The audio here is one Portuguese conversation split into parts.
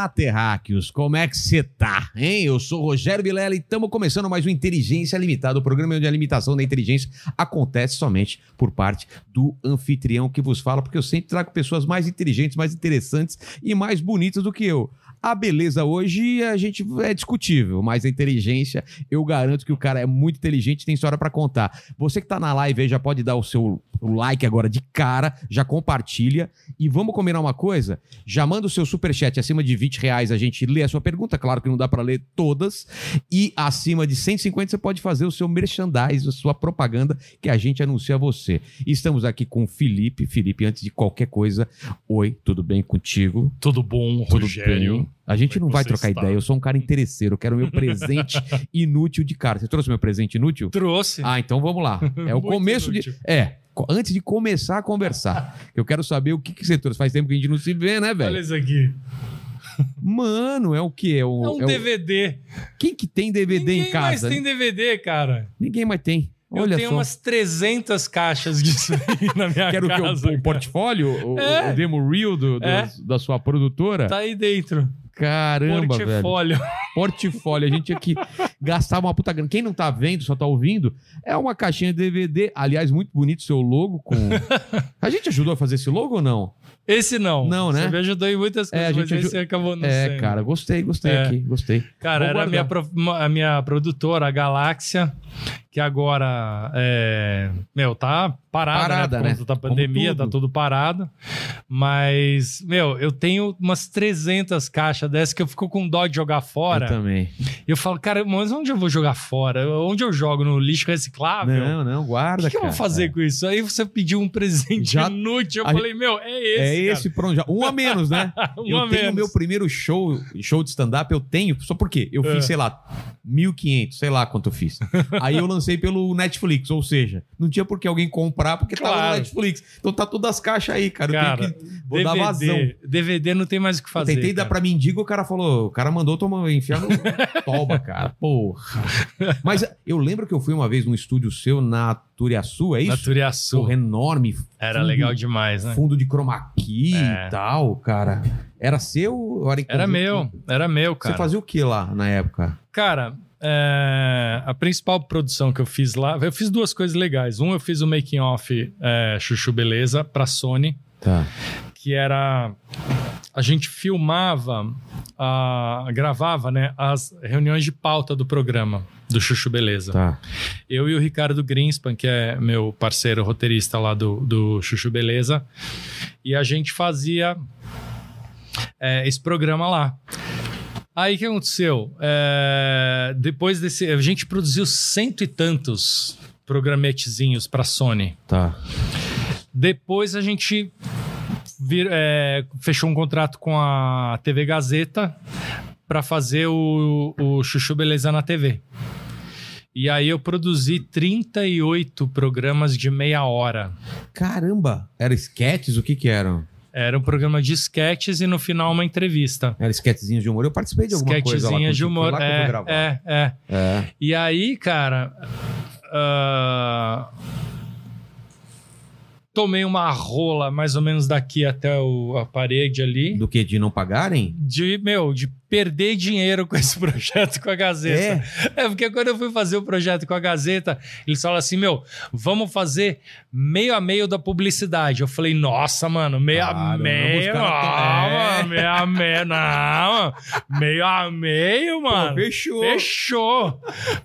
Olá, terráqueos, como é que você tá? Hein? Eu sou Rogério Vilela e estamos começando mais um Inteligência Limitada, o programa onde a limitação da inteligência acontece somente por parte do anfitrião que vos fala, porque eu sempre trago pessoas mais inteligentes, mais interessantes e mais bonitas do que eu. A beleza hoje a gente é discutível, mas a inteligência, eu garanto que o cara é muito inteligente e tem história pra contar. Você que tá na live aí já pode dar o seu like agora de cara, já compartilha e vamos combinar uma coisa? Já manda o seu superchat acima de 20 reais, a gente lê a sua pergunta, claro que não dá pra ler todas, e acima de 150 você pode fazer o seu merchandise, a sua propaganda que a gente anuncia a você. Estamos aqui com o Felipe. Felipe, antes de qualquer coisa, oi, tudo bem contigo? Tudo bom, Tudo Rogério? bem? A gente Como não é que vai trocar está? ideia, eu sou um cara interesseiro, eu quero meu presente inútil de cara. Você trouxe meu presente inútil? Trouxe. Ah, então vamos lá. É o começo inútil. de. É, antes de começar a conversar, eu quero saber o que, que você trouxe. Faz tempo que a gente não se vê, né, Olha velho? isso aqui. Mano, é o quê? É, o, É um é o- DVD. Quem que tem DVD Ninguém em casa? mais tem DVD, cara. Ninguém mais tem. Olha eu tenho só. umas 300 caixas disso aí na minha Quero que o, casa. o cara. portfólio, o, É. o demo reel do, do- É. da sua produtora. Tá aí dentro. Caramba, velho. Portfólio. portfólio. A gente tinha que gastar uma puta grana. Quem não tá vendo, só tá ouvindo, é uma caixinha de DVD. Aliás, muito bonito seu logo. com A gente ajudou a fazer esse logo ou não? Esse não. Não, né? Você me ajudou em muitas É, coisas, a mas gente aju- esse acabou não é, sendo. cara, gostei, gostei É. aqui, gostei. Cara, Vou era a minha, pro- a minha produtora, a Galáxia, que agora é, meu, tá parada, Parada, né? né? Por conta da pandemia, tá tudo parado. Mas, meu, eu tenho umas 300 caixas dessas que eu fico com dó de jogar Eu fora. também. E eu falo, cara, mas onde eu vou jogar fora? Onde eu jogo? No lixo reciclável? Não, não, O guarda, que, que eu vou fazer com isso? Aí você pediu um presente Já- inútil. Eu a falei, meu, é esse. É cara. esse, pronto. já- Um a menos, né? Um eu a tenho menos. meu primeiro show, show de stand-up, eu tenho, só porque eu fiz, É. sei lá, 1.500, sei lá quanto eu fiz. Aí eu lancei pelo Netflix, ou seja, não tinha por que alguém comprar porque tava Claro. no Netflix. Então tá todas as caixas aí, cara. Eu Cara, tenho que. Vou dar vazão. DVD não tem mais o que Eu fazer. tentei dar cara. pra mendigo, o cara falou, o cara mandou tomar, enfiar no toba, cara. Porra. Mas eu lembro que eu fui uma vez num estúdio seu na Turiaçu, é isso? Na Turiaçu. Porra, enorme. Era fundo- legal demais, né? Fundo de chroma key É. e tal, cara. Era seu? Era, Era meu, era meu, cara. Você fazia o que lá na época? Cara, é, a principal produção que eu fiz lá, eu fiz duas coisas legais. Um, eu fiz o making off é, Chuchu Beleza pra Sony, Tá. que era a gente filmava, a, gravava, né, as reuniões de pauta do programa do Chuchu Beleza. Tá. Eu e o Ricardo Greenspan, que é meu parceiro roteirista lá do, do Chuchu Beleza, e a gente fazia é, esse programa lá. Aí o que aconteceu? É, depois desse. A gente produziu cento e tantos programetezinhos para Sony. Tá. Depois a gente vir- é, fechou um contrato com a TV Gazeta para fazer o, o Chuchu Beleza na TV. E aí eu produzi 38 programas de meia hora. Caramba! Era sketches? O que que eram? Era um programa de sketches e no final uma entrevista. Era sketchzinhos de humor? Eu participei de alguma coisa lá. Sketchzinha de humor. lá É, é, é. É. E aí, cara. ah, tomei uma rola mais ou menos daqui até o- a parede ali. Do que? De não pagarem? De, meu, de perder dinheiro com esse projeto com a Gazeta. É? porque quando eu fui fazer o projeto com a Gazeta, eles falaram assim: meu, vamos fazer meio a meio da publicidade. Eu falei, nossa, mano, meio a meio, não, É. mano, meio a meio, não, meio a meio, mano. fechou. Fechou.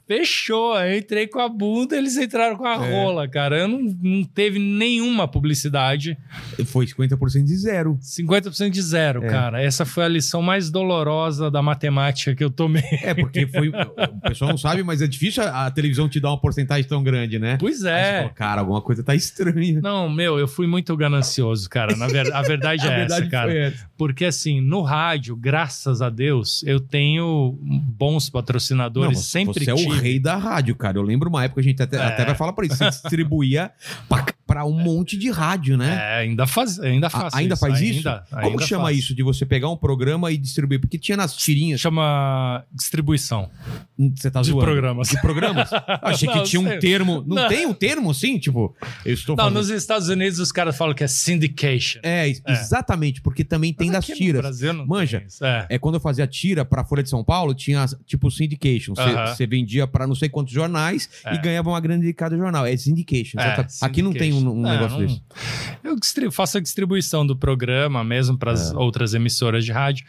Fechou. Eu entrei com a bunda, eles entraram com a É. rola, cara. Eu não, não teve nenhuma publicidade. Foi 50% de zero. 50% de zero, É. cara. Essa foi a lição mais dolorosa da matemática que eu tomei. É, porque foi. o pessoal não sabe, mas é difícil a, a televisão te dar uma porcentagem tão grande, né? Pois é. fala, cara, alguma coisa tá estranha. Não, meu, eu fui muito ganancioso, cara. Na ver... A verdade é a verdade essa, cara. essa. Porque assim, no rádio, graças a Deus, eu tenho bons patrocinadores. Não, sempre você é o tive. rei da rádio, cara. Eu lembro uma época, a gente até, É. até vai falar por isso. Você distribuía pra, um monte de rádio, né? É, ainda faz, ainda A- faço ainda isso, faz isso? ainda- Como ainda chama faço. isso de você pegar um programa e distribuir? Porque tinha nas tirinhas. Chama distribuição Você tá de zoando. programas. De programas? Achei que Não, tinha um sei. termo. Não, Não. tem um termo assim? Tipo, eu estou Não, fazendo. nos Estados Unidos os caras falam que é syndication. É, ex- exatamente, porque também tem Mas das aqui no tiras. Brasil não Manja. tem. É. É quando eu fazia tira pra Folha de São Paulo, tinha tipo syndication. Você vendia pra não sei quantos jornais É. e ganhava uma grana de cada jornal. É syndication. É, exata- Aqui não tem um, um syndication. negócio Não, desse. Eu faço a distribuição do programa mesmo para as É. outras emissoras de rádio.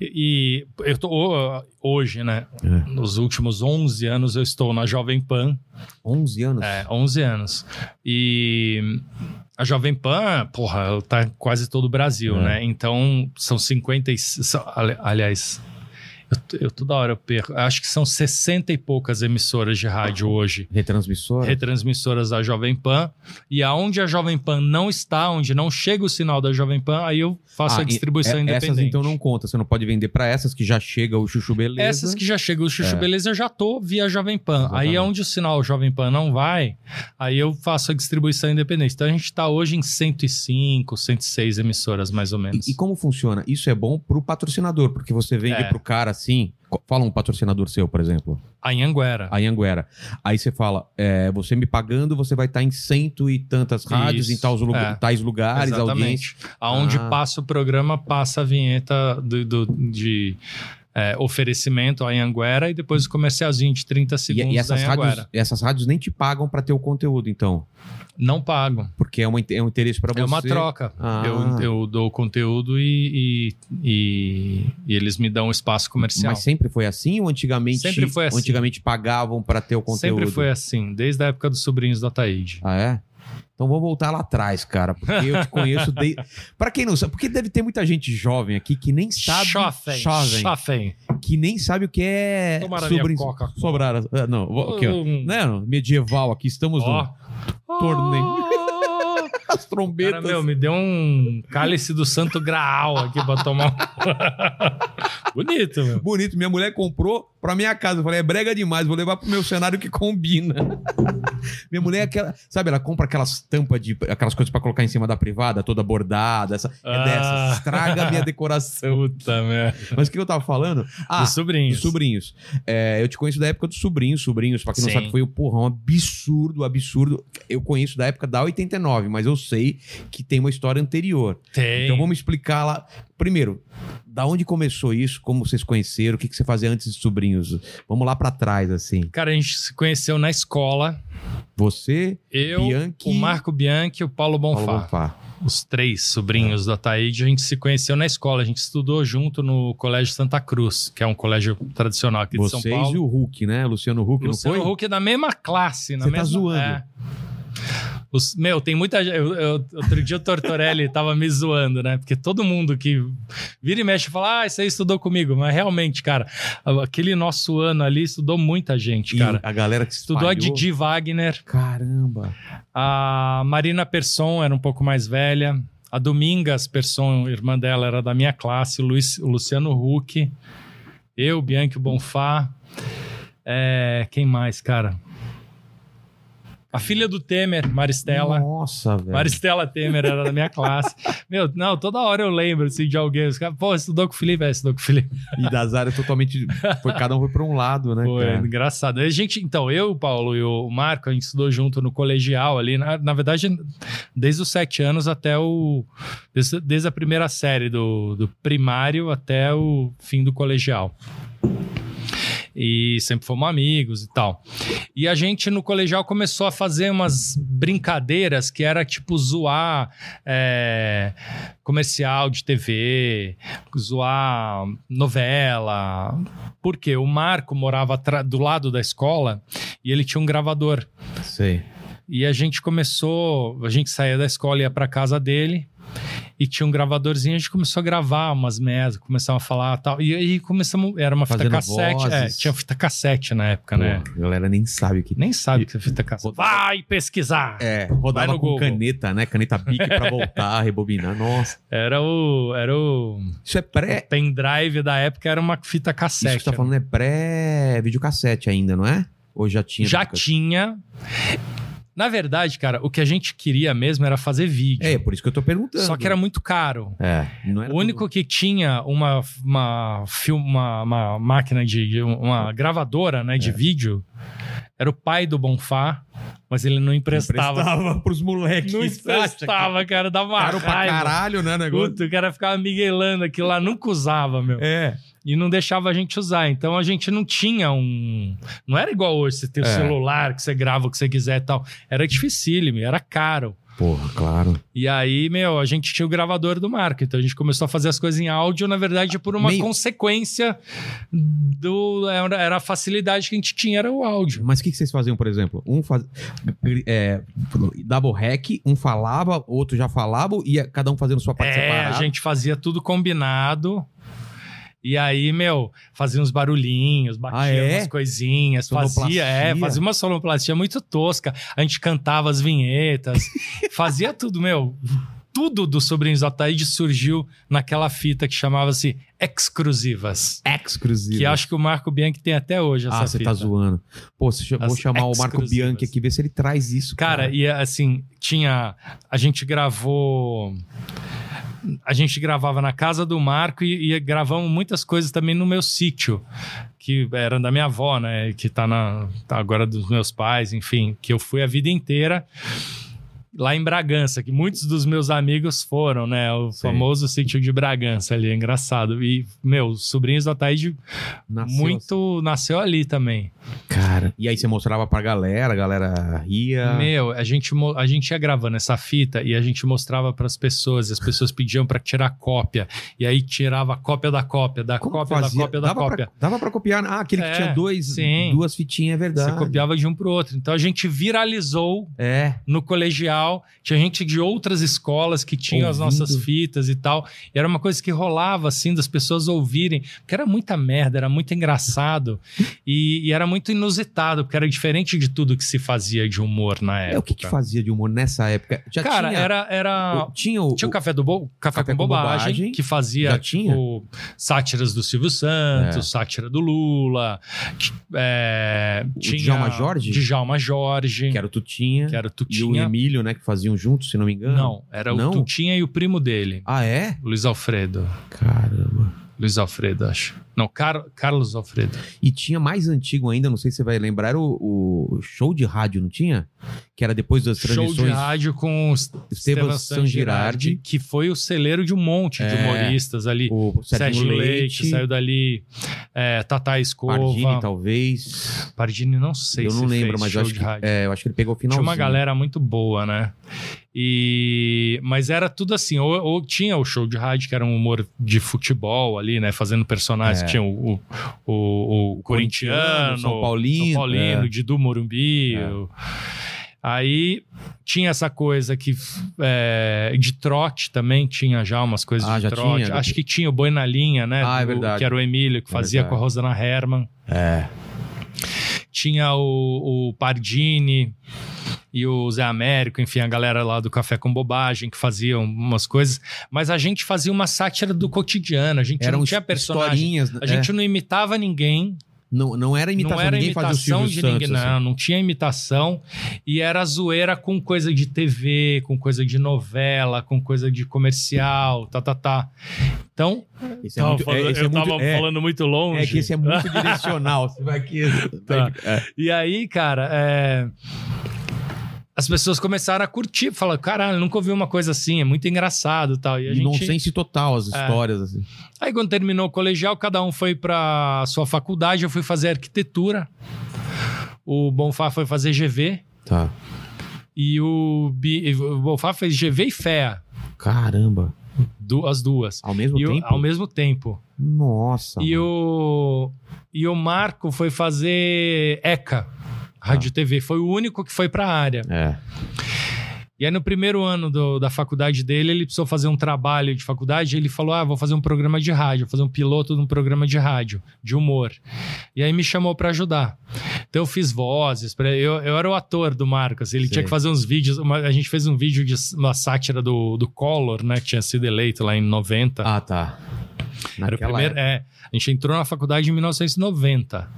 E, eu tô hoje, né? É. Nos últimos 11 anos eu estou na Jovem Pan. 11 anos. É, 11 anos. E a Jovem Pan, porra, tá em quase todo o Brasil, É. né? Então são 50 e, aliás, eu, eu toda hora eu perco. Acho que são 60 e poucas emissoras de rádio hoje Retransmissora. retransmissoras da Jovem Pan. E aonde a Jovem Pan não está, onde não chega o sinal da Jovem Pan, aí eu faço Ah, a distribuição e- é- independente. Essas então não conta. Você não pode vender pra essas que já chega o Chuchu Beleza. Essas que já chegam o Chuchu É. Beleza, eu já tô via Jovem Pan. Exatamente. Aí onde o sinal Jovem Pan não vai, aí eu faço a distribuição independente. Então a gente tá hoje em 105, 106 emissoras, mais ou menos. E, e como funciona? Isso é bom pro patrocinador, porque você vende É. pro cara assim. Fala um patrocinador seu, por exemplo. A Anhanguera. A Anguera. Aí você fala, é, você me pagando, você vai estar em cento e tantas rádios, Isso, em tais, lu- é. tais lugares, audiência. Exatamente. Aonde Ah. passa o programa, passa a vinheta do, do- de é, oferecimento a Anhanguera e depois o comercialzinho de 30 E, segundos e essas, da rádios, Anhanguera. essas rádios nem te pagam pra ter o conteúdo, então. Não pagam. Porque é, uma, é um interesse pra você. É uma troca. Ah. Eu, eu dou o conteúdo e, e, e- e eles me dão espaço comercial. Mas sempre foi assim ou antigamente, Sempre foi assim. antigamente pagavam pra ter o conteúdo? Sempre foi assim, desde a época dos sobrinhos da Taíde. Ah, é? Então vou voltar lá atrás, cara, porque eu te conheço desde... Pra quem não sabe, porque deve ter muita gente jovem aqui que nem sabe... Chofem, Jovem. chofem. Que nem sabe o que é... Tomaram sobrinho- coca. Sobraram... ah, Não, aqui, ó. Hum. Não, medieval aqui, estamos Ó. no torneio. As Cara, trombetas. meu, me deu um cálice do Santo Graal aqui pra tomar. Bonito, meu. Bonito, minha mulher comprou pra minha casa. Eu falei, é brega demais, vou levar pro meu cenário que combina. minha mulher é aquela, sabe, ela compra aquelas tampas de aquelas coisas pra colocar em cima da privada, toda bordada, essa, é Ah. dessas, estraga a minha decoração. Puta merda. Mas o que eu tava falando? Ah, Dos sobrinhos. dos sobrinhos. É, eu te conheço da época dos sobrinhos, sobrinhos, pra quem não Sim. sabe, foi porra, um absurdo, absurdo. Eu conheço da época da 89, mas eu sei que tem uma história anterior. Tem. Então vamos explicar lá. Primeiro, da onde começou isso? Como vocês conheceram? O que, que você fazia antes de sobrinhos? Vamos lá pra trás, assim. Cara, a gente se conheceu na escola. Você, Eu, Bianchi, o Marco Bianchi e o Paulo Paulo Bonfá. Bonfá. Os três sobrinhos da Taíde, a gente se conheceu na escola. A gente estudou junto no Colégio Santa Cruz, que é um colégio tradicional aqui de São Vocês Paulo. e o Hulk, né? Luciano Huck, Luciano não foi? Huck é da mesma classe. Na Você tá mesma... zoando. É. Os- meu, tem muita gente. eu- eu- outro dia o Tortorelli tava me zoando, né? Porque todo mundo que vira e mexe fala, ah, isso aí estudou comigo. Mas realmente, cara, aquele nosso ano ali estudou muita gente, E cara. a galera que Estudou a espalhou. Didi Wagner, Caramba. a Marina Persson era um pouco mais velha. A Domingas Persson, irmã dela, era da minha classe. O, Luiz- Luciano Huck. Eu, Bianchi Bonfá. É, quem mais, cara? A filha do Temer, Maristela. Nossa, velho. Maristela Temer era da minha classe. Meu, não, toda hora eu lembro assim, de alguém. Os caras, pô, estudou com o Felipe? É, estudou com o Felipe. E das áreas totalmente. Foi, cada um foi pra um lado, né? É cara? engraçado. A gente, então, eu, o Paulo e o Marco, a gente estudou junto no colegial ali. Na, na verdade, desde os sete anos até o. Desde, desde a primeira série do, do primário até o fim do colegial. E sempre fomos amigos e tal. E a gente no colegial começou a fazer umas brincadeiras que era tipo zoar é, comercial de TV, zoar novela. Porque o Marco morava do lado da escola e ele tinha um gravador. Sei. E a gente começou, a gente saía da escola e ia pra casa dele. E tinha um gravadorzinho, a gente começou a gravar umas merdas, começamos a falar tal. E aí começamos, era uma fita Fazendo cassete. É, tinha fita cassete na época, né? Pô, a galera nem sabe o que. Nem sabe o que é fita cassete. Vai pesquisar! É, Vai rodava no com Google. caneta, né? Caneta bic pra voltar, rebobinar. Nossa. Era o. Era o. Isso é pré. O pendrive da época era uma fita Isso cassete. que você tá falando é pré-videocassete ainda, não é? Ou já tinha? Já tinha. Na verdade, cara, o que a gente queria mesmo era fazer vídeo. É, por isso que eu tô perguntando. Só que era muito caro. É, O único que tinha uma, uma, uma, uma máquina de. uma gravadora né, É. de vídeo era o pai do Bonfá, mas ele não emprestava. Emprestava pros moleques. Não emprestava, cara, dava uma Caro pra raiva. caralho, né, negócio? Puta, o cara ficava miguelando aquilo lá, nunca usava, meu. É. E não deixava a gente usar. Então a gente não tinha um. Não era igual hoje, você ter o É. celular que você grava o que você quiser e tal. Era dificílimo, era caro. Porra, claro. E aí, meu, a gente tinha o gravador do Marco. Então a gente começou a fazer as coisas em áudio, na verdade, por uma Meio- consequência do. Era, era a facilidade que a gente tinha, era o áudio. Mas o que, que vocês faziam, por exemplo? Um faz... é, double hack, um falava, outro já falava, e cada um fazendo sua parte É, separada. a gente fazia tudo combinado. E aí, meu, fazia uns barulhinhos, batia Ah, é? umas coisinhas, fazia, é, fazia uma sonoplastia muito tosca. A gente cantava as vinhetas, fazia tudo, meu. Tudo do Sobrinhos da Taíde surgiu naquela fita que chamava-se Exclusivas. Exclusivo. Que acho que o Marco Bianchi tem até hoje essa Ah, você tá zoando. Pô, você vou chamar o Marco exclusivas. Bianchi aqui, ver se ele traz isso. Cara, e assim, tinha. A gente gravou. A gente gravava na casa do Marco e, e gravamos muitas coisas também no meu sítio, que era da minha avó, né? Que tá, na, tá agora dos meus pais, enfim, que eu fui a vida inteira lá em Bragança, que muitos dos meus amigos foram, né? O Sim. famoso sítio de Bragança ali, é engraçado. E, meu, os sobrinhos da Taíde Nasceu muito nasceu ali também. Cara, e aí você mostrava pra galera, a galera ria. Meu, a gente, a gente ia gravando essa fita e a gente mostrava pras pessoas, e as pessoas pediam pra tirar cópia. E aí tirava cópia da cópia, da Como cópia, fazia? da cópia, da dava cópia. Pra, dava pra copiar. Ah, aquele que É, tinha dois, sim. duas fitinhas, é verdade. Você copiava de um pro outro. Então a gente viralizou É. no colegial. Tinha gente de outras escolas que tinham as Ouvindo. nossas fitas e tal. E era uma coisa que rolava, assim, das pessoas ouvirem. Porque era muita merda, era muito engraçado. e, e era muito inusitado, porque era diferente de tudo que se fazia de humor na época. É o que, que fazia de humor nessa época? Já Cara, tinha, era. era... o- tinha o, Tinha o Café, do Bo... Café, Café com, com bobagem, Bobagem. que fazia Já tinha? tipo, sátiras do Silvio Santos, É. sátira do Lula. que- é, tinha Djalma Jorge? Djalma Jorge, que era o Tutinha. que era o E o Tutinha. Emílio, né? Que faziam juntos, se não me engano. Não, era Não? o Tutinha e o primo dele, Ah, é? Luiz Alfredo. Caramba. Luiz Alfredo, acho. Não, Car... Carlos Alfredo. E tinha mais antigo ainda, não sei se você vai lembrar, era o, o show de rádio, não tinha? Que era depois das Show transmissões. de rádio com o Esteban San Girardi. Que foi o celeiro de um monte de É. humoristas ali. O Sérgio, Leite, Leite, saiu dali. É, Tata Escova. Pardini, talvez. Pardini, não sei eu se não lembro, mas eu show acho, de que, é, eu acho que ele pegou o final. Tinha uma galera muito boa, né? E... Mas era tudo assim, ou, ou tinha o show de rádio, que era um humor de futebol ali, né? Fazendo personagens. É. Tinha o, o, o, o corintiano, São Paulino, São Paulino, é. Didu Morumbi. É. o- Aí tinha essa coisa que é, de trote também tinha já umas coisas Ah, de trote. tinha? Acho que tinha o Boi na Linha, né? Ah, é verdade. Que era o Emílio, que É fazia verdade. com a Rosana Herman. É. Tinha o, o Pardini e o Zé Américo, enfim, a galera lá do Café com Bobagem, que faziam umas coisas. Mas a gente fazia uma sátira do cotidiano, a gente Eram não tinha personagem. A é. gente não imitava ninguém, não, não era imitação, não era ninguém fazia o imitação Silvio de Santos. ninguém, assim. não, não tinha imitação. E era zoeira com coisa de TV, com coisa de novela, com coisa de comercial, tá, tá, tá. Então, Esse é muito, é, esse é eu muito- tava é, falando muito longe. É que esse é muito direcional. Você vai aqui. Tá. É. E aí, cara, é, as pessoas começaram a curtir, falaram, caralho, nunca ouvi uma coisa assim, é muito engraçado e tal. E a E nonsense total as É. histórias. Assim. Aí quando terminou o colegial, cada um foi pra sua faculdade, eu fui fazer arquitetura. O Bonfá foi fazer GV Tá. e o, Bi- o Bonfá fez GV e FEA, Caramba. du- as duas. Ao mesmo E o- tempo? ao mesmo tempo. Nossa. E mano. o, e o Marco foi fazer ECA, Rádio TV. Foi o único que foi pra área. É. E aí, no primeiro ano do- da faculdade dele, ele precisou fazer um trabalho de faculdade. Ele falou: Ah, vou fazer um programa de rádio, vou fazer um piloto de um programa de rádio, de humor. E aí me chamou pra ajudar. Então eu fiz vozes. Pra, eu, eu era o ator do Marcos. Ele Sei. tinha que fazer uns vídeos. uma- a gente fez um vídeo de uma sátira do, do Collor, né? Que tinha sido eleito lá em 90. Ah, tá. Era o primeiro, é, a gente entrou na faculdade em 1990.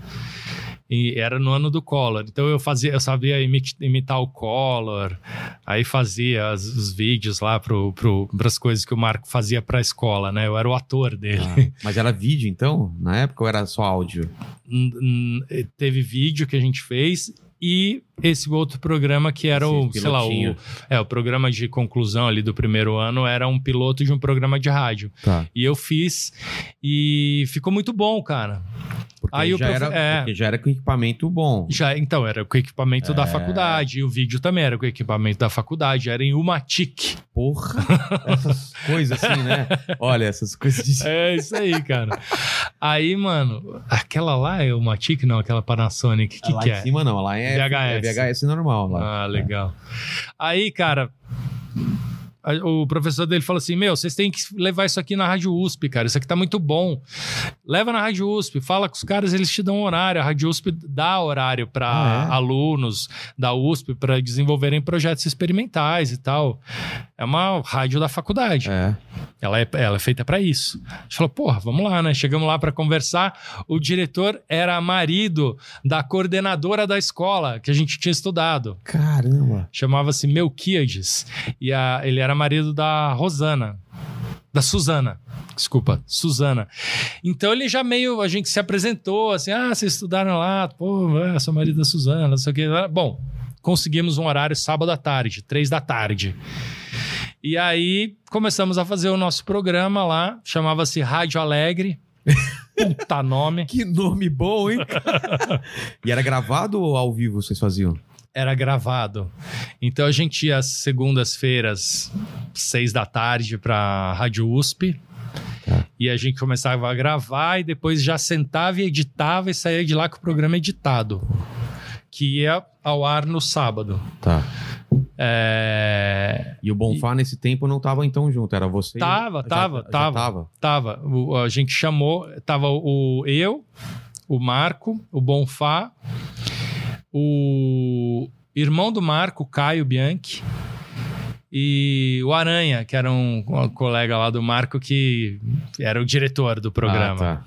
E era no ano do Collor. Então eu fazia, eu sabia imi- imitar o Collor, aí fazia as- os vídeos lá pro, pro, pras coisas que o Marco fazia pra escola, né? Eu era o ator dele. Ah, mas era vídeo, então? Na época ou era só áudio? Teve vídeo que a gente fez e esse outro programa que era o, Esse sei lá, o, pilotinho. é, o programa de conclusão ali do primeiro ano era um piloto de um programa de rádio. Tá. E eu fiz e ficou muito bom, cara. Porque, Aí o já profe- era, é. porque já era com equipamento bom. Já, então, era com o equipamento da É. faculdade, e o vídeo também era com o equipamento da faculdade, era em Umatic. Porra! Essas coisas assim, né? Olha, essas coisas de. É isso aí, cara. Aí, mano, aquela lá é Umatic, não, aquela Panasonic, que lá que em é? cima não, lá é VHS. é VHS normal. Lá. Ah, legal. Aí, cara, o professor dele falou assim: Meu, vocês têm que levar isso aqui na Rádio USP, cara. Isso aqui tá muito bom. Leva na Rádio USP, fala com os caras, eles te dão horário. A Rádio USP dá horário para Ah, é? alunos da USP para desenvolverem projetos experimentais e tal. É uma rádio da faculdade. É. Ela é, ela é feita para isso. A gente falou, porra, vamos lá, né? Chegamos lá para conversar. O diretor era marido da coordenadora da escola que a gente tinha estudado. Caramba. Chamava-se Melquiades. E a- ele era marido da Rosana. Da Suzana. Desculpa, Suzana. Então ele já meio. A gente se apresentou assim: ah, vocês estudaram lá, pô, é, sou marido da Suzana, não sei o que. Bom, conseguimos um horário sábado à tarde, três da tarde. E aí começamos a fazer o nosso programa lá, chamava-se Rádio Alegre. Puta nome. Que nome bom, hein? e era gravado ou ao vivo vocês faziam? Era gravado. Então a gente ia às segundas-feiras, seis da tarde, para Rádio USP. Tá. E a gente começava a gravar e depois já sentava e editava e saía de lá com o programa editado. Que ia ao ar no sábado. Tá. É, E o Bonfá nesse tempo não tava então junto, era você? e- Tava, Já- tava, já tava. tava. Tava. O- a gente chamou. Tava o eu, o Marco, o Bonfá, o irmão do Marco, Caio Bianchi. E o Aranha, que era um, um colega lá do Marco que era o diretor do programa. Ah, tá.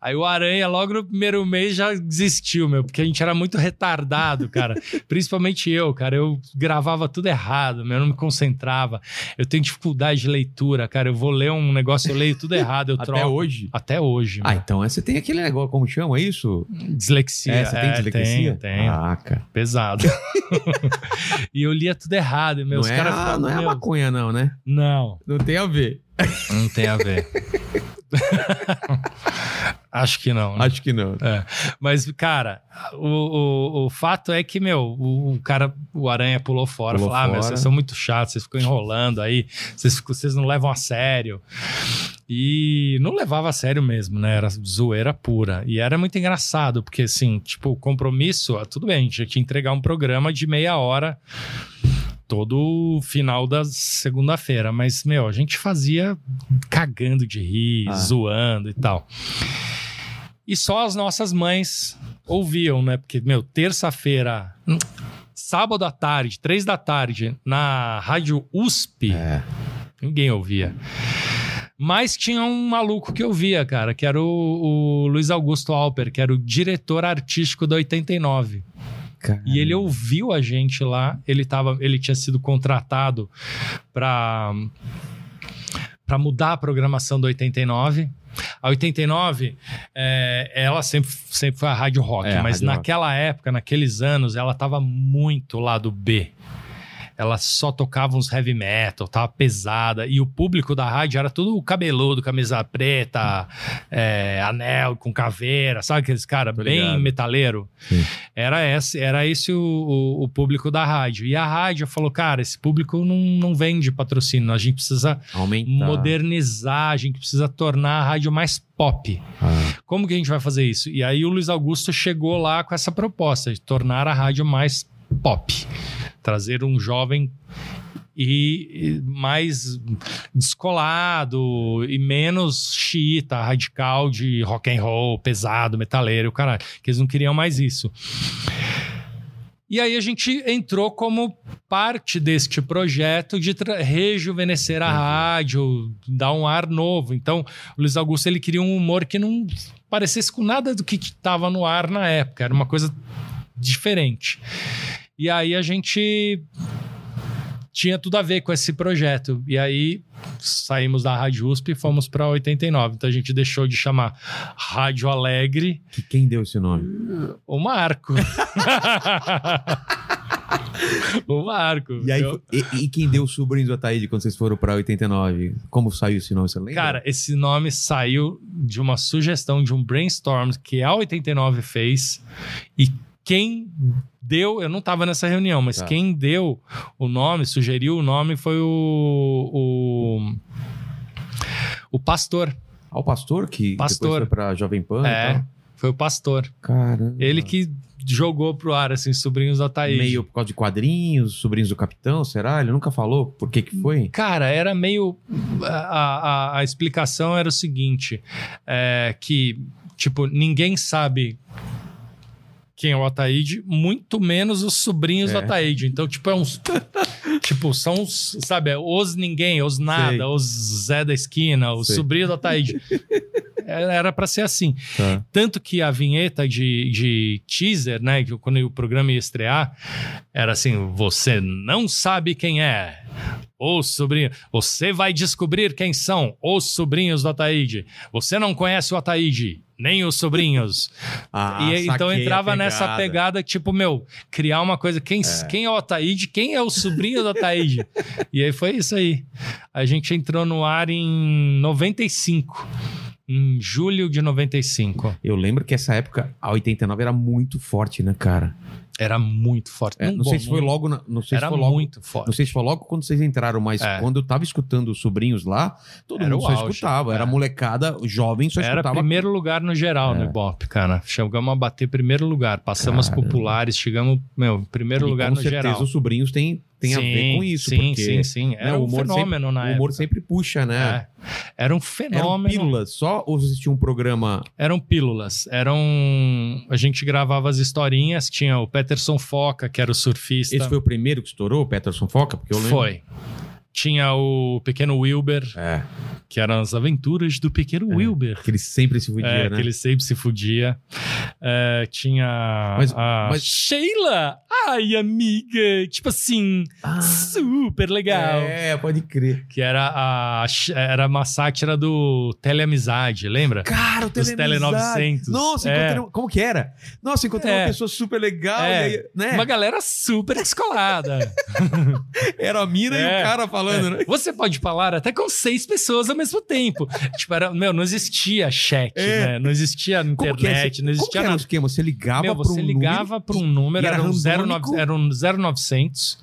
Aí o Aranha, logo no primeiro mês, já desistiu, meu, porque a gente era muito retardado, cara. Principalmente eu, cara. Eu gravava tudo errado, meu, eu não me concentrava. Eu tenho dificuldade de leitura, cara. Eu vou ler um negócio, eu leio tudo errado, eu Até troco. hoje? Até hoje, Ah, meu. então você tem aquele negócio, como chama isso? Dislexia. É, você tem É, dislexia? Tenho, tenho. Ah, cara. Pesado. e eu lia tudo errado, meu. Não, Os é, caras a, ficavam, não é a maconha não, né? Não, Não tem a ver. não tem a ver. Acho que não. né? Acho que não. É. Mas, cara, o, o, o fato é que, meu, o, o cara, o Aranha pulou fora. Pulou falou: ah, meu, fora. vocês são muito chatos, vocês ficam enrolando aí, vocês, vocês não levam a sério. E não levava a sério mesmo, né? Era zoeira pura. E era muito engraçado, porque, assim, tipo, o compromisso, ah, tudo bem, a gente tinha que entregar um programa de meia hora todo final da segunda-feira. Mas, meu, a gente fazia cagando de rir, Ah. zoando e tal. E só as nossas mães ouviam, né? Porque, meu, terça-feira, sábado à tarde, três da tarde, na Rádio USP, É. ninguém ouvia. Mas tinha um maluco que ouvia, cara, que era o, o Luiz Augusto Alper, que era o diretor artístico da 89. E ele ouviu a gente lá, ele, tava, ele tinha sido contratado para para mudar a programação do 89. A 89, é, ela sempre, sempre foi a rádio rock, É, mas rádio rock. naquela época, naqueles anos, ela tava muito lado B. Ela só tocava uns heavy metal, tava pesada. E o público da rádio era tudo cabeludo, camisa preta, é, anel com caveira, sabe aqueles caras Tô bem ligado. metaleiro? Sim. Era esse, era esse o, o, o público da rádio. E a rádio falou, cara, esse público não, não vende patrocínio, a gente precisa Aumentar. modernizar, a gente precisa tornar a rádio mais pop. Ah, Como que a gente vai fazer isso? E aí o Luiz Augusto chegou lá com essa proposta de tornar a rádio mais pop. Trazer um jovem e mais descolado e menos xiita, radical de rock and roll, pesado, metaleiro, caralho. Que eles não queriam mais isso. E aí a gente entrou como parte deste projeto de rejuvenescer a rádio, dar um ar novo. Então, o Luiz Augusto ele queria um humor que não parecesse com nada do que estava no ar na época. Era uma coisa diferente. E aí a gente tinha tudo a ver com esse projeto. E aí saímos da Rádio USP e fomos para 89. Então a gente deixou de chamar Rádio Alegre Que quem deu esse nome? o Marco. o Marco. E, aí, Eu- e, e quem deu os sobrinhos do Ataíde quando vocês foram pra 89? Como saiu esse nome, você lembra? Cara, esse nome saiu de uma sugestão de um brainstorm que a 89 fez e quem deu, eu não tava nessa reunião, mas Tá. quem deu o nome, sugeriu o nome foi o o, o pastor. Ah, o pastor que Pastor. depois foi pra Jovem Pan É, foi o pastor. Caramba. Ele que jogou pro ar assim, sobrinhos da Thaís. Meio por causa de quadrinhos, sobrinhos do capitão, será? Ele nunca falou por que que foi? Cara, era meio. A, a, a explicação era o seguinte: é, que, tipo, ninguém sabe quem é o Ataíde, muito menos os sobrinhos É. do Ataíde. Então, tipo, é uns. tipo, são os, sabe, é os ninguém, os nada, Sei. os Zé da esquina, os Sei. sobrinhos do Ataíde. Era era pra ser assim. Tá. Tanto que a vinheta de, de teaser, né? Que quando o programa ia estrear, era assim: você não sabe quem é. Os sobrinhos. Você vai descobrir quem são os sobrinhos do Ataíde. Você não conhece o Ataíde, nem os sobrinhos. Ah, e então entrava nessa pegada, tipo, meu, criar uma coisa. Quem é, quem é o Ataíde? Quem é o sobrinho do Ataíde? e aí foi isso aí. A gente entrou no ar em 95. Em julho de 95. Eu lembro que essa época, a 89 era muito forte, né, cara? Era muito forte. É, não sei se foi logo. na- não sei Era se foi logo. muito forte. Não sei se foi logo quando vocês entraram, mas É. quando eu tava escutando os sobrinhos lá, todo Era mundo só auge, escutava. Era é. molecada, jovem só Era escutava. primeiro lugar no geral no É. Ibope, cara. Chegamos a bater primeiro lugar. Passamos Caramba. populares, chegamos, meu, primeiro E lugar com no certeza geral. os sobrinhos têm, têm a ver com isso. Sim, porque sim, sim. Era né, um fenômeno na o humor época. sempre puxa, né? É. Era um Eram fenômeno. pílulas só ou tinham um programa. Eram pílulas. Eram. A gente gravava as historinhas. Tinha o Peterson Foca, que era o surfista. Esse foi o primeiro que estourou, o Peterson Foca? Porque eu lembro. Foi. Tinha o Pequeno Wilber, É, que eram as aventuras do Pequeno É. Wilber. que ele sempre se fudia, é, né? que ele sempre se fudia. É, tinha Mas- a mas- Sheila. Ai, amiga. Tipo assim, Ah, super legal. É, pode crer. Que era, a, era uma sátira do Teleamizade, lembra? Cara, o Dos Telemizade. Tele 900. Nossa, É. encontrei... um- como que era? Nossa, encontrei É. uma pessoa super legal. É. aí, né? Uma galera super descolada. Era a mina e É. o cara falando, né? Você pode falar até com seis pessoas ao mesmo tempo. tipo, era, meu, não existia chat, É. né? Não existia é internet, não como existia era o nada. esquema? Você ligava para você um ligava número para um número, era era, um randômico? 09, era um 0900,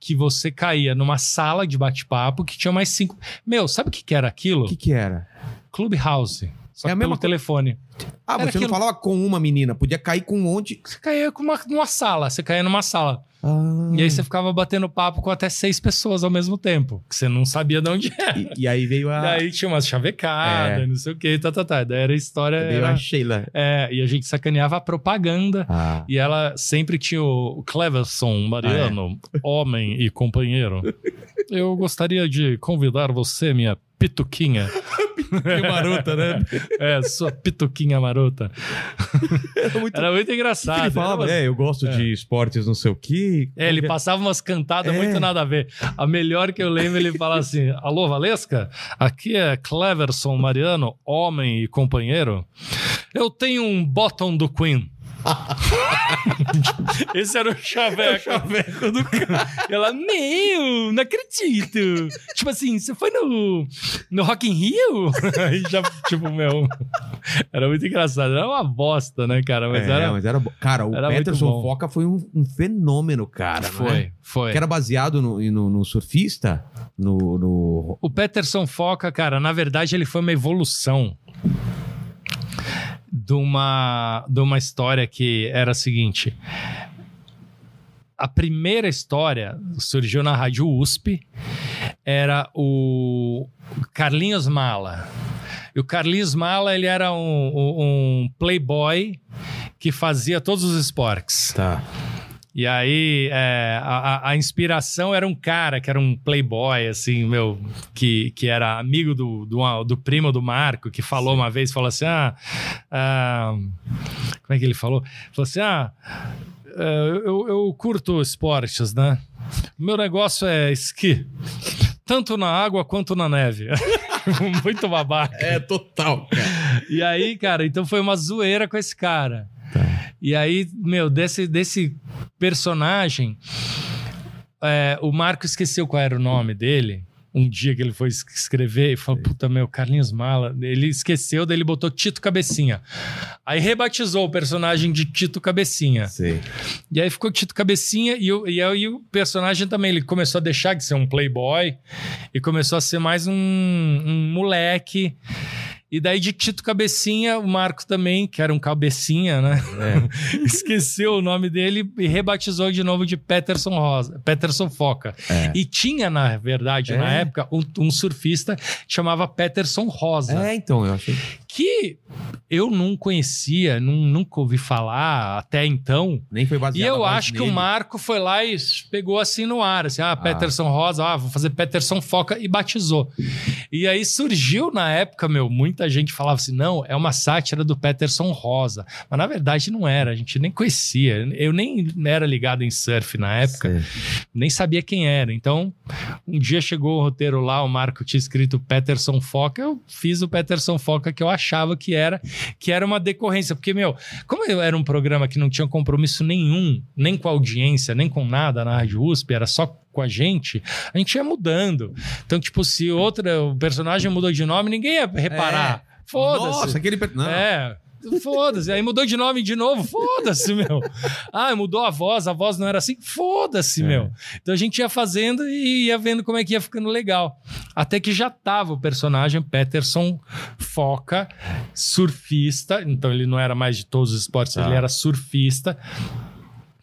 que você caía numa sala de bate-papo que tinha mais cinco. Meu, sabe o que, que era aquilo? O que que era? Clubhouse. Só É pelo telefone. Ah, Era você não aquilo. falava com uma menina, podia cair com um monte. Você caía com uma, numa sala, você caía numa sala. Ah. E aí você ficava batendo papo com até seis pessoas ao mesmo tempo, que você não sabia de onde era. E, e aí veio a, Daí tinha umas chavecadas, É. não sei o que, tá, tá, tá. Daí era a história. veio Era, a Sheila. é, e a gente sacaneava a propaganda. Ah. E ela sempre tinha o Cleverson Mariano, homem e companheiro. Eu gostaria de convidar você, minha pituquinha. Que marota, né? É, sua pituquinha marota. Era muito... Era muito engraçado. ele falava, umas- é, eu gosto É. de esportes não sei o quê. É, ele passava umas cantadas É. muito nada a ver. A melhor que eu lembro, ele fala assim: Alô, Valesca? Aqui é Cleverson Mariano, homem e companheiro. Eu tenho um bottom do Queen. Esse era o chaveco. chaveco do cara. Ela, meu, não acredito. tipo assim, você foi no, no Rock in Rio? Aí já, tipo, meu. Era muito engraçado. Era uma bosta, né, cara? Mas é, era. mas era. Cara, o era Peterson. Foca foi um, um fenômeno, cara. não Foi, é? foi. Que era baseado no, no, no surfista, no, no- O Peterson Foca, cara, na verdade ele foi uma evolução de uma, de uma história que era a seguinte. A primeira história surgiu na Rádio USP, era o Carlinhos Mala. E o Carlinhos Mala, ele era um, um- playboy que fazia todos os esportes. Tá. E aí, é, a, a- inspiração era um cara que era um playboy, assim, meu, que, que era amigo do, do, do primo do Marco, que falou uma vez, falou assim, ah, ah, como é que ele falou? Falou assim, ah, é, eu, eu curto esportes, né? Meu negócio é esqui. Tanto na água quanto na neve. Muito babaca. É total, cara. E aí, cara, então foi uma zoeira com esse cara. E aí, meu, desse, desse personagem, é, o Marco esqueceu qual era o nome dele. Um dia que ele foi es- escrever e falou: Puta, meu, Carlinhos Mala. Ele esqueceu, daí ele botou Tito Cabecinha. Aí rebatizou o personagem de Tito Cabecinha. Sei. E aí ficou Tito Cabecinha e, o- e aí o personagem também, ele começou a deixar de ser um playboy e começou a ser mais um, um moleque. E daí de Tito Cabecinha, o Marco também, que era um cabecinha, né? Esqueceu o nome dele e rebatizou de novo de Peterson Rosa, Peterson Foca. É. E tinha, na verdade, na É. época, um, um surfista que chamava Peterson Rosa É, então, eu achei. Que eu não conhecia, nun- nunca ouvi falar até então. Nem foi baseado E eu acho que dele. o Marco foi lá e pegou assim no ar, assim, ah, Peterson Rosa, ah, vou fazer Peterson Foca e batizou. E aí surgiu na época, meu, muita gente falava assim, não, é uma sátira do Peterson Rosa. Mas na verdade não era, a gente nem conhecia. Eu nem era ligado em surf na época Sei. nem sabia quem era. Então, um dia chegou o roteiro lá, o Marco tinha escrito Peterson Foca, eu fiz o Peterson Foca que eu achava que era, que era uma decorrência, porque meu, como eu era um programa que não tinha compromisso nenhum, nem com a audiência, nem com nada na Rádio USP, era só com a gente, a gente ia mudando. Então, tipo, se outra, o personagem mudou de nome, ninguém ia reparar. Foda-se. Nossa, aquele. Não. É. Foda-se. Aí mudou de nome de novo. Foda-se, meu. Ah, mudou a voz. A voz não era assim. Foda-se, É. meu. Então a gente ia fazendo e ia vendo como é que ia ficando legal. Até que já tava o personagem Peterson Foca, surfista. Então ele não era mais de todos os esportes, Tá. ele era surfista.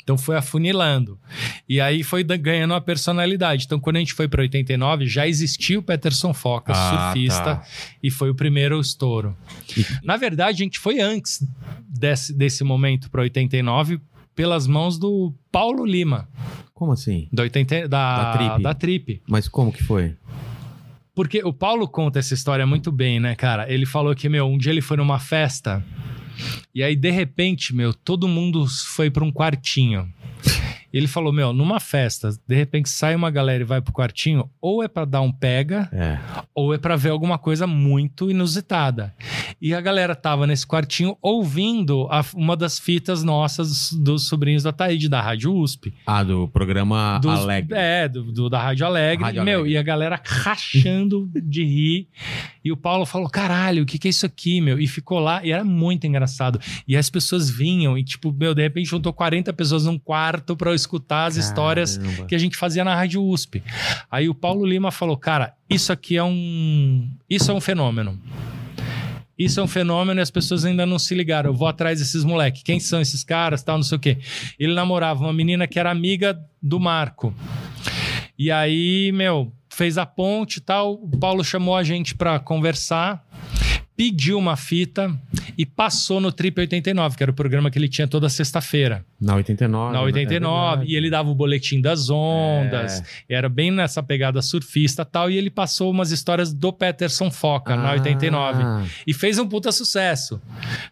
Então foi afunilando. E aí foi ganhando uma personalidade. Então quando a gente foi para 89, já existia o Peterson Foca, Ah, surfista, tá. e foi o primeiro estouro. Na verdade, a gente foi antes desse, desse momento para 89 pelas mãos do Paulo Lima, Como assim? da, 80, da, Da Trip. da Trip. Mas como que foi? Porque o Paulo conta essa história muito bem, né, cara? Ele falou que, meu, um dia ele foi numa festa e aí, de repente, meu, todo mundo foi para um quartinho. Ele falou, meu, numa festa, de repente sai uma galera e vai pro quartinho, ou é para dar um pega, É. ou é pra ver alguma coisa muito inusitada. E a galera tava nesse quartinho ouvindo a- uma das fitas nossas dos sobrinhos da Taíde, da Rádio USP. Ah, do programa Dos- Alegre. É, do, do- da Rádio Alegre. Rádio Meu, Alegre. e a galera rachando de rir. E o Paulo falou: caralho, o que, que é isso aqui, meu? E ficou lá, e era muito engraçado. E as pessoas vinham, e tipo, meu, de repente juntou 40 pessoas num quarto pra eu escutar as histórias Caramba. que a gente fazia na Rádio USP. Aí o Paulo Lima falou: "Cara, isso aqui é um isso é um fenômeno. Isso é um fenômeno e as pessoas ainda não se ligaram. Eu vou atrás desses moleques. Quem são esses caras, tal, não sei o quê. Ele namorava uma menina que era amiga do Marco. E aí, meu, fez a ponte e tal. O Paulo chamou a gente pra conversar, pediu uma fita e passou no Trip 89, que era o programa que ele tinha toda sexta-feira. Na 89. Na né? 89, É verdade. e ele dava o boletim das ondas, e era bem nessa pegada surfista e tal, e ele passou umas histórias do Peterson Foca na Ah. 89, e fez um puta sucesso.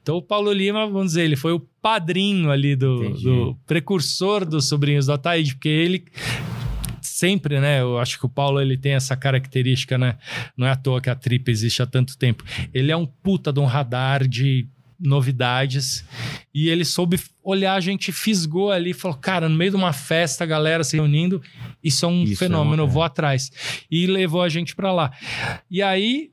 Então o Paulo Lima, vamos dizer, ele foi o padrinho ali do, do precursor dos sobrinhos do Ataíde, porque ele sempre, né, eu acho que o Paulo ele tem essa característica, né, não é à toa que a Trip existe há tanto tempo, ele é um puta de um radar de novidades e ele soube olhar, a gente fisgou ali falou, cara, no meio de uma festa, a galera se reunindo, isso é um Isso é fenômeno, uma- eu vou atrás. E levou a gente pra lá. E aí,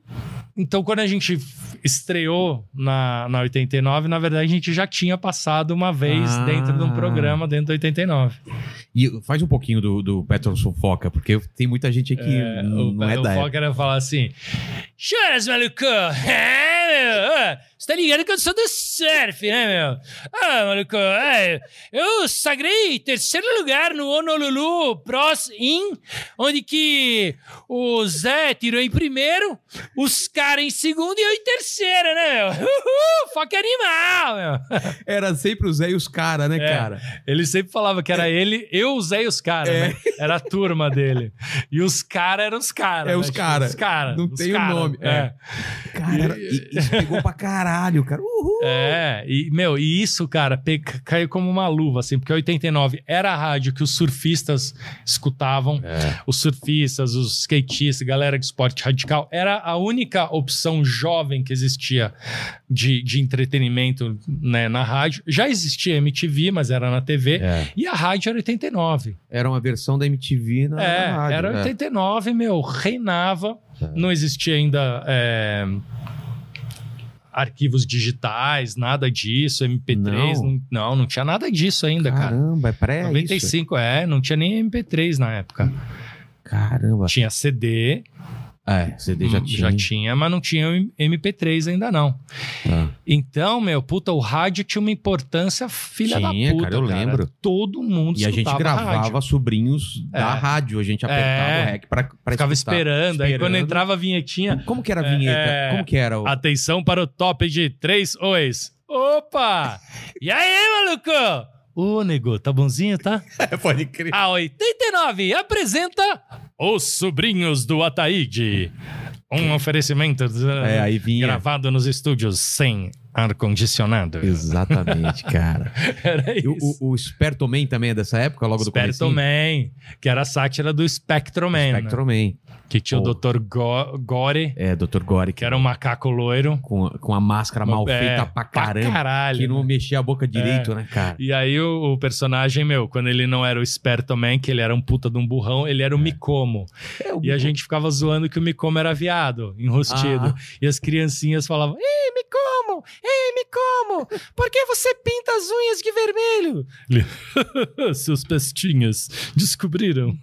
então quando a gente estreou na, na 89, na verdade a gente já tinha passado uma vez Ah. dentro de um programa dentro da 89. E faz um pouquinho do, do Peterson Foca, porque tem muita gente aqui que É, não o, não é da. Fokker ia falar assim: Choras, maluco! É, meu? Ah, você tá ligado que eu sou do surf, né, meu? Ah, maluco, é, eu sagrei terceiro lugar no Honolulu Pros In, onde que o Zé tirou em primeiro, os caras em segundo e eu em terceiro, né, meu? Uhul, foca animal, meu. Era sempre o Zé e os caras, né, É. cara? Ele sempre falava que era ele, eu, o Zé e os caras, É. né? Era a turma dele. E os caras eram os caras. É, né? os Tipo, cara. Os caras. Não os tem o cara. nome, é. É. Cara, era- e- isso pegou pra caralho, cara. Uhul. É, e, meu, e isso, cara, caiu como uma luva, assim, porque 89 era a rádio que os surfistas escutavam, É. os surfistas, os skatistas, galera de esporte radical, era a única opção jovem que existia de, de entretenimento né, na rádio. Já existia MTV, mas era na TV, É. e a rádio era 89. Era uma versão da MTV na, é, na rádio. era é. 89, meu, reinava. É. Não existia ainda é, arquivos digitais, nada disso, MP3, Não. não, não, não tinha nada disso ainda, cara. Caramba, é pré 95, é, não tinha nem MP3 na época. Caramba. Tinha CD, É, CD já tinha. já tinha, mas não tinha MP3 ainda não. Tá. Então, meu, puta, o rádio tinha uma importância filha Tinha, da puta, cara, eu lembro. Todo mundo E a gente escutava rádio. gravava sobrinhos da É. rádio. A gente apertava É. o REC pra, pra Ficava escutar. esperando. Aí quando Esperando. entrava a vinhetinha, Como que era a É, vinheta? é. Como que era? O... Atenção para o top de três ois. Opa! E aí, maluco? Ô, nego, tá bonzinho, tá? Pode crer. A 89 apresenta Os Sobrinhos do Ataíde. Um oferecimento É, aí vinha. gravado nos estúdios sem ar-condicionado. Exatamente, cara. Era o, isso. o, o Spertoman também é dessa época, logo do Spectro comecinho? Man, que era a sátira do Spectro Man, né? Que tinha Pô. o Dr. Go Gore, É, Dr. Gore. que era um macaco loiro. Com, a- com a máscara mal É, feita pra caramba. caralho, que não né? mexia a boca direito, né, cara? E aí o, o personagem, meu, quando ele não era o Esperto Man, que ele era um puta de um burrão, ele era o Micomo. É, o- E a gente ficava zoando que o Micomo era viado, enrostido. Ah. E as criancinhas falavam, Ei, Micomo! Ei, Micomo! Por que você pinta as unhas de vermelho? Ele, Seus pestinhas descobriram.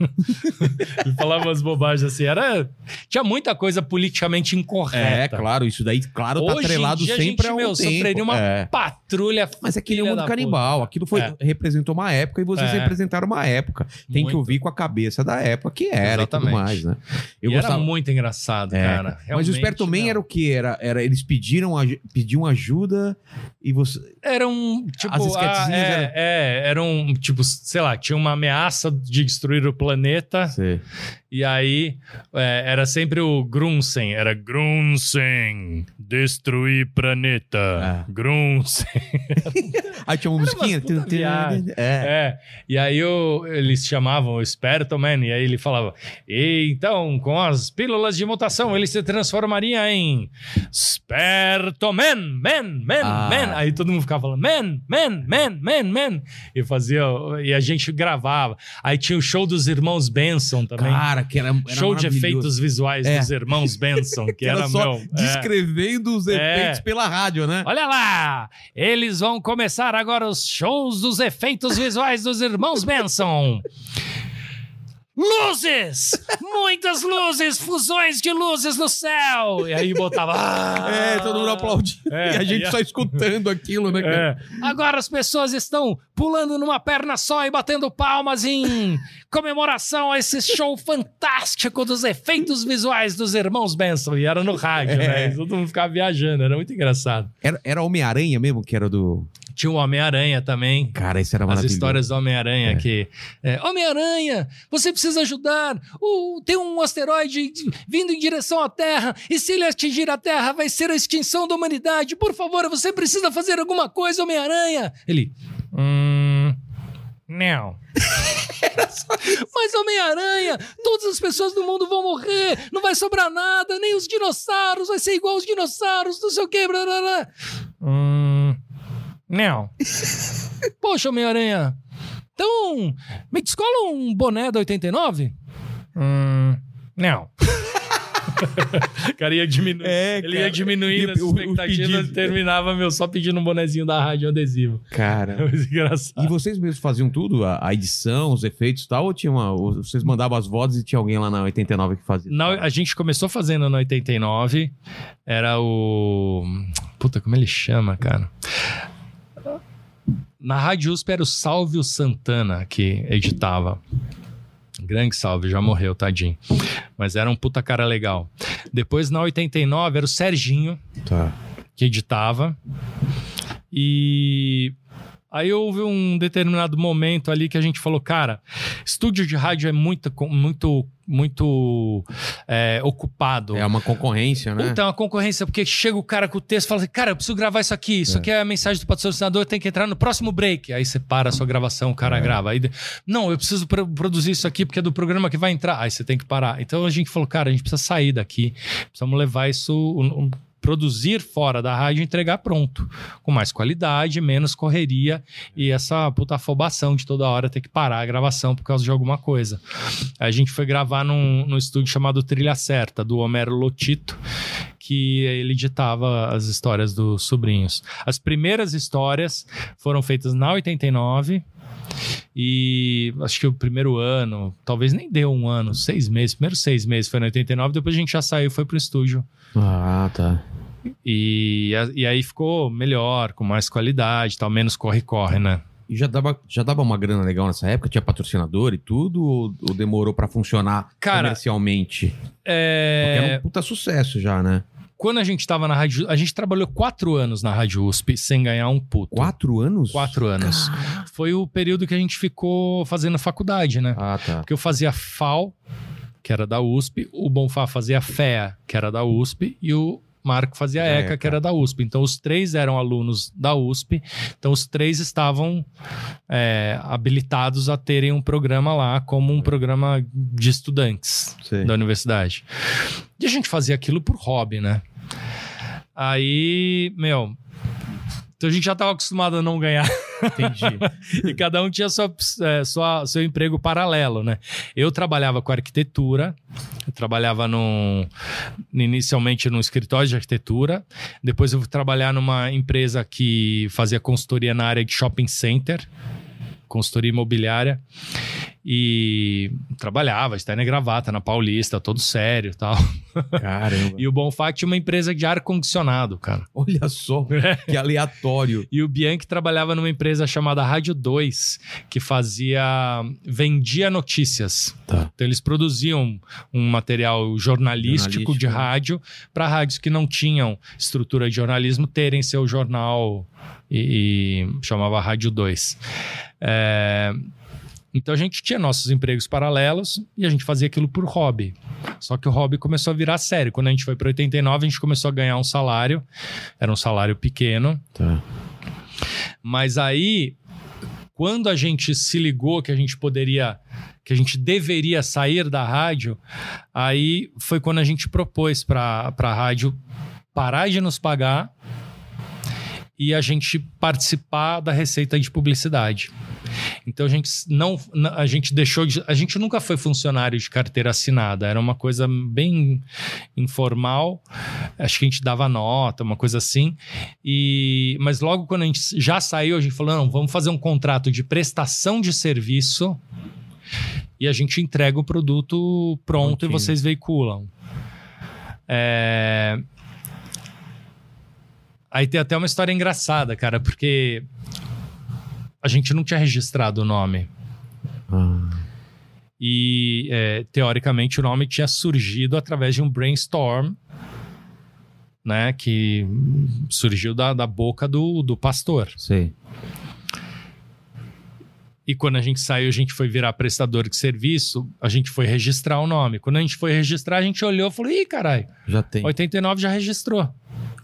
e falava umas bobagens assim. Era... Tinha muita coisa politicamente incorreta. É, claro, isso daí, claro, tá Hoje em atrelado dia a sempre gente, ao meu, tempo. sofreria uma É. patrulha Mas é que o filha mundo canibal. puta. Aquilo foi, É. representou uma época e vocês É. representaram uma época. Tem que Muito. ouvir com a cabeça da época que era Exatamente. e tudo mais, né? Eu e gostava. era muito engraçado, É, cara. Mas o Esperto Man era o que? Era, era, eles pediram, pediam ajuda e você. Era um, tipo... As esquetezinhas ah, é, eram- é, era um, tipo, sei lá, tinha uma ameaça de destruir o planeta Você- e aí é, era sempre o Grunsen, era Grunsen, destruir planeta, É. Grunsen. Aí tinha uma musiquinha. É. É, e aí eles chamavam o Esperto Man, e aí ele falava: "E então, com as pílulas de mutação, ele se transformaria em Esperto Man, Man, Man, Ah. Man. Aí todo mundo ficava falando: Man, Man, Man, Man, Man. E fazia, e a gente gravava. Aí tinha o show dos irmãos Benson também. Cara, que era, era show de efeitos visuais É. dos irmãos Benson, que, Que era, era, só meu. é. descrevendo os efeitos É. pela rádio, né? Olha lá! Eles vão começar agora os shows dos efeitos visuais dos irmãos Benson. Luzes! Muitas luzes! Fusões de luzes no céu! E aí botava. "Ah!" É, todo mundo aplaudindo. É, e a gente a- só escutando aquilo, né, cara? É. Agora as pessoas estão pulando numa perna só e batendo palmas em comemoração a esse show fantástico dos efeitos visuais dos irmãos Benson. E era no rádio, É. né? E todo mundo ficava viajando, era muito engraçado. Era, era Homem-Aranha mesmo, que era do. Tinha o Homem-Aranha também. Cara, esse era As maravilhoso. histórias do Homem-Aranha É. que. é, Homem-Aranha, você precisa ajudar. O, tem um asteroide vindo em direção à Terra, e se ele atingir a Terra, vai ser a extinção da humanidade. Por favor, você precisa fazer alguma coisa, Homem-Aranha. Ele. Hum. Não. Mas Homem-Aranha, todas as pessoas do mundo vão morrer, não vai sobrar nada, nem os dinossauros, vai ser igual os dinossauros, não sei o que, blá blá blá. Hum. Não. Poxa, Homem-Aranha. Então, me descola um boné da 89? Hum, não. o cara ia diminuindo. É, ele cara. ia diminuindo as expectativas e terminava, meu, só pedindo um bonezinho da rádio adesivo. Cara. Muito engraçado. E vocês mesmos faziam tudo? A, a edição, os efeitos e tal? Ou tinha uma, ou vocês mandavam as vozes e tinha alguém lá na 89 que fazia? Na- a gente começou fazendo no 89. Era o. Puta, como ele chama, cara? Na Rádio USP era o Sálvio Santana que editava. Grande salve, já morreu, tadinho. Mas era um puta cara legal. Depois, na 89, era o Serginho Tá. que editava. E aí houve um determinado momento ali que a gente falou, cara, estúdio de rádio é muito, muito, muito é, ocupado. É uma concorrência, né? Então, a concorrência, porque chega o cara com o texto e fala assim, cara, eu preciso gravar isso aqui, isso É. aqui é a mensagem do patrocinador, tem que entrar no próximo break. Aí você para a sua gravação, o cara É. grava. Aí, não, eu preciso pro- produzir isso aqui porque é do programa que vai entrar. Aí você tem que parar. Então a gente falou, cara, a gente precisa sair daqui, precisamos levar isso... um- um- Produzir fora da rádio e entregar pronto, com mais qualidade, menos correria e essa puta afobação de toda hora ter que parar a gravação por causa de alguma coisa. A gente foi gravar num, num estúdio chamado Trilha Certa, do Homero Lotito, que ele editava as histórias dos sobrinhos. As primeiras histórias foram feitas na 89. E acho que o primeiro ano, talvez nem deu um ano, seis meses. Primeiro seis meses foi na 89, depois a gente já saiu e foi pro estúdio. Ah, tá. E, e aí ficou melhor, com mais qualidade, tal, menos corre-corre, né? E já dava, já dava uma grana legal nessa época? Tinha patrocinador e tudo? Ou, ou demorou pra funcionar Cara, comercialmente? Porque É, era um puta sucesso já, né? Quando a gente tava na rádio, a gente trabalhou quatro anos na Rádio USP sem ganhar um puto. Quatro anos? Quatro anos. Foi o período que a gente ficou fazendo faculdade, né? Ah, tá. Porque eu fazia FAO, que era da USP, o Bonfá fazia FEA, que era da USP, e o Marco fazia ECA, ECA. que era da USP. Então, os três eram alunos da USP, então os três estavam é, habilitados a terem um programa lá como um programa de estudantes Sei. da universidade. E a gente fazia aquilo por hobby, né? Aí, meu. Então a gente já estava acostumado a não ganhar Entendi. e cada um tinha sua, é, sua- seu emprego paralelo, né? Eu trabalhava com arquitetura, eu trabalhava num, inicialmente num escritório de arquitetura, depois eu fui trabalhar numa empresa que fazia consultoria na área de shopping center, consultoria imobiliária, e trabalhava, está na gravata, na Paulista, todo sério e tal. Caramba. E o Bonfá tinha uma empresa de ar-condicionado, cara. Olha só, que aleatório. E o Bianchi trabalhava numa empresa chamada Rádio 2, que fazia. vendia notícias. Tá. Então eles produziam um material jornalístico, Jornalístico, de rádio para rádios que não tinham estrutura de jornalismo terem seu jornal e, e chamava Rádio 2. É, Então a gente tinha nossos empregos paralelos e a gente fazia aquilo por hobby. Só que o hobby começou a virar sério. Quando a gente foi para 89, a gente começou a ganhar um salário. Era um salário pequeno. Tá. Mas aí, quando a gente se ligou que a gente poderia, que a gente deveria sair da rádio, aí foi quando a gente propôs para a rádio parar de nos pagar e a gente participar da receita de publicidade. Então a gente não, a gente deixou de, a gente nunca foi funcionário de carteira assinada, era uma coisa bem informal. Acho que a gente dava nota, uma coisa assim. E mas logo quando a gente já saiu, a gente falou: "Não, vamos fazer um contrato de prestação de serviço e a gente entrega o produto pronto Prontinho. e vocês veiculam". É, Aí tem até uma história engraçada, cara, porque a gente não tinha registrado o nome. Ah, E, é, teoricamente, o nome tinha surgido através de um brainstorm, né? Que surgiu da, da boca do, do pastor. sei. E quando a gente saiu, a gente foi virar prestador de serviço, a gente foi registrar o nome. Quando a gente foi registrar, a gente olhou e falou: ih, caralho, Já tem. 89 já registrou.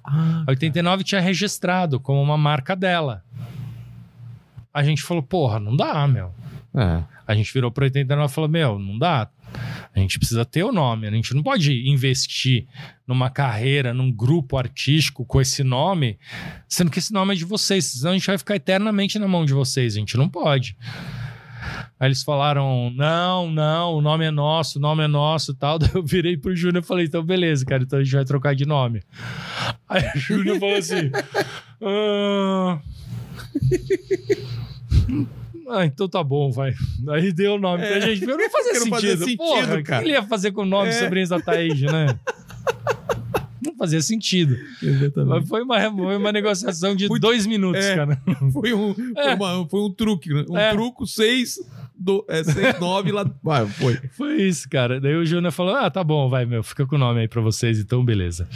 Ah, A 89 tinha registrado como uma marca dela. A gente falou: porra, não dá, meu. é. A gente virou pro 89 e falou: Meu, não dá. A gente precisa ter o nome. A gente não pode investir numa carreira, num grupo artístico com esse nome, sendo que esse nome é de vocês. Senão a gente vai ficar eternamente na mão de vocês. A gente não pode. Aí eles falaram: não, não, o nome é nosso, o nome é nosso e tal. Daí eu virei pro Júnior e falei: então beleza, cara, então a gente vai trocar de nome. Aí o Júnior falou assim: ah. Ah, então tá bom, vai. Aí deu o nome pra gente. Não fazia sentido. fazia sentido, Porra, o que cara. ele ia fazer com o nome É. sobrinhos da Taíde, né? Fazia sentido. Mas foi uma, foi uma negociação de Muito- dois minutos, É. cara. Foi um, foi É. uma- foi um truque, né? Um É. truco, seis, do, é, seis, nove lá. Vai, foi. Foi isso, cara. Daí o Júnior falou: Ah, tá bom, vai, meu, fica com o nome aí pra vocês, então beleza.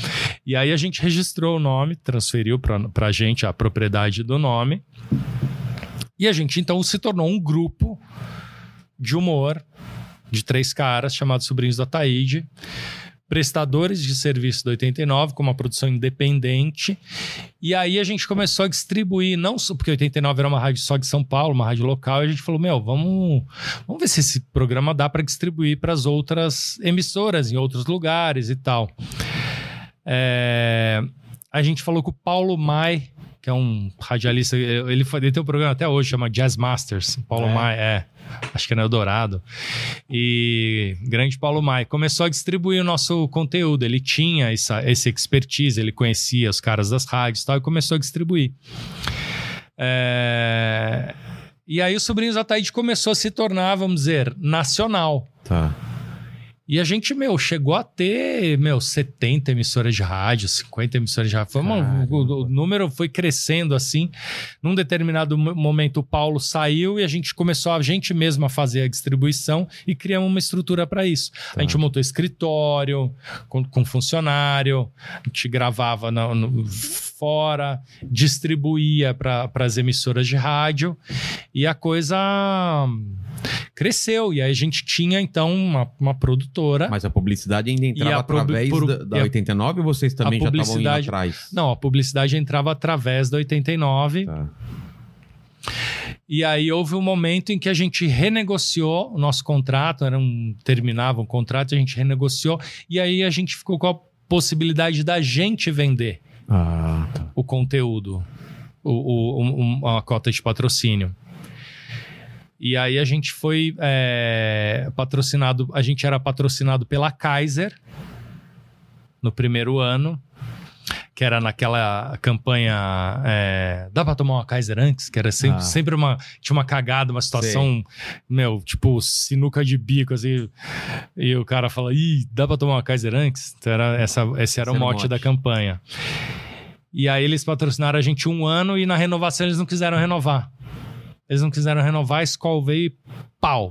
E aí a gente registrou o nome, transferiu pra, pra gente a propriedade do nome. E a gente então se tornou um grupo de humor de três caras chamados Sobrinhos da Taíde. Prestadores de serviço do 89, com uma produção independente. E aí a gente começou a distribuir, não só porque 89 era uma rádio só de São Paulo, uma rádio local, e a gente falou: Meu, vamos, vamos ver se esse programa dá para distribuir para as outras emissoras em outros lugares e tal. É, a gente falou com o Paulo Mai, que é um radialista, ele, fa- ele tem um programa até hoje, chama Jazz Masters. Paulo É? Mai, é. Acho que é no Eldorado. E grande Paulo Mai começou a distribuir o nosso conteúdo. Ele tinha essa, esse expertise, ele conhecia os caras das rádios e tal, e começou a distribuir. É, E aí o Sobrinhos da Taíde começou a se tornar, vamos dizer, nacional. Tá. E a gente, meu, chegou a ter, meu, 70 emissoras de rádio, 50 emissoras de rádio. Foi uma- o, o número foi crescendo assim. Num determinado mo- momento, o Paulo saiu e a gente começou a gente mesmo a fazer a distribuição e criamos uma estrutura para isso. Tá. A gente montou escritório com, com funcionário, a gente gravava na- no- fora, distribuía para as emissoras de rádio e a coisa cresceu. E aí a gente tinha, então, uma, uma produtora. Mas a publicidade ainda entrava através por- da, da e a- 89 ou vocês também já estavam indo atrás? Não, a publicidade entrava através da 89. Tá. E aí houve um momento em que a gente renegociou o nosso contrato, era um, terminava um contrato, a gente renegociou, e aí a gente ficou com a possibilidade da gente vender Ah, tá. o conteúdo, o, o- um- a cota de patrocínio. E aí a gente foi é, patrocinado, a gente era patrocinado pela Kaiser no primeiro ano, que era naquela campanha é, dá pra tomar uma Kaiser antes, que era sempre, Ah. sempre uma tinha uma cagada, uma situação, meu, tipo sinuca de bico assim, e o cara fala, ih, dá pra tomar uma Kaiser antes? Então era essa, esse era o Esse o mote, mote. da campanha. E aí eles patrocinaram a gente um ano e na renovação eles não quiseram renovar. Eles não quiseram renovar, a Skol veio e pau.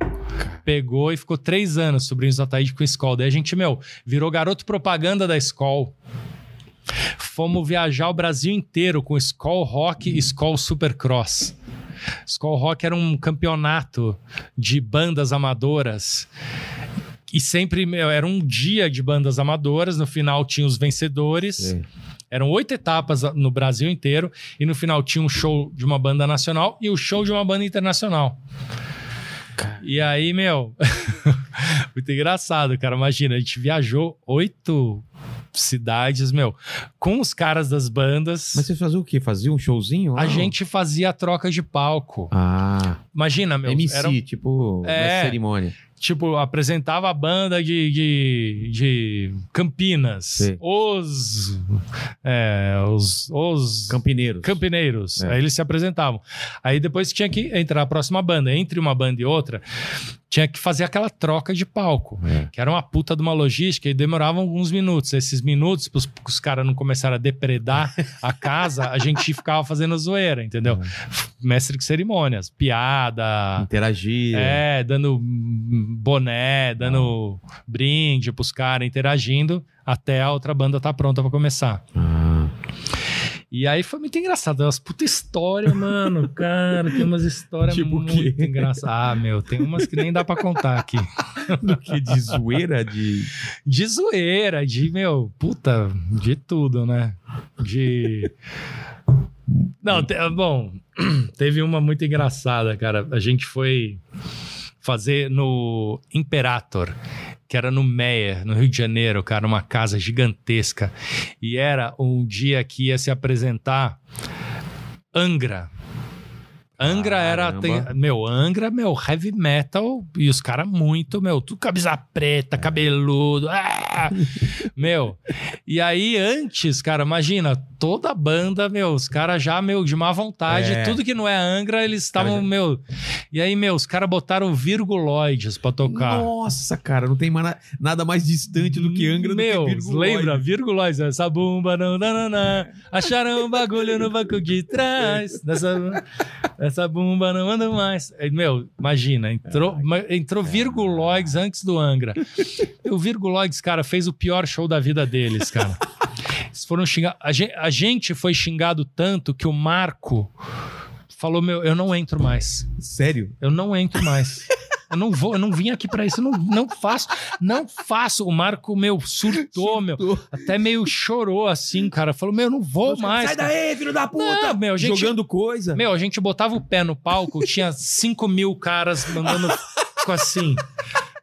Pegou e ficou três anos sobrinhos da Taíde com a Skol. Daí a gente, meu, virou garoto propaganda da Skol. Fomos viajar o Brasil inteiro com Skol Rock e Skol Supercross. Skol Rock era um campeonato de bandas amadoras. E sempre, meu, era um dia de bandas amadoras. No final tinha os vencedores. Sei. Eram oito etapas no Brasil inteiro e no final tinha um show de uma banda nacional e o show de uma banda internacional. E aí, meu, muito engraçado, cara. Imagina, a gente viajou oito cidades, meu, com os caras das bandas. Mas vocês faziam o quê? Faziam um showzinho? a gente fazia troca de palco. Ah, Imagina, meu, MC, era tipo, É. cerimônia. tipo, apresentava a banda de, de, de Campinas. Os, é, os, os Campineiros. Campineiros. É. Aí eles se apresentavam. Aí depois tinha que entrar a próxima banda. Entre uma banda e outra, tinha que fazer aquela troca de palco. É. Que era uma puta de uma logística e demorava alguns minutos. Esses minutos, para os caras não começarem a depredar a casa, a gente ficava fazendo zoeira, entendeu? Mestre de cerimônias, piada. Interagir. É, dando boné, dando brinde pros caras, interagindo, até a outra banda tá pronta pra começar. Ah, E aí foi muito engraçado. Umas puta história, mano. Cara, tem umas histórias Tipo muito engraçadas. Ah, meu, tem umas que nem dá pra contar aqui. do que de zoeira, de... De zoeira, de, meu, puta, de tudo, né? De. Não, te- bom, teve uma muito engraçada, cara. A gente foi fazer no Imperator, que era no Meia, no Rio de Janeiro, cara, uma casa gigantesca. E era um dia que ia se apresentar Angra. Angra era. Tem- meu, Angra, meu, heavy metal. E os caras muito, meu, tudo camisa preta, cabeludo. ah! meu. E aí, antes, cara, imagina, toda a banda, meu, os caras já, meu, de má vontade. É. Tudo que não é Angra, eles estavam, já- meu. E aí, meu, os caras botaram virguloides pra tocar. Nossa, cara, não tem nada mais distante do que Angra Meu, do que Virguloide. lembra? Virguloide. Essa bomba não, não, não, não. Acharam um bagulho no banco de trás. Dessa, essa bomba não anda mais. Aí, Meu, imagina, entrou, ma- entrou Virguloides antes do Angra. E o Virguloides, cara, fez o pior show da vida deles, cara. Eles foram xingar. A gente, a gente foi xingado tanto que o Marco falou: Meu, eu não entro mais. Sério? Eu não entro mais. Eu não vou, eu não vim aqui pra isso, eu não, não faço, não faço. O Marco, meu, surtou, meu. Até meio chorou assim, cara. Falou, meu, eu não vou mais. Sai cara. daí, filho da puta! Não, meu, gente- Jogando coisa. Meu, a gente botava o pé no palco, tinha 5 mil caras mandando assim.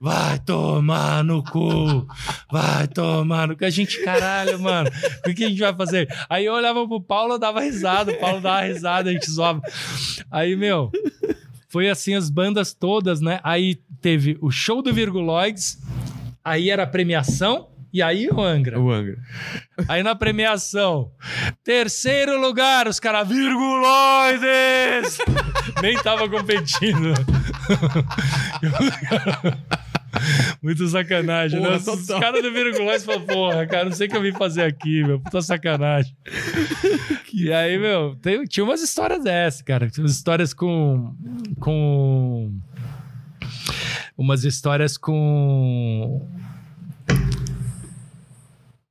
Vai tomar no cu, vai tomar no cu. A gente, caralho, mano, o que a gente vai fazer? Aí eu olhava pro Paulo, eu dava risada, o Paulo dava risada, a gente zoava. Aí, meu, foi assim as bandas todas, né? Aí teve o show do Virguloides, aí era a premiação. E aí o Angra. O Angra. Aí na premiação, terceiro lugar, os caras, virguloides! Nem tava competindo. Muito sacanagem, Porra, né? Os total. caras do Virguloides falaram, porra, cara, não sei o que eu vim fazer aqui, meu. Puta sacanagem. e aí, meu, tem- tinha umas histórias dessas, cara. Tinha umas histórias com. com. Umas histórias com.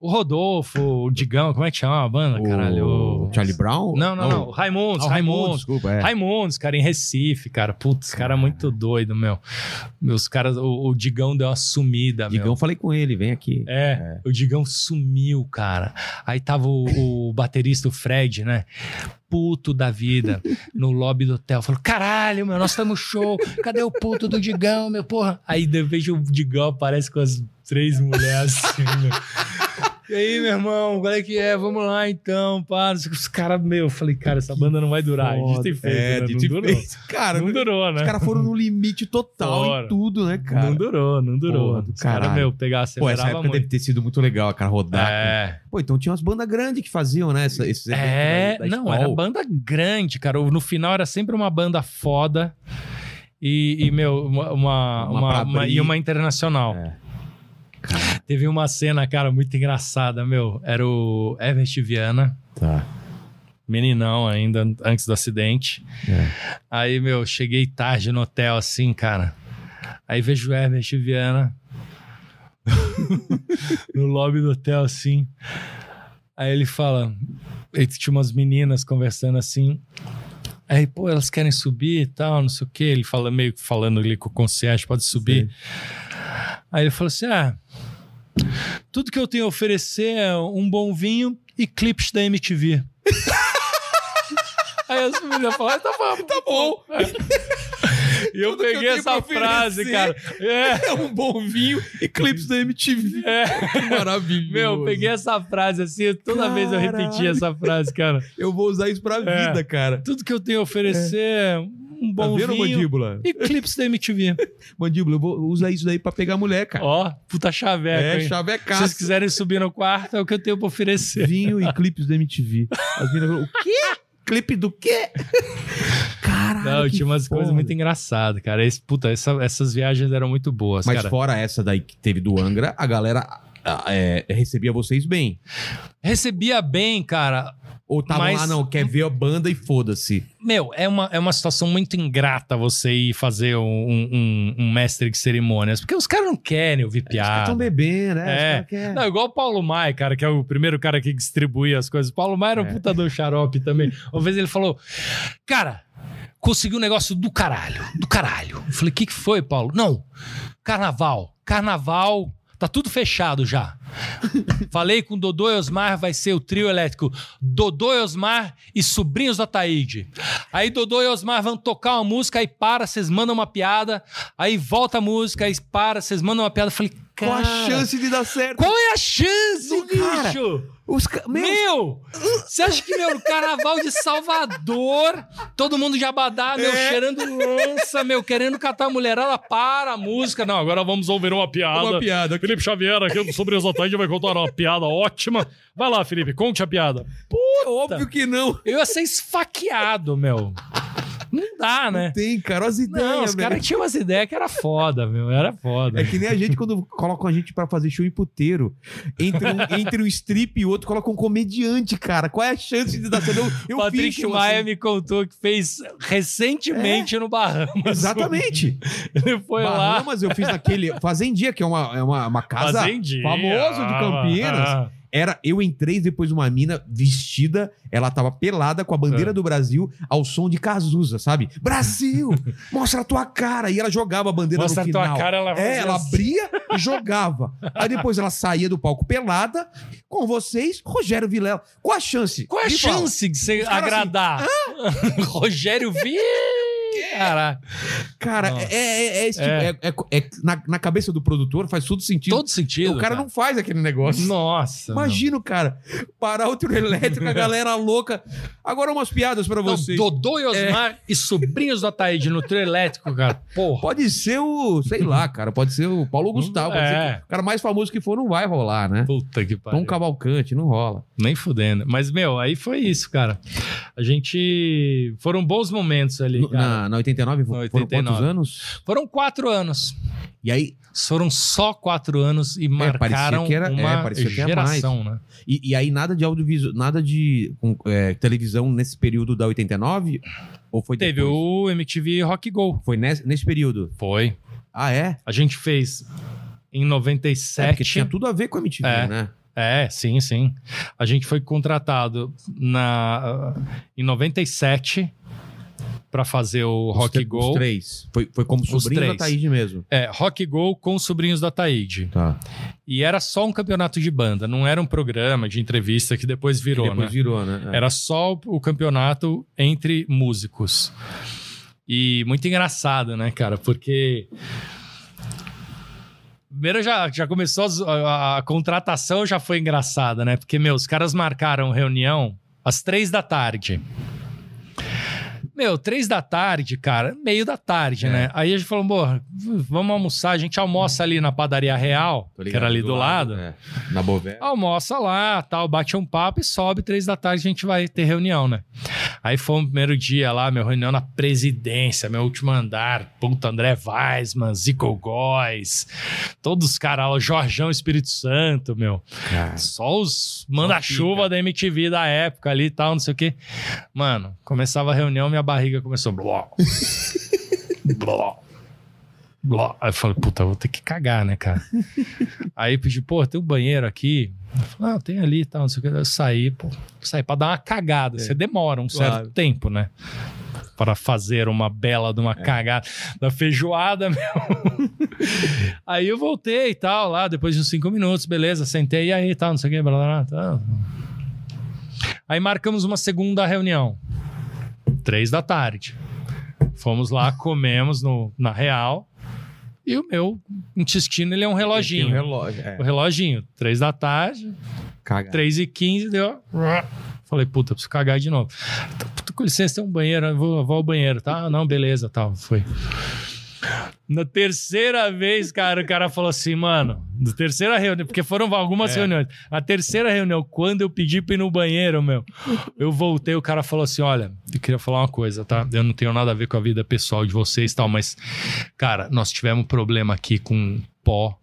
O Rodolfo, o Digão, como é que chama a banda, caralho? O Charlie Brown? Não, não, não. Raimundos, Ah, o Raimundos. Desculpa, é. Raimundos, cara, em Recife, cara. Putz, cara muito doido, meu. Meus caras, o, o Digão deu uma sumida, meu. Digão, falei com ele, vem aqui. É, o Digão sumiu, cara. Aí tava o, o baterista, o Fred, né? Puto da vida, no lobby do hotel. Falou: caralho, meu, nós estamos show. Cadê o puto do Digão, meu porra? Aí de repente o Digão aparece com as três mulheres assim, meu. E aí, meu irmão, qual é que é? Vamos lá então, pá. Os caras, meu, eu falei, cara, essa banda não vai durar. Dito e feito, é, né? dito não e durou. feito. Cara, Não durou, né? os caras foram no limite total Fora. em tudo, né, cara? Não durou, não durou. Porra do Os caras, meu, pegar, Pô, acelerava essa época muito. deve ter sido muito legal, cara, rodar. É. Pô, então tinha umas bandas grandes que faziam, né? essa- esses É, da- da não, era banda grande, cara. No final era sempre uma banda foda e, e, meu, uma, uma, Uma uma- e uma internacional. É. Teve uma cena, cara, muito engraçada, meu. Era o Everest Viana, Tá. meninão ainda, antes do acidente. É. Aí, meu, cheguei tarde no hotel, assim, cara. Aí vejo o Herbert Viana no lobby do hotel, assim. Aí ele fala... Ele tinha umas meninas conversando assim. Aí, pô, elas querem subir e tal, não sei o quê. Ele fala meio que falando ali com o concierge, pode subir. Aí ele falou assim, ah... Tudo que eu tenho a oferecer é um bom vinho e clipes da MTV. Aí as meninas falaram, tá bom, tá bom. E eu Tudo eu peguei tenho essa frase, cara. É, É um bom vinho e clipes da MTV. é. Que maravilhoso. Meu, eu peguei essa frase assim, toda vez eu Caralho. repetia essa frase, cara. Eu vou usar isso pra É. vida, cara. Tudo que eu tenho a oferecer é um Tá bom vinho mandíbula? e clipes da MTV. Mandíbula, eu vou usar isso daí pra pegar mulher, cara. Ó, puta chaveco, é, hein? Se vocês quiserem subir no quarto, é o que eu tenho pra oferecer. Vinho e clipes da MTV. As meninas falaram, o quê? Clipe do quê? Caralho, Não, tinha umas foda. coisas muito engraçadas, cara. Esse, puta, essa- essas viagens eram muito boas, Mas cara. fora essa daí que teve do Angra, a galera é, recebia vocês bem. Recebia bem, cara. Ou tava Mas- lá, não, quer ver a banda e foda-se. Meu, é uma, é uma situação muito ingrata você ir fazer um, um, um mestre de cerimônias, porque os caras não querem ouvir Os caras piada. tão bebendo, né? Os É. Não, igual o Paulo Maia, cara, que é o primeiro cara que distribuía as coisas. O Paulo Maia era um É. puta do xarope também. Uma vez ele falou: Cara, consegui um negócio do caralho, do caralho. Eu falei: O que, que foi, Paulo? Não, carnaval. Carnaval. Tá tudo fechado já. Falei com Dodô e Osmar, vai ser o trio elétrico. Dodô e Osmar e sobrinhos da Taíde. Aí Dodô e Osmar vão tocar uma música, aí para, vocês mandam uma piada. Aí volta a música, aí para, vocês mandam uma piada. Eu falei, Qual a Cara, chance de dar certo? Qual é a chance, cara. bicho? Os ca... Meu, Meu, você acha que, meu, carnaval de Salvador, todo mundo de abadá, meu, É. cheirando lança, meu, querendo catar a mulherada, para a música. Não, agora vamos ouvir uma piada. uma piada. Felipe Xavier aqui sobre os Ataíde vai contar uma piada ótima. Vai lá, Felipe, conte a piada. Óbvio que não. Eu ia ser esfaqueado, meu. Não dá, né? Tem, cara, as ideias, Não, os caras tinham umas ideias que era foda, meu. Era foda. É que nem a gente quando colocam a gente pra fazer show em puteiro. Entre um, entre um strip e outro, coloca um comediante, cara. Qual é a chance de dar certo? Eu, eu Patrick fiz show Maia assim. me contou que fez recentemente no Bahamas. Exatamente. Ele foi lá. Bahamas, eu fiz naquele. Fazendia, que é uma, é uma, uma casa famoso de Campinas. Ah, Era, eu entrei depois uma mina vestida, ela tava pelada com a bandeira É. do Brasil ao som de Cazuza, sabe? Brasil, mostra a tua cara. E ela jogava a bandeira Mostra a no tua final. cara, ela É, ela assim. abria e jogava. Aí depois ela saía do palco pelada. Com vocês, Rogério Vilela. Qual a chance? Qual a Me fala. chance de você caras agradar? Rogério Vi. Caralho. Cara, Nossa. é, é, é tipo- É. é- é- é- na, na cabeça do produtor faz todo sentido. Todo sentido. o cara, não faz aquele negócio. Nossa. Imagina, cara, parar o trio elétrico, a galera louca. Agora umas piadas pra. Não, vocês. Dodô e Osmar e sobrinhos do Ataíde no trio elétrico, cara. Porra. Pode ser o, sei lá, cara, pode ser o Paulo Gustavo. É. o cara mais famoso que for não vai rolar, né? Puta que pariu. Tom Cavalcante, não rola. Nem fudendo. Mas, meu, aí foi isso, cara. A gente. Foram bons momentos ali, cara. Na, na 89, Na foram 89. quantos anos? Foram quatro anos. E aí, Foram só quatro anos e parecia marcaram que era- é, uma que era geração, né? e, e aí nada de audiovisual, nada de é, televisão nesse período da 89? Ou foi Teve depois? o MTV Rock Go. Foi nesse, nesse período? Foi. Ah, é? A gente fez em É, 97. porque tinha tudo a ver com a MTV, É. né? É, sim, sim. A gente foi contratado na, em 97 para fazer o Os Rock Go. Os três. Foi, foi como sobrinho da. Taíde mesmo. É, Rock Go com os sobrinhos da Taíde. Tá. E era só um campeonato de banda, não era um programa de entrevista que depois virou, E depois né? virou, né? É. Era só o campeonato entre músicos. E muito engraçado, né, cara? Porque. Primeiro já, já começou as- a, a contratação já foi engraçada, né? Porque, meu, os caras marcaram reunião às três da tarde. Meu, três da tarde, cara, meio da tarde, É. né? Aí a gente falou, pô, vamos almoçar, a gente almoça ali na padaria real, Tô que ligado, era ali do, lado. é. Na Bové. Almoça lá, tal, bate um papo e sobe, três da tarde a gente vai ter reunião, né? Aí foi o primeiro dia lá, meu reunião na presidência, meu último andar, puta, André Weisman, Zico Góes, todos os caras lá, Jorjão Espírito Santo, meu. Cara. Só os manda-chuva da MTV da época ali e tal, não sei o quê. Mano, começava a reunião, minha barriga começou. Bló. Bló. Bló. Aí eu falei, puta, vou ter que cagar, né, cara? Aí pedi, pô, tem um banheiro aqui. Eu falei, ah, tem ali e tal, não sei o que. Eu saí, pô, saí pra dar uma cagada. Você demora um certo Claro. tempo, né? Para fazer uma bela de uma cagada da feijoada, meu. aí eu voltei e tal, lá, depois de uns cinco minutos, beleza, sentei, e aí tal, não sei o que, blá, blá, blá, tal. Aí marcamos uma segunda reunião, três da tarde. Fomos lá, comemos no, na Real, e o meu intestino, ele é um reloginho. Um relógio. É. O reloginho, três da tarde, Caga. 3 e 15 deu. Falei, puta, preciso cagar de novo. Puta, com licença, tem um banheiro, eu vou, vou ao banheiro, tá? Não, beleza, tal. Foi. Na terceira vez, cara, o cara falou assim, mano, na terceira reunião, porque foram algumas É. reuniões. Na terceira reunião, quando eu pedi pra ir no banheiro, meu, eu voltei, o cara falou assim: olha, eu queria falar uma coisa, tá? Eu não tenho nada a ver com a vida pessoal de vocês e tal, mas, cara, nós tivemos um problema aqui com pó.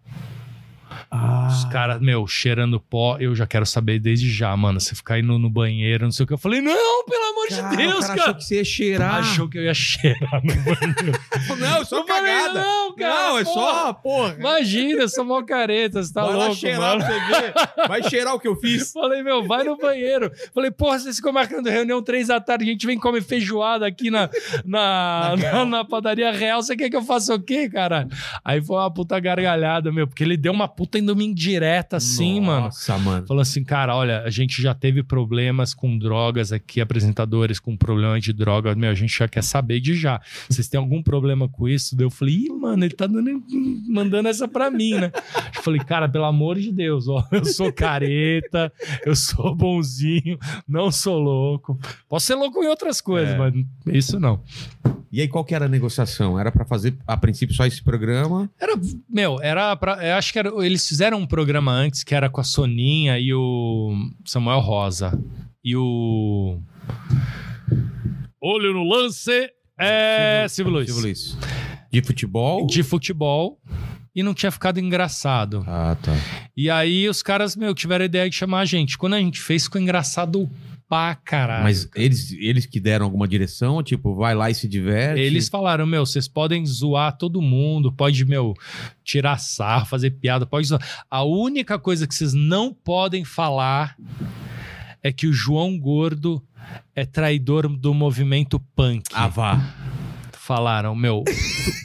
Ah, Os caras, meu, cheirando pó, eu já quero saber desde já, mano. Você ficar indo no banheiro, não sei o que. Eu falei, não, pelo amor cara, de Deus, o cara. cara, achou que você ia cheirar. Achou que eu ia cheirar no banheiro. Não, é só Eu falei, cagada. não, cara. Não, é porra. só, porra. Imagina, eu sou mó careta, você tá Vai lá louco, cheirar mano. pra você ver. Vai cheirar o que eu fiz. Falei, meu, vai no banheiro. Falei, porra, vocês ficam marcando reunião três da tarde, a gente vem comer feijoada aqui na, na, Na na, padaria real. Você quer que eu faça o quê, cara? Aí foi uma puta gargalhada, meu, porque ele deu uma puta indo me indireta assim, mano. Nossa, mano. Falou assim, cara, olha, a gente já teve problemas com drogas aqui, apresentadores com problema de drogas, meu, a gente já quer saber de já. Vocês têm algum problema com isso? Daí Eu falei, ih, mano, ele tá dando- mandando essa pra mim, né? falei, cara, pelo amor de Deus, ó, eu sou careta, eu sou bonzinho, não sou louco. Posso ser louco em outras coisas, É. mas isso não. E aí, qual que era a negociação? Era pra fazer, a princípio, só esse programa? Era, meu, era pra. Eu acho que era, eles fizeram um programa antes que era com a Soninha e o Samuel Rosa. E o. Olho no lance é Silvio Luiz. Silvio Luiz. De futebol? De futebol. E não tinha ficado engraçado. Ah, tá. E aí os caras, meu, tiveram a ideia de chamar a gente. Quando a gente fez, ficou engraçado pra caralho. Mas eles, eles que deram alguma direção, tipo, vai lá e se diverte? Eles falaram, meu, vocês podem zoar todo mundo, pode, meu, tirar sarro, fazer piada, pode zoar. A única coisa que vocês não podem falar é que o João Gordo é traidor do movimento punk. Ah, vá. Falaram, meu,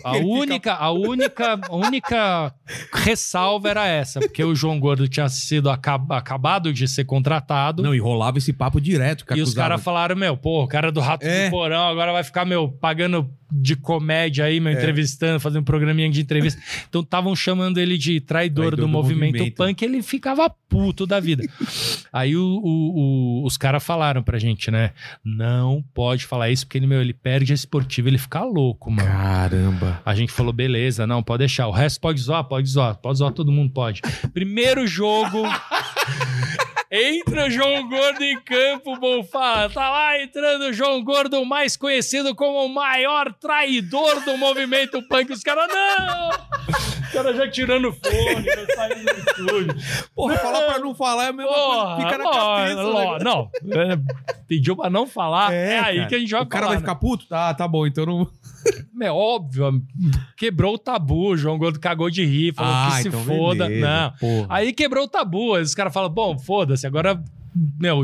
a única, a única, a única ressalva era essa, porque o João Gordo tinha sido acab- acabado de ser contratado. Não, e rolava esse papo direto. E os acusava- caras falaram, meu, pô, o cara do Rato É. do Porão agora vai ficar, meu, pagando de comédia aí, É. meu, entrevistando, fazendo um programinha de entrevista. Então estavam chamando ele de traidor, Traidor do, do movimento, movimento. punk, ele ficava puto da vida. aí o- o- o- os caras falaram pra gente, né, não pode falar isso, porque ele, meu, ele perde a esportiva, ele fica louco, mano. Caramba. A gente falou, beleza, não, pode deixar. O resto pode zoar, pode zoar, pode zoar, todo mundo pode. Primeiro jogo. Entra o João Gordo em campo, Bonfá. Tá lá entrando o João Gordo, mais conhecido como o maior traidor do movimento punk. Os caras, não! Os caras já tirando fone, já saindo do estúdio. Porra, falar pra não falar é a mesma coisa. Porra, Fica na ló- cabeça. ló- né? não, é, pediu pra não falar, é, aí cara. que a gente vai O cara falar, vai né? ficar puto? Tá, tá bom, então não... É óbvio, quebrou o tabu. O João Gordo cagou de rir, falou que se foda. Ah, então beleza, Não. Porra. Aí quebrou o tabu. Aí os caras falam, bom, foda-se, agora, meu,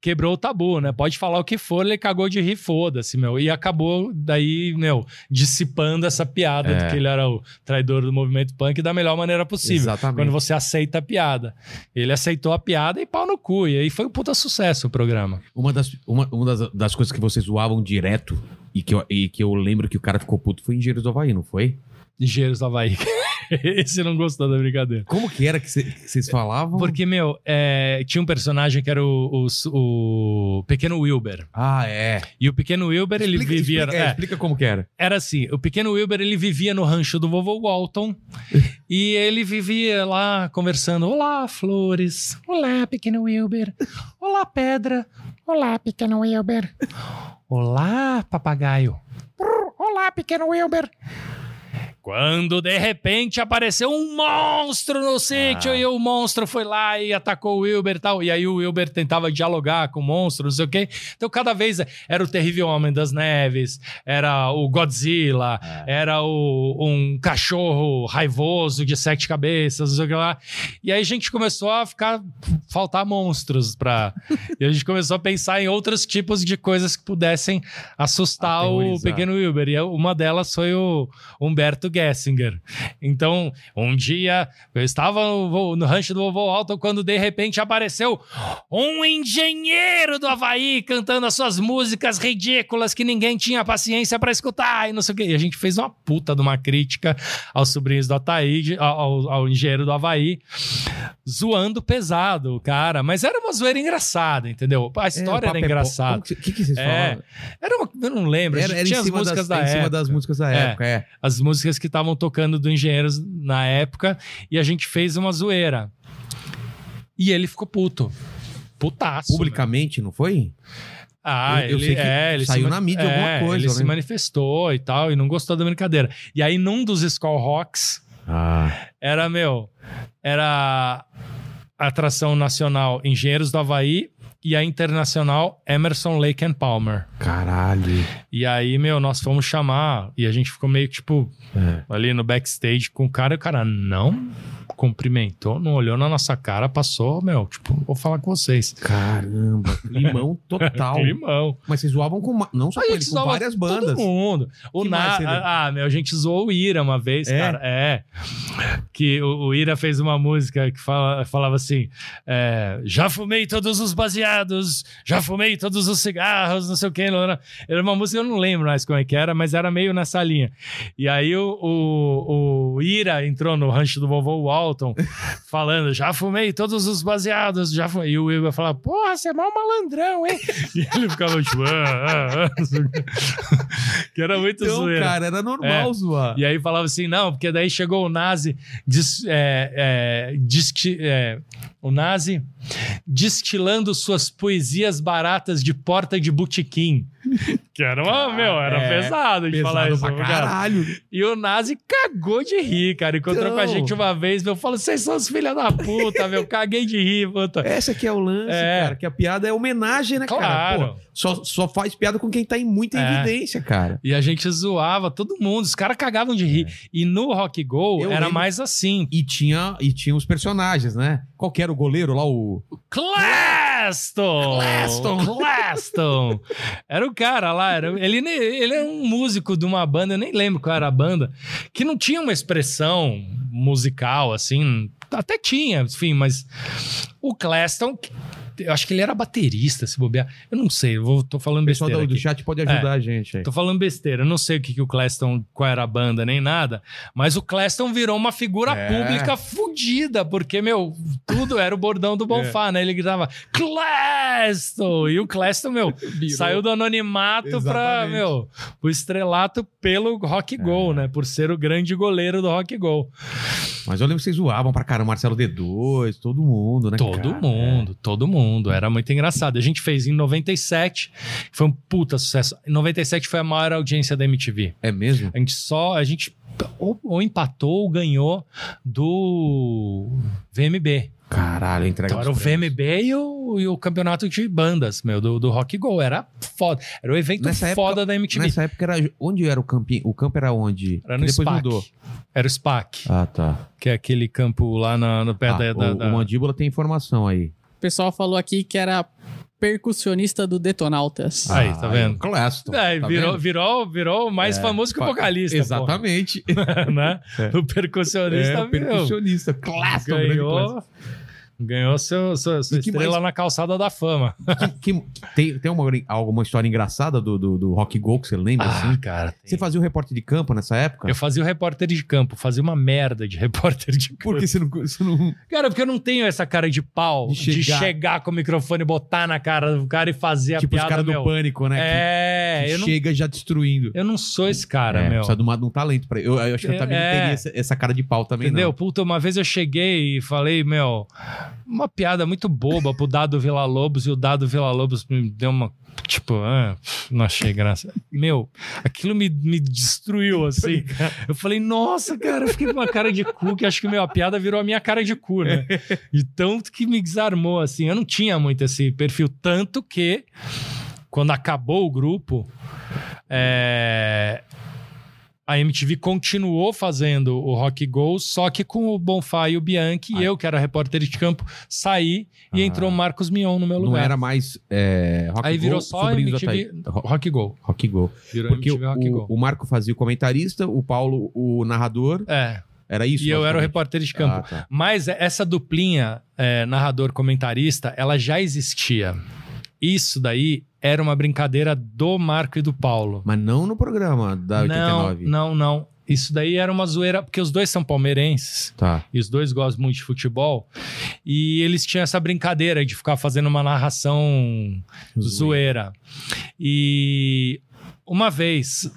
quebrou o tabu, né? Pode falar o que for, ele cagou de rir, foda-se, meu. E acabou daí, meu, dissipando essa piada É. de que ele era o traidor do movimento punk da melhor maneira possível. Exatamente. Quando você aceita a piada. Ele aceitou a piada e pau no cu. E aí foi um puta sucesso o programa. Uma, das, uma, uma das, das coisas que vocês zoavam direto e que, eu, e que eu lembro que o cara ficou puto foi Engenheiros do Havaí, não foi? Ligeiros do Havaí. Esse não gostou da brincadeira. Como que era que cê- que vocês falavam? Porque, meu, é, tinha um personagem que era o, o, o Pequeno Wilber. Ah, é. E o Pequeno Wilber, ele Explica- vivia. Explica, é, é, explica como que era. era assim: o Pequeno Wilber, ele vivia no rancho do vovô Walton. e ele vivia lá conversando: Olá, flores. Olá, Pequeno Wilber. Olá, pedra. Olá, Pequeno Wilber. Olá, papagaio. Olá, Pequeno Wilber. Quando de repente apareceu um monstro no sítio Ah. e o monstro foi lá e atacou o Wilber e tal. E aí o Wilber tentava dialogar com o monstro, não sei o quê. Então cada vez era o terrível Homem das Neves, era o Godzilla, era o, um cachorro raivoso de sete cabeças, não sei o que lá. E aí a gente começou a ficar faltar monstros pra. e a gente começou a pensar em outros tipos de coisas que pudessem assustar o pequeno Wilber. E uma delas foi o Humberto Gessinger. Então, um dia eu estava no, no rancho do vovô Alto quando de repente apareceu um engenheiro do Havaí cantando as suas músicas ridículas que ninguém tinha paciência para escutar e não sei o quê. E a gente fez uma puta de uma crítica aos sobrinhos do Ataíde, ao, ao- engenheiro do Havaí, zoando pesado cara. Mas era uma zoeira engraçada, entendeu? A história É, era é engraçada. O que, que, que vocês É, falavam? Era uma, eu não lembro. a Era, era tinha as músicas das, da em cima época. das músicas da É. época, é. As músicas que estavam tocando do Engenheiros na época. E a gente fez uma zoeira. E ele ficou puto. Putaço. né? Publicamente, não foi? Ah, Eu- eu ele, sei que é, ele saiu na mídia é, alguma coisa, Ele se lembro. manifestou e tal, e não gostou da brincadeira. E aí, num dos Skull Rocks, Ah. era, meu, era atração nacional Engenheiros do Havaí e a internacional Emerson Lake and Palmer. Caralho. E aí, meu, nós fomos chamar e a gente ficou meio tipo É. ali no backstage com o cara e o cara não cumprimentou, não olhou na nossa cara, passou, meu, tipo, vou falar com vocês. Caramba. Limão total. Limão. Mas vocês zoavam com. Não só A com ele, com várias bandas. Todo mundo. O Que Na... Ah, meu, a gente zoou o Ira uma vez, É? cara. É. Que o, o Ira fez uma música que fala, falava assim: é, já fumei todos os baseados, já fumei todos os cigarros, não sei o que. Era uma música, eu não lembro mais como é que era, mas era meio nessa linha. E aí o, o, o Ira entrou no rancho do vovô Walton falando, já fumei todos os baseados, já fumei. E o Will ia falar, porra, você é mal malandrão, hein? e ele ficava tipo, ah, ah, ah. que era muito Então, zoeira. cara, era normal É. zoar. E aí falava assim, não, porque daí chegou o nazi, diz, é, é, diz que, é, o nazi destilando suas poesias baratas de porta de botequim. Que era uma, meu, era é, pesado de Pesado falar isso. pra cara. caralho. E o nazi cagou de rir, cara. Encontrou com a Então. gente uma vez, meu, falou, vocês são os filhos da puta, meu, caguei de rir, puta. Essa aqui é o lance, É. cara. Que a piada é homenagem, né, cara? Claro. Pô, só, só faz piada com quem tá em muita É. evidência, cara. E a gente zoava todo mundo, os caras cagavam de rir. E no Rock Go É. Eu era lembro- mais assim. E tinha, e tinha os personagens, né? Qual que era o goleiro lá? O. Claston! Claston! Claston! Era o cara lá, era, ele, ele é um músico de uma banda, eu nem lembro qual era a banda, que não tinha uma expressão musical, assim, até tinha, enfim, mas o Claston, eu acho que ele era baterista, se bobear, eu não sei, eu vou, tô falando O pessoal besteira do, do chat pode ajudar a gente aí. Tô falando besteira, eu não sei o que, que o Claston, qual era a banda, nem nada, mas o Claston virou uma figura É. pública fodida, porque, meu, tudo era o bordão do Bonfá, né? Ele gritava Claston! E o Claston, meu, saiu do anonimato pra, Exatamente. meu, o estrelato pelo Rock Go, né? Por ser o grande goleiro do Rock Go. Mas eu lembro que vocês zoavam pra caramba, Marcelo D2, todo mundo, né? Todo cara? mundo, todo mundo. Era muito engraçado. A gente fez em 97, foi um puta sucesso. Em 97 foi a maior audiência da MTV. É, mesmo? A gente só. A gente ou, ou empatou ou ganhou do VMB. Caralho, entrega Então era o. VMB e o, e o campeonato de bandas, meu, do, do Rock Go. Era foda. Era o evento Nessa foda época- da MTV. Nessa época era. Onde era o campinho? O campo era onde? Era Que no depois SPAC. mudou. Era o SPAC, Ah, tá. que é aquele campo lá na, no pé Ah, da, da- o, da- o Mandíbula tem informação aí. O pessoal falou aqui que era percussionista do Detonautas. Aí, tá vendo? o Claston. É, tá virou, vendo? virou, virou mais É, famoso que o vocalista. Exatamente. né? É. O percussionista É, o percussionista. Claston. ganhou, ganhou seu, sua, sua estrela mais- na calçada da fama. Que- que- tem tem uma, alguma história engraçada do, do, do Rock Go que você lembra, assim? cara. Você fazia o repórter de campo nessa época? Eu fazia o repórter de campo, fazia uma merda de repórter de campo. Por que você não, você não... Cara, porque eu não tenho essa cara de pau De de chegar. chegar, com o microfone, botar na cara do cara e fazer a Tipo os piada, caras do meu. pânico, né? É, que que eu não, chega já destruindo. eu não sou esse cara, é, meu. precisa de, uma- de um talento pra eu, eu acho que eu também É. não teria essa, essa cara de pau também, Entendeu? não. Puta, uma vez eu cheguei e falei, meu, uma piada muito boba pro Dado Vila Lobos e o Dado Vila Lobos me deu uma. Tipo, ah, não achei graça. Meu, aquilo me, me destruiu, assim. Eu falei, nossa, cara, eu fiquei com uma cara de cu, que acho que, meu, a piada virou a minha cara de cu, né? De tanto que me desarmou, assim. Eu não tinha muito esse perfil, tanto que, quando acabou o grupo, é, a MTV continuou fazendo o Rock Go, só que com o Bonfá e o Bianchi, e Ah. eu, que era repórter de campo, saí e Ah. entrou o Marcos Mion no meu Não lugar. era mais é, Rock Aí Go, virou só MTV Rock Go. Rock Go. Virou Porque MTV Rock o, Go. o Marco fazia o comentarista, o Paulo o narrador. É, Era isso? e eu era o repórter de campo. Ah, tá. Mas essa duplinha é, narrador-comentarista, ela já existia. Isso daí era uma brincadeira do Marco e do Paulo. Mas não no programa da 89. Não, não, não. Isso daí era uma zoeira, porque os dois são palmeirenses. Tá. E os dois gostam muito de futebol. E eles tinham essa brincadeira de ficar fazendo uma narração zoeira. E uma vez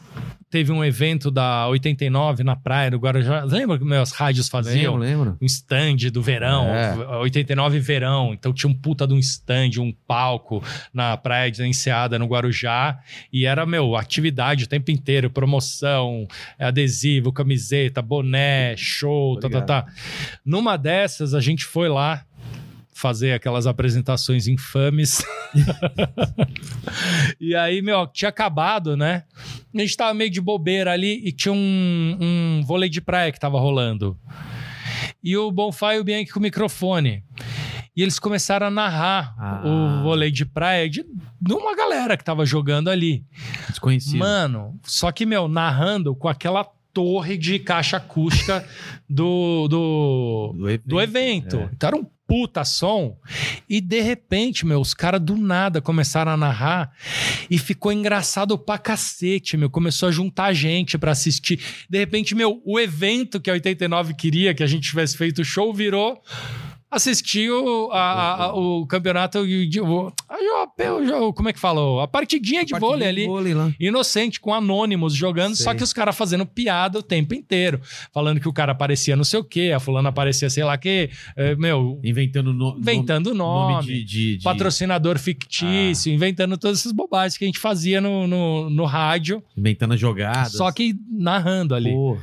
teve um evento da 89 na praia do Guarujá. Lembra que meus rádios faziam? Lembro, lembro. Um stand do verão, É. 89 verão. Então tinha um puta de um stand, um palco na praia de Enseada, no Guarujá. E era, meu, atividade o tempo inteiro, promoção, adesivo, camiseta, boné, show, tá, tá, tá. Numa dessas, a gente foi lá fazer aquelas apresentações infames. e aí, meu, tinha acabado, né? A gente tava meio de bobeira ali e tinha um, um vôlei de praia que tava rolando. E o Bonfá e o Bianchi com o microfone. E eles começaram a narrar Ah. o vôlei de praia de, de uma galera que tava jogando ali. Desconhecido. Mano, só que, meu, narrando com aquela torre de caixa acústica do, do, do evento. do evento. É. Então era um puta som. E de repente, meu, os caras do nada começaram a narrar e ficou engraçado pra cacete, meu. Começou a juntar gente pra assistir. De repente, meu, o evento que a 89 queria que a gente tivesse feito o show virou assistiu a- a- a- o campeonato de, o, a- como é que falou? A partidinha de vôlei ali. Vôlei. Inocente, com anônimos jogando, Sei. só que os caras fazendo piada o tempo inteiro. Falando que o cara aparecia não sei o quê, a fulana aparecia sei lá o quê. É, meu, Inventando no, inventando nome, nome. de, de- de- Patrocinador fictício, inventando todas essas bobagens que a gente fazia no, no, no rádio, Inventando as jogadas. só que narrando ali. Porra,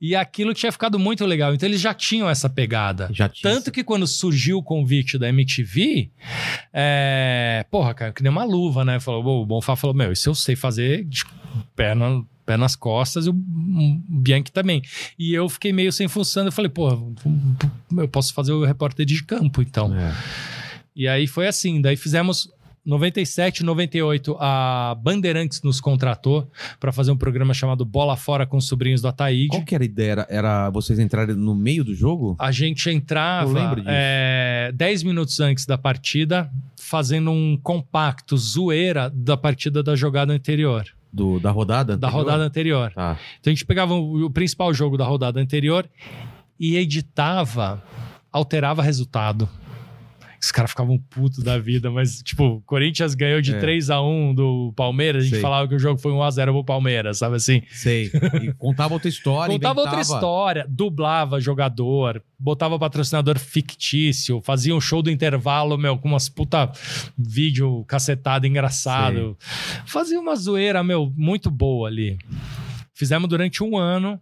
E aquilo tinha ficado muito legal. Então eles já tinham essa pegada. já tinha. Tanto que quando surgiu o convite da MTV, é... porra, cara, que nem uma luva, né? Falou, o Bonfá falou: Meu, isso eu sei fazer de perna, pé nas costas e o Bianchi também. E eu fiquei meio sem função. Eu falei: Porra, eu posso fazer o repórter de campo, então. É. E aí foi assim. Daí fizemos. 97, 98, a Bandeirantes nos contratou para fazer um programa chamado Bola Fora com os sobrinhos do Ataíde. Qual que era a ideia? Era, era vocês entrarem no meio do jogo? A gente Eu entrava lembro disso. é, 10 minutos antes da partida, fazendo um compacto zoeira da partida da jogada anterior. Do, da rodada? Da anterior? rodada anterior. Tá. Então a gente pegava o, o principal jogo da rodada anterior e editava, alterava resultado. Os caras ficavam putos da vida, mas, tipo, o Corinthians ganhou de É. 3 a 1 do Palmeiras, a gente Sei. falava que o jogo foi 1x0 pro Palmeiras, sabe assim? Sei. E contava outra história. Contava outra inventava- história, dublava jogador, botava patrocinador fictício, fazia um show do intervalo, meu, com umas puta vídeo cacetado engraçado. Fazia uma zoeira, meu, muito boa ali. Fizemos durante um ano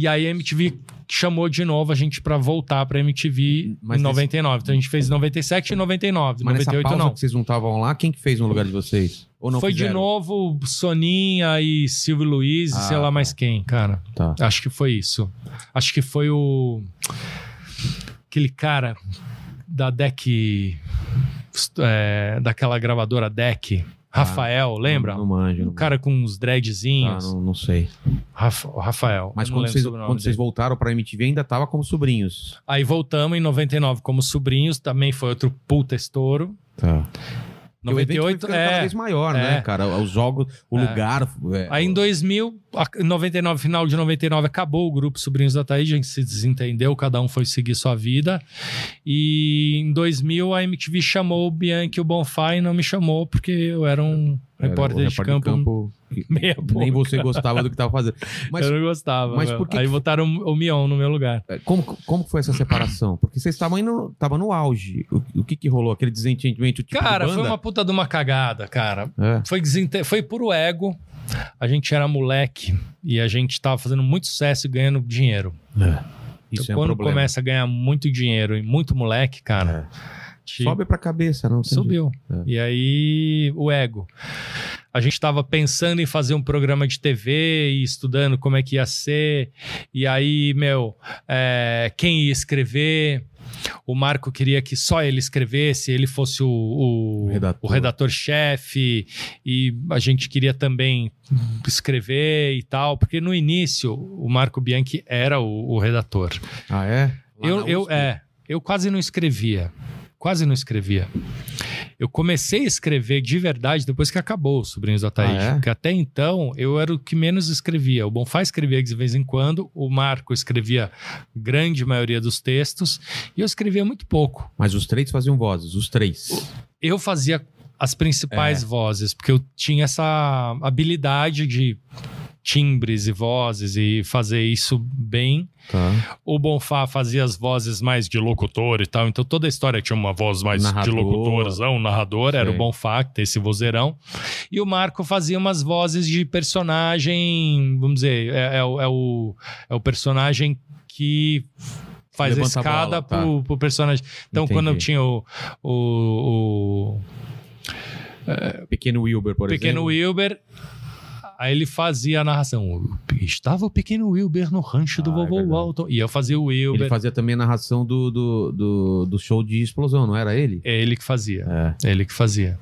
e aí a MTV chamou de novo a gente pra voltar pra MTV Mas em nesse- 99. Então a gente fez em 97 e 99. Mas nessa 98 pausa não. que vocês não estavam lá, quem que fez no lugar de vocês? Ou não Foi de fizeram? novo Soninha e Silvio Luiz e Ah, sei lá tá. mais quem, cara. Tá. Acho que foi isso. Acho que foi o. Aquele cara da Deck. é, daquela gravadora Deck. Rafael, lembra? Não, não manjo. um cara com uns ah, dreadzinhos. não, não sei. Rafa- Rafael. Mas quando vocês, quando vocês voltaram pra MTV, ainda tava como sobrinhos. Aí voltamos em 99 como sobrinhos, também foi outro puta estouro. Tá. O evento foi 98 ficando cada é. vez maior, é. né, cara? Os jogos, o É. lugar. é, Aí em 2000, a- em 99, final de 99, acabou o grupo Sobrinhos da Thaís, a gente se desentendeu, cada um foi seguir sua vida. E em 2000, a MTV chamou o Bianchi e o Bonfá e não me chamou porque eu era um o repórter de campo, que meia nem boca. você gostava do que tava fazendo. Mas eu não gostava. mas meu. por que Aí que- botaram o Mion no meu lugar. é, como, como foi essa separação? Porque vocês estavam indo, tava no auge. O, o que que rolou? Aquele desentendimento tipo cara, de foi uma puta de uma cagada, cara. É. Foi, desinte... foi puro ego. A gente era moleque e a gente tava fazendo muito sucesso e ganhando dinheiro. Isso Então, é um quando problema. começa a ganhar muito dinheiro e muito moleque, cara, te- Sobe pra cabeça, não? tem subiu. É. E aí, o ego. A gente estava pensando em fazer um programa de TV e estudando como é que ia ser. E aí, meu, é, quem ia escrever? O Marco queria que só ele escrevesse, ele fosse o, o, O redator. o redator-chefe. E a gente queria também escrever e tal, porque no início o Marco Bianchi era o- o redator. Ah, é? Lá Eu, eu, é, eu quase não escrevia. Quase não escrevia. Eu comecei a escrever de verdade depois que acabou os Sobrinhos da Thaís. Ah, é? Porque até então eu era o que menos escrevia. O Bonfá escrevia de vez em quando, o Marco escrevia grande maioria dos textos e eu escrevia muito pouco. Mas os três faziam vozes, os três. Eu fazia as principais É. vozes, porque eu tinha essa habilidade de timbres e vozes e fazer isso bem. Tá. O Bonfá fazia as vozes mais de locutor e tal, então toda a história tinha uma voz mais Narrador. de locutorzão, narrador, era Sei. o Bonfá que tem esse vozeirão. E o Marco fazia umas vozes de personagem, vamos dizer, é, é o, é o, é o personagem que faz Levanta a a bola, escada tá. pro, pro personagem. Então, Entendi. quando eu tinha o, o, o Pequeno Wilber, por Pequeno exemplo. Wilber. Aí ele fazia a narração. Estava o pequeno Wilber no rancho do Ah, é vovô verdade. Walton. E eu fazia o Wilber. Ele fazia também a narração do, do, do, do show de explosão, não era ele? É ele que fazia. É, É ele que fazia.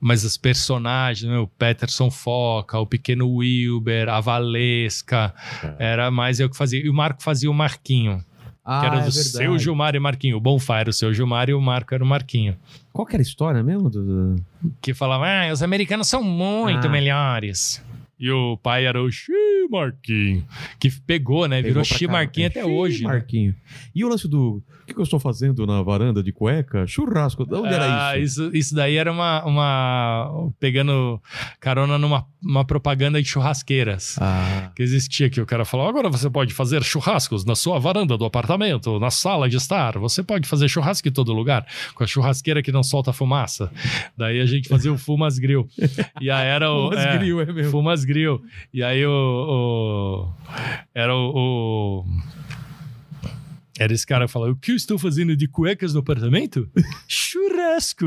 Mas os personagens, né, o Peterson Foca, o pequeno Wilber, a Valesca, É. era mais eu que fazia. E o Marco fazia o Marquinho. Ah, que era é do verdade. seu Gilmar e Marquinho. O Bonfá era o seu Gilmar e o Marco era o Marquinho. Qual que era a história mesmo? do- do- Que falava, ah, os americanos são muito Ah. melhores. E o pai era o Xi Marquinho, que pegou, né? Pegou Virou pra Xi caramba. Marquinho até hoje. né? Marquinho. E o lance do. O que, que eu estou fazendo na varanda de cueca? Churrasco. De onde era Ah, isso? isso? Isso daí era uma, uma. pegando carona numa uma propaganda de churrasqueiras. Ah. Que existia que o cara falou: agora você pode fazer churrascos na sua varanda do apartamento, na sala de estar. Você pode fazer churrasco em todo lugar, com a churrasqueira que não solta fumaça. Daí a gente fazia o Fumas Grill. E aí era o. Fumas é, Grill, é mesmo. Fumas Grill. E aí o. o- era o. o- Era esse cara falava: O que eu estou fazendo de cuecas no apartamento? Churrasco!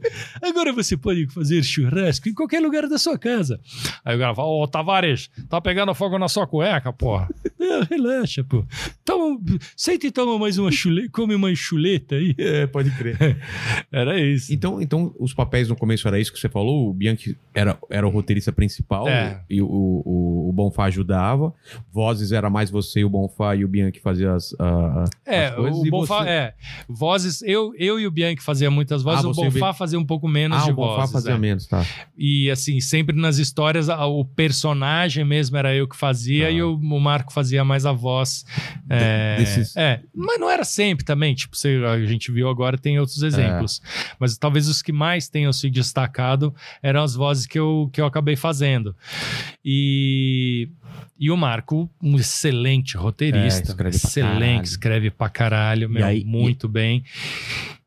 Agora você pode fazer churrasco em qualquer lugar da sua casa. Aí o cara fala: Ô Tavares, tá pegando fogo na sua cueca, porra. Não, relaxa, pô. Toma, senta e toma mais uma chuleta, come uma chuleta aí. É, pode crer. Era isso. Então, então, os papéis no começo era isso que você falou? O Bianchi era, era o roteirista principal É. e o, o, o Bonfá ajudava. Vozes era mais você e o Bonfá e o Bianchi fazia as, a- a- É, o Bonfá, você- é. Vozes, eu, eu e o Bianchi fazia muitas vozes, Ah, o Bonfá fazia um pouco menos Ah, de o Bonfá vozes. fazia é. menos, tá. E assim, sempre nas histórias, o personagem mesmo era eu que fazia Tá. e o, o Marco fazia mais a voz. É, desses- é, mas não era sempre também. Tipo, você- a gente viu agora, tem outros exemplos. Mas talvez os que mais tenham se destacado eram as vozes que eu, que eu acabei fazendo. E, e o Marco, um excelente roteirista. É, escreve excelente, caralho. Escreve pra caralho, meu, aí- muito bem.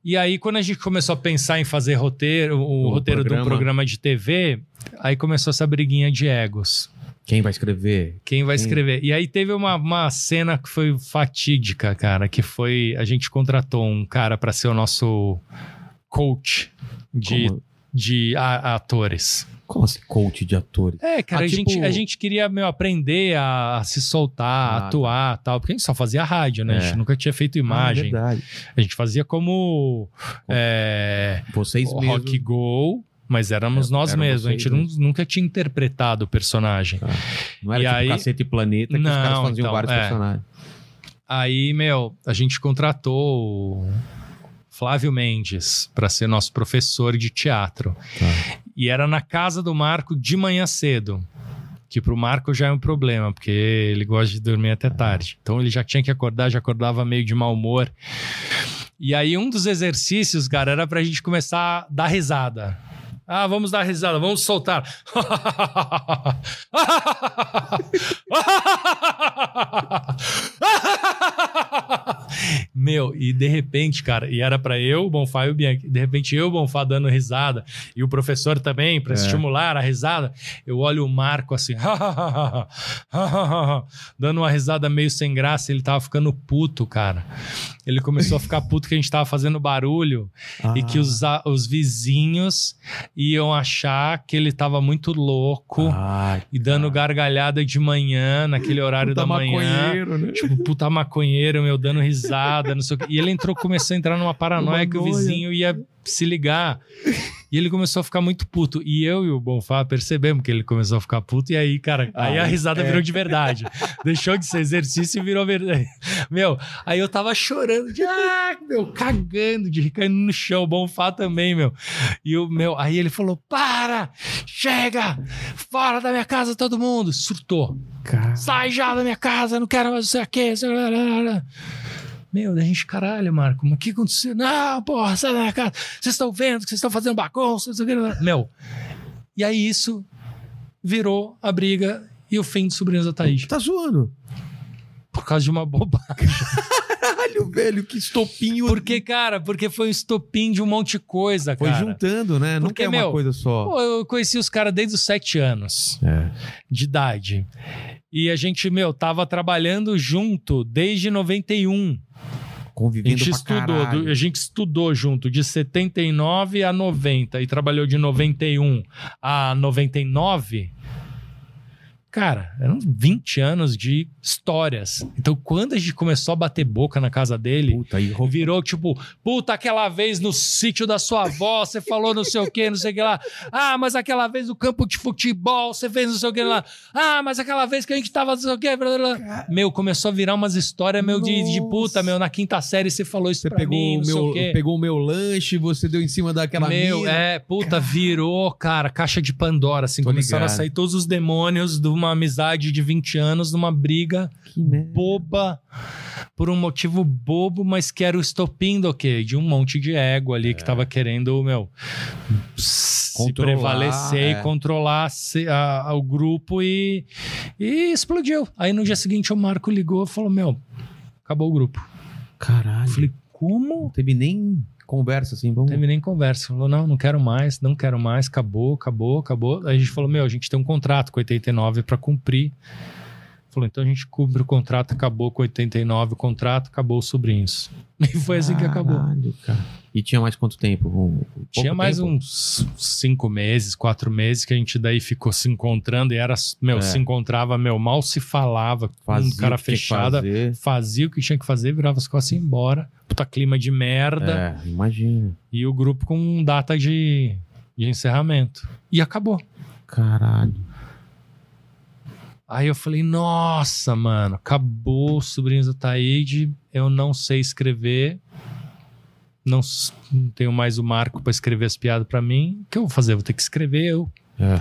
E aí, quando a gente começou a pensar em fazer roteiro, o, O roteiro de um programa. programa de TV, aí começou essa briguinha de egos. Quem vai escrever? Quem vai Quem? escrever? E aí teve uma, uma cena que foi fatídica, cara, que foi a gente contratou um cara para ser o nosso coach de, Como, de a- atores. como assim, coach de atores? É, cara, Ah, a, tipo- gente, a gente queria meu, aprender a, se soltar, Ah, atuar tal, porque a gente só fazia rádio, né? A gente É. nunca tinha feito Ah, imagem. verdade. a gente fazia como é, Vocês o mesmos. Rock Go, mas éramos É, nós mesmos. A gente nunca tinha interpretado o personagem. Não era E tipo aí- Cacete e Planeta que os caras Não, faziam então, vários é. personagens. Aí, meu, a gente contratou o Flávio Mendes para ser nosso professor de teatro. Tá. E era na casa do Marco de manhã cedo. Que pro Marco já é um problema, porque ele gosta de dormir até tarde. Então ele já tinha que acordar, já acordava meio de mau humor. E aí um dos exercícios, cara, era pra gente começar a dar risada. Ah, vamos dar risada, vamos soltar. Meu, e de repente, cara, e era pra eu, o Bonfá e o Bianchi, de repente eu, o Bonfá, dando risada, e o professor também, pra estimular a risada, eu olho o Marco assim, dando uma risada meio sem graça, ele tava ficando puto, cara. Ele começou a ficar puto que a gente tava fazendo barulho e Ah. que os, a- os vizinhos iam achar que ele tava muito louco Ai, e dando gargalhada de manhã, naquele horário puta da manhã. né? Tipo, puta maconheiro, meu, dando risada, não sei o quê. E ele entrou, começou a entrar numa paranoia Uma que o vizinho ia se ligar. E ele começou a ficar muito puto. E eu e o Bonfá percebemos que ele começou a ficar puto. E aí, cara, aí a Ah, risada é. virou de verdade. Deixou de ser exercício e virou verdade. Meu, aí eu tava chorando, de, ah, meu, cagando, de caindo no chão. O Bonfá também, meu. E o meu, aí ele falou: para, chega, fora da minha casa todo mundo. Surtou. Cara. Sai já da minha casa, não quero mais você aqui. Meu, da gente, caralho, Marco, mas o que aconteceu? Não, porra, sai da casa. Vocês estão vendo que vocês estão fazendo bagunça. Meu, e aí isso virou a briga e o fim de Sobrinhos da Thaís. Tá zoando. Por causa de uma bobagem. Caralho, velho, que estopinho. Porque, cara, porque foi um estopim de um monte de coisa, Foi cara. juntando, né? Não é uma meu, coisa só. Pô, eu conheci os caras desde os sete anos. É. de idade. E a gente, meu, tava trabalhando junto desde 91. A Convivendo gente pra estudou, do- a gente estudou junto de 79 a 90 e trabalhou de 91 a 99. Cara, eram 20 anos de histórias. Então, quando a gente começou a bater boca na casa dele, Puta, aí virou tipo, puta, aquela vez no sítio da sua avó, você falou não sei o que, não sei o que lá. Ah, mas aquela vez no campo de futebol, você fez não sei o que lá. Ah, mas aquela vez que a gente tava não sei o que. Blá, blá. Meu, começou a virar umas histórias, meu, de, de puta, meu, na quinta série você falou isso Você pra pegou, mim, não sei o meu, quê. pegou o meu lanche, você deu em cima daquela Meu, mina. é, puta, virou, cara, caixa de Pandora, assim, Tô começaram ligado. a sair todos os demônios de uma amizade de 20 anos, numa briga boba, por um motivo bobo, mas que era o estopim do quê? De um monte de ego ali que tava querendo, meu, se Controlar, prevalecer é. e controlar se- a- a- o grupo e, e explodiu. Aí no dia seguinte o Marco ligou e falou, meu, acabou o grupo. Caralho. Eu falei, como? Não teve nem conversa assim, vamos. Não teve nem conversa. Falou, não, não quero mais, não quero mais, acabou, acabou, acabou. Aí a gente falou, meu, a gente tem um contrato com 89 para cumprir. Falou, então a gente cumpre o contrato, acabou com 89 o contrato, acabou os sobrinhos. E foi assim que acabou. Caralho, cara. E tinha mais quanto tempo? Um- pouco Tinha mais tempo? uns cinco meses, quatro meses que a gente daí ficou se encontrando e era, meu, É. se encontrava, meu, mal se falava, com Fazia um cara o fechada, fazia o que tinha que fazer, virava as costas e ia embora. Puta clima de merda. É, imagina. E o grupo com data de, de encerramento. E acabou. Caralho. Aí eu falei, nossa, mano, acabou os sobrinhos do Taíde, eu não sei escrever, não, tenho mais o Marco pra escrever as piadas pra mim, o que eu vou fazer? Vou ter que escrever eu. É.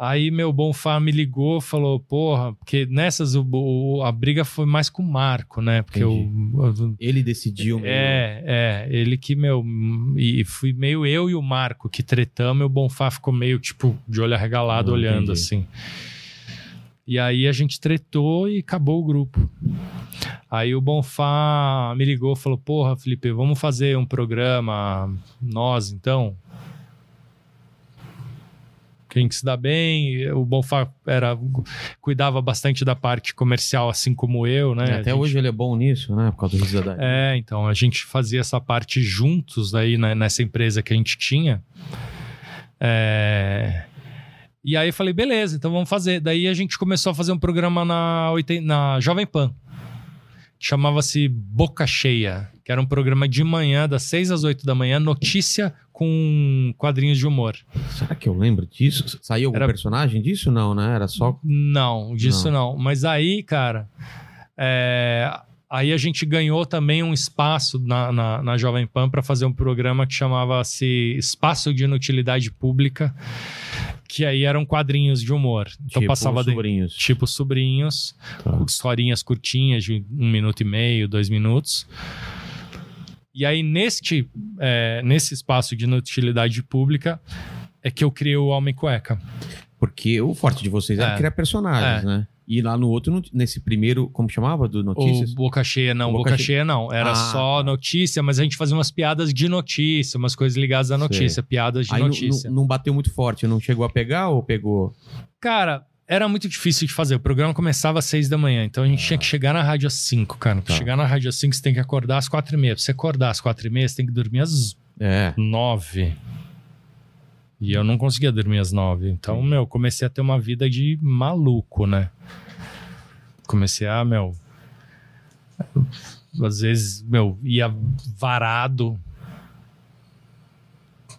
Aí meu Bonfá me ligou, falou, porra, porque nessas o, o- a briga foi mais com o Marco, né? Porque o, o- Ele decidiu. É, é, ele que, meu, e fui meio eu e o Marco que tretamos, e o Bonfá ficou meio, tipo, de olho arregalado, Ah, olhando entendi. assim. E aí a gente tretou e acabou o grupo. Aí o Bonfá me ligou, falou, porra, Felipe, vamos fazer um programa, nós, então? Quem que se dá bem, o Bonfá era, cuidava bastante da parte comercial, assim como eu, né? É, Até gente- hoje ele é bom nisso, né? Por causa do é, então, a gente fazia essa parte juntos aí né, nessa empresa que a gente tinha. É, E aí eu falei, beleza, então vamos fazer. Daí a gente começou a fazer um programa na, 80 na Jovem Pan. Chamava-se Boca Cheia, que era um programa de manhã, das 6 às 8 da manhã, notícia com quadrinhos de humor. Será que eu lembro disso? Saiu algum Era- personagem disso? Não, né? Era só. Não, disso não. Mas aí, cara, é, aí a gente ganhou também um espaço na, na, na Jovem Pan para fazer um programa que chamava-se Espaço de Inutilidade Pública, que aí eram quadrinhos de humor. Então tipo, passava de, sobrinhos. tipo sobrinhos, Tá. historinhas curtinhas de um minuto e meio, dois minutos. E aí, neste, é, nesse espaço de inutilidade pública, é que eu criei o Homem Cueca. Porque o forte de vocês era É. criar personagens, É. né? E lá no outro, nesse primeiro, como chamava? Do Notícias? O Boca Cheia, não. Boca, Boca Cheia, não. Era Ah, só notícia, mas a gente fazia umas piadas de notícia, umas coisas ligadas à Sei. notícia, piadas de Aí notícia. não, bateu muito forte, não chegou a pegar ou pegou? Cara, era muito difícil de fazer. O programa começava às seis da manhã, então a gente tinha que chegar na rádio às cinco, cara. Tá. chegar na rádio às cinco, você tem que acordar às quatro e meia. Pra você acordar às quatro e meia, você tem que dormir às É. nove. E eu não conseguia dormir às nove. Então, meu, comecei a ter uma vida de maluco, né? Comecei a, meu. Às vezes, meu, ia varado.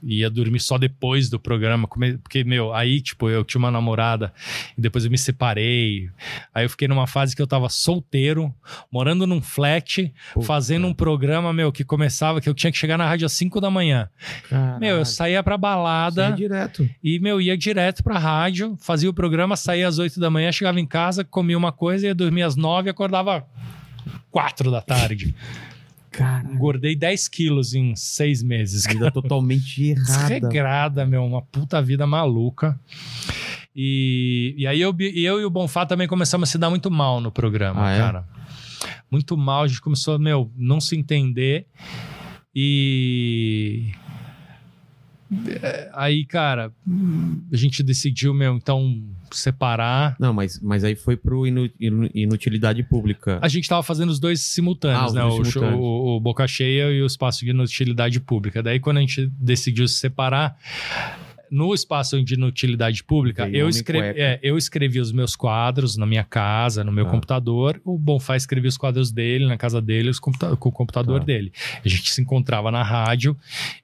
Ia dormir só depois do programa. Porque, meu, aí, tipo, eu tinha uma namorada e depois eu me separei. Aí eu fiquei numa fase que eu tava solteiro, morando num flat, Puta. fazendo um programa, meu, que começava, que eu tinha que chegar na rádio às 5 da manhã. Caralho. Meu, eu saía pra balada ia direto. e, meu, ia direto pra rádio, fazia o programa, saía às 8 da manhã, chegava em casa, comia uma coisa, ia dormir às 9 e acordava 4 da tarde. Caralho. Engordei 10 quilos em seis meses. Vida totalmente errada. Desregrada, meu, uma puta vida maluca. E, e aí eu, e eu e o Bonfá também começamos a se dar muito mal no programa, Ah, é? cara. Muito mal, a gente começou, meu, não se entender. E. é, Aí, cara, a gente decidiu, meu, então separar. Não, mas, mas aí foi pro inu- inu- inutilidade pública. A gente tava fazendo os dois simultâneos, Ah, né? dois O, simultâneos. o- o Boca Cheia e o Espaço de Inutilidade Pública. Daí, quando a gente decidiu se separar, no espaço de utilidade pública, eu escrevi, é, eu escrevi os meus quadros na minha casa, no meu Tá. computador. O Bonfá escrevia os quadros dele na casa dele, os computa- com o computador Tá. dele. A gente se encontrava na rádio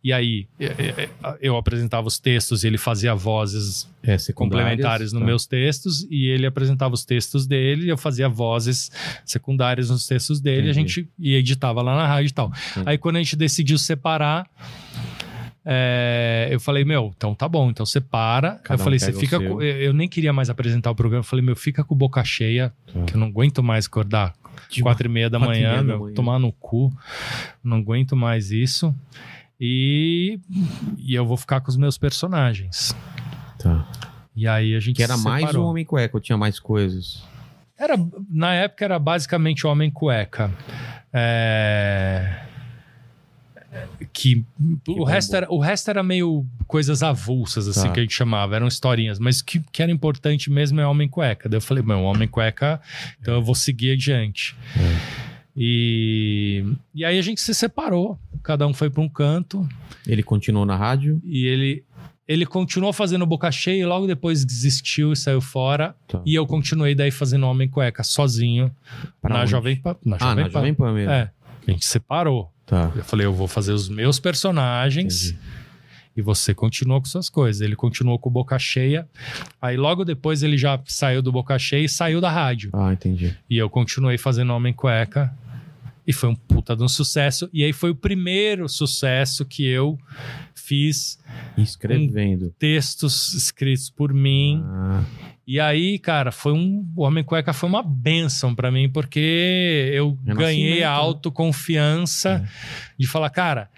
e aí é, é, eu apresentava os textos e ele fazia vozes É, complementares nos tá. meus textos e ele apresentava os textos dele e eu fazia vozes secundárias nos textos dele e a gente ia editava lá na rádio e tal. Entendi. Aí quando a gente decidiu separar, é, eu falei, meu, então tá bom, então separa. Cada eu um falei, você fica com, eu nem queria mais apresentar o programa, eu falei, meu, fica com boca cheia, Tá. que eu não aguento mais acordar De quatro e meia da manhã, meia da meu, manhã. tomar no cu, não aguento mais isso. E, e eu vou ficar com os meus personagens. Tá. E aí a gente Que era se mais o. Homem Cueca, ou tinha mais coisas? Era, na época era basicamente Homem Cueca. É, Que, o, resto era, o resto era meio coisas avulsas, assim, Tá. que a gente chamava, eram historinhas, mas o que, que era importante mesmo é Homem Cueca. Daí eu falei, meu, Homem Cueca, então eu vou seguir adiante. E, e aí a gente se separou, cada um foi para um canto, Ele continuou na rádio? e ele, ele continuou fazendo boca cheia e logo depois desistiu e saiu fora. Tá. E eu continuei daí fazendo Homem Cueca sozinho Pra na onde? Jovem Pan. Na Ah, Jovem na Pan. Jovem Pan mesmo. É. A gente separou. Tá. Eu falei, eu vou fazer os meus personagens Entendi. e você continua com suas coisas. Ele continuou com boca cheia. Aí logo depois ele já saiu do boca cheia e saiu da rádio. Ah, entendi. E eu continuei fazendo Homem Cueca. E foi um puta de um sucesso. E aí foi o primeiro sucesso que eu fiz Escrevendo. textos escritos por mim. Ah, E aí, cara, foi um. O Homem Cueca foi uma benção pra mim, porque eu Renascimento, ganhei a né? autoconfiança de falar, cara,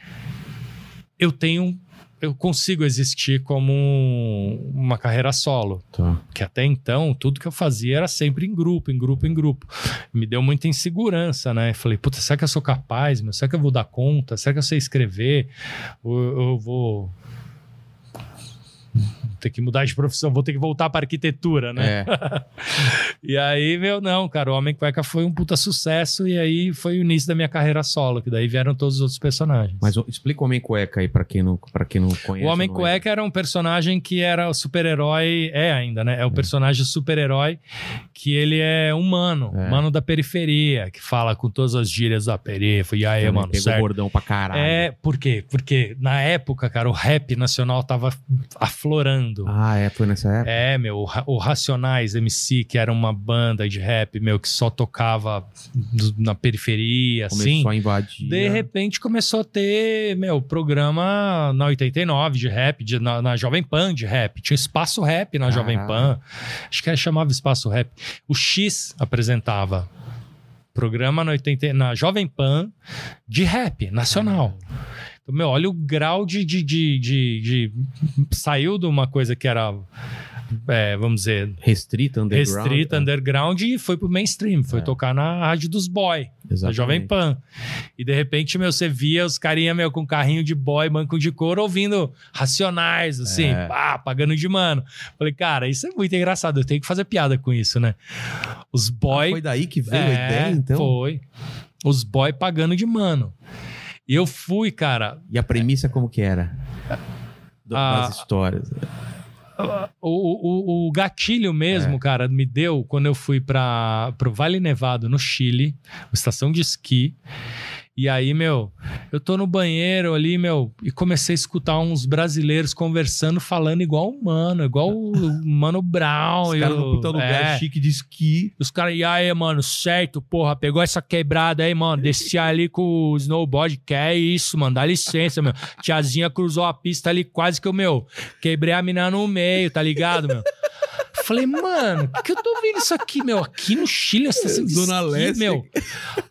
eu tenho. Eu consigo existir como um- uma carreira solo. tá. Que até então, tudo que eu fazia era sempre em grupo, em grupo, em grupo. Me deu muita insegurança, né? Falei, puta, será que eu sou capaz? Meu? Será que eu vou dar conta? Será que eu sei escrever? Eu vou. Ter que mudar de profissão, vou ter que voltar para arquitetura, né? É. E aí, meu, não, cara, o Homem Cueca foi um puta sucesso e aí foi o início da minha carreira solo, que daí vieram todos os outros personagens. Mas o- explica o Homem Cueca aí pra quem não, pra quem não conhece. o Homem é. Cueca era um personagem que era o super-herói, é ainda, né? É o personagem super-herói que ele é humano, É. humano da periferia, que fala com todas as gírias da periferia. E aí, Também mano, pegou certo? bordão pra caralho. É, por quê? Porque na época, cara, o rap nacional tava aflorando. Ah, é, foi nessa época? É, meu, o Ra- o Racionais MC, que era uma banda de rap, meu, que só tocava na periferia, Começou assim. a invadir. De repente começou a ter, meu, programa na 89 de rap, de- na, na Jovem Pan de rap. Tinha Espaço Rap na Jovem Caralho. Pan. Acho que chamava Espaço Rap. O X apresentava programa na, 80, na Jovem Pan de rap nacional. Então, meu, olha o grau de, de, de, de- Saiu de uma coisa que era, é, vamos dizer, Restrita, underground. restrita, é. underground e foi pro mainstream. Foi É. tocar na rádio dos boy, da Exatamente. Jovem Pan. E de repente, meu, você via os carinha, meu, com carrinho de boy, banco de couro, ouvindo racionais, assim, É. pá, pagando de mano. Falei, cara, isso é muito engraçado, eu tenho que fazer piada com isso, né? Os boy. Ah, foi daí que veio a É, ideia, então? Foi. Os boy pagando de mano. E eu fui, cara. E a premissa como que era? Ah, das histórias. O, o, o gatilho mesmo, É. cara, me deu quando eu fui para pro Vale Nevado, no Chile, estação de esqui. E aí, meu, eu tô no banheiro ali, meu, e comecei a escutar uns brasileiros conversando, falando igual o Mano, igual o Mano Brown. Os caras o- no puta lugar é. chique de esqui. Os caras, e aí, mano, certo, porra, pegou essa quebrada aí, mano, desci ali com o snowboard, que é isso, mano, dá licença, meu. Tiazinha cruzou a pista ali, quase que eu, meu, quebrei a mina no meio, tá ligado, meu? Falei, mano, por que eu tô vendo isso aqui, meu? Aqui no Chile, essa de Zona Leste. meu.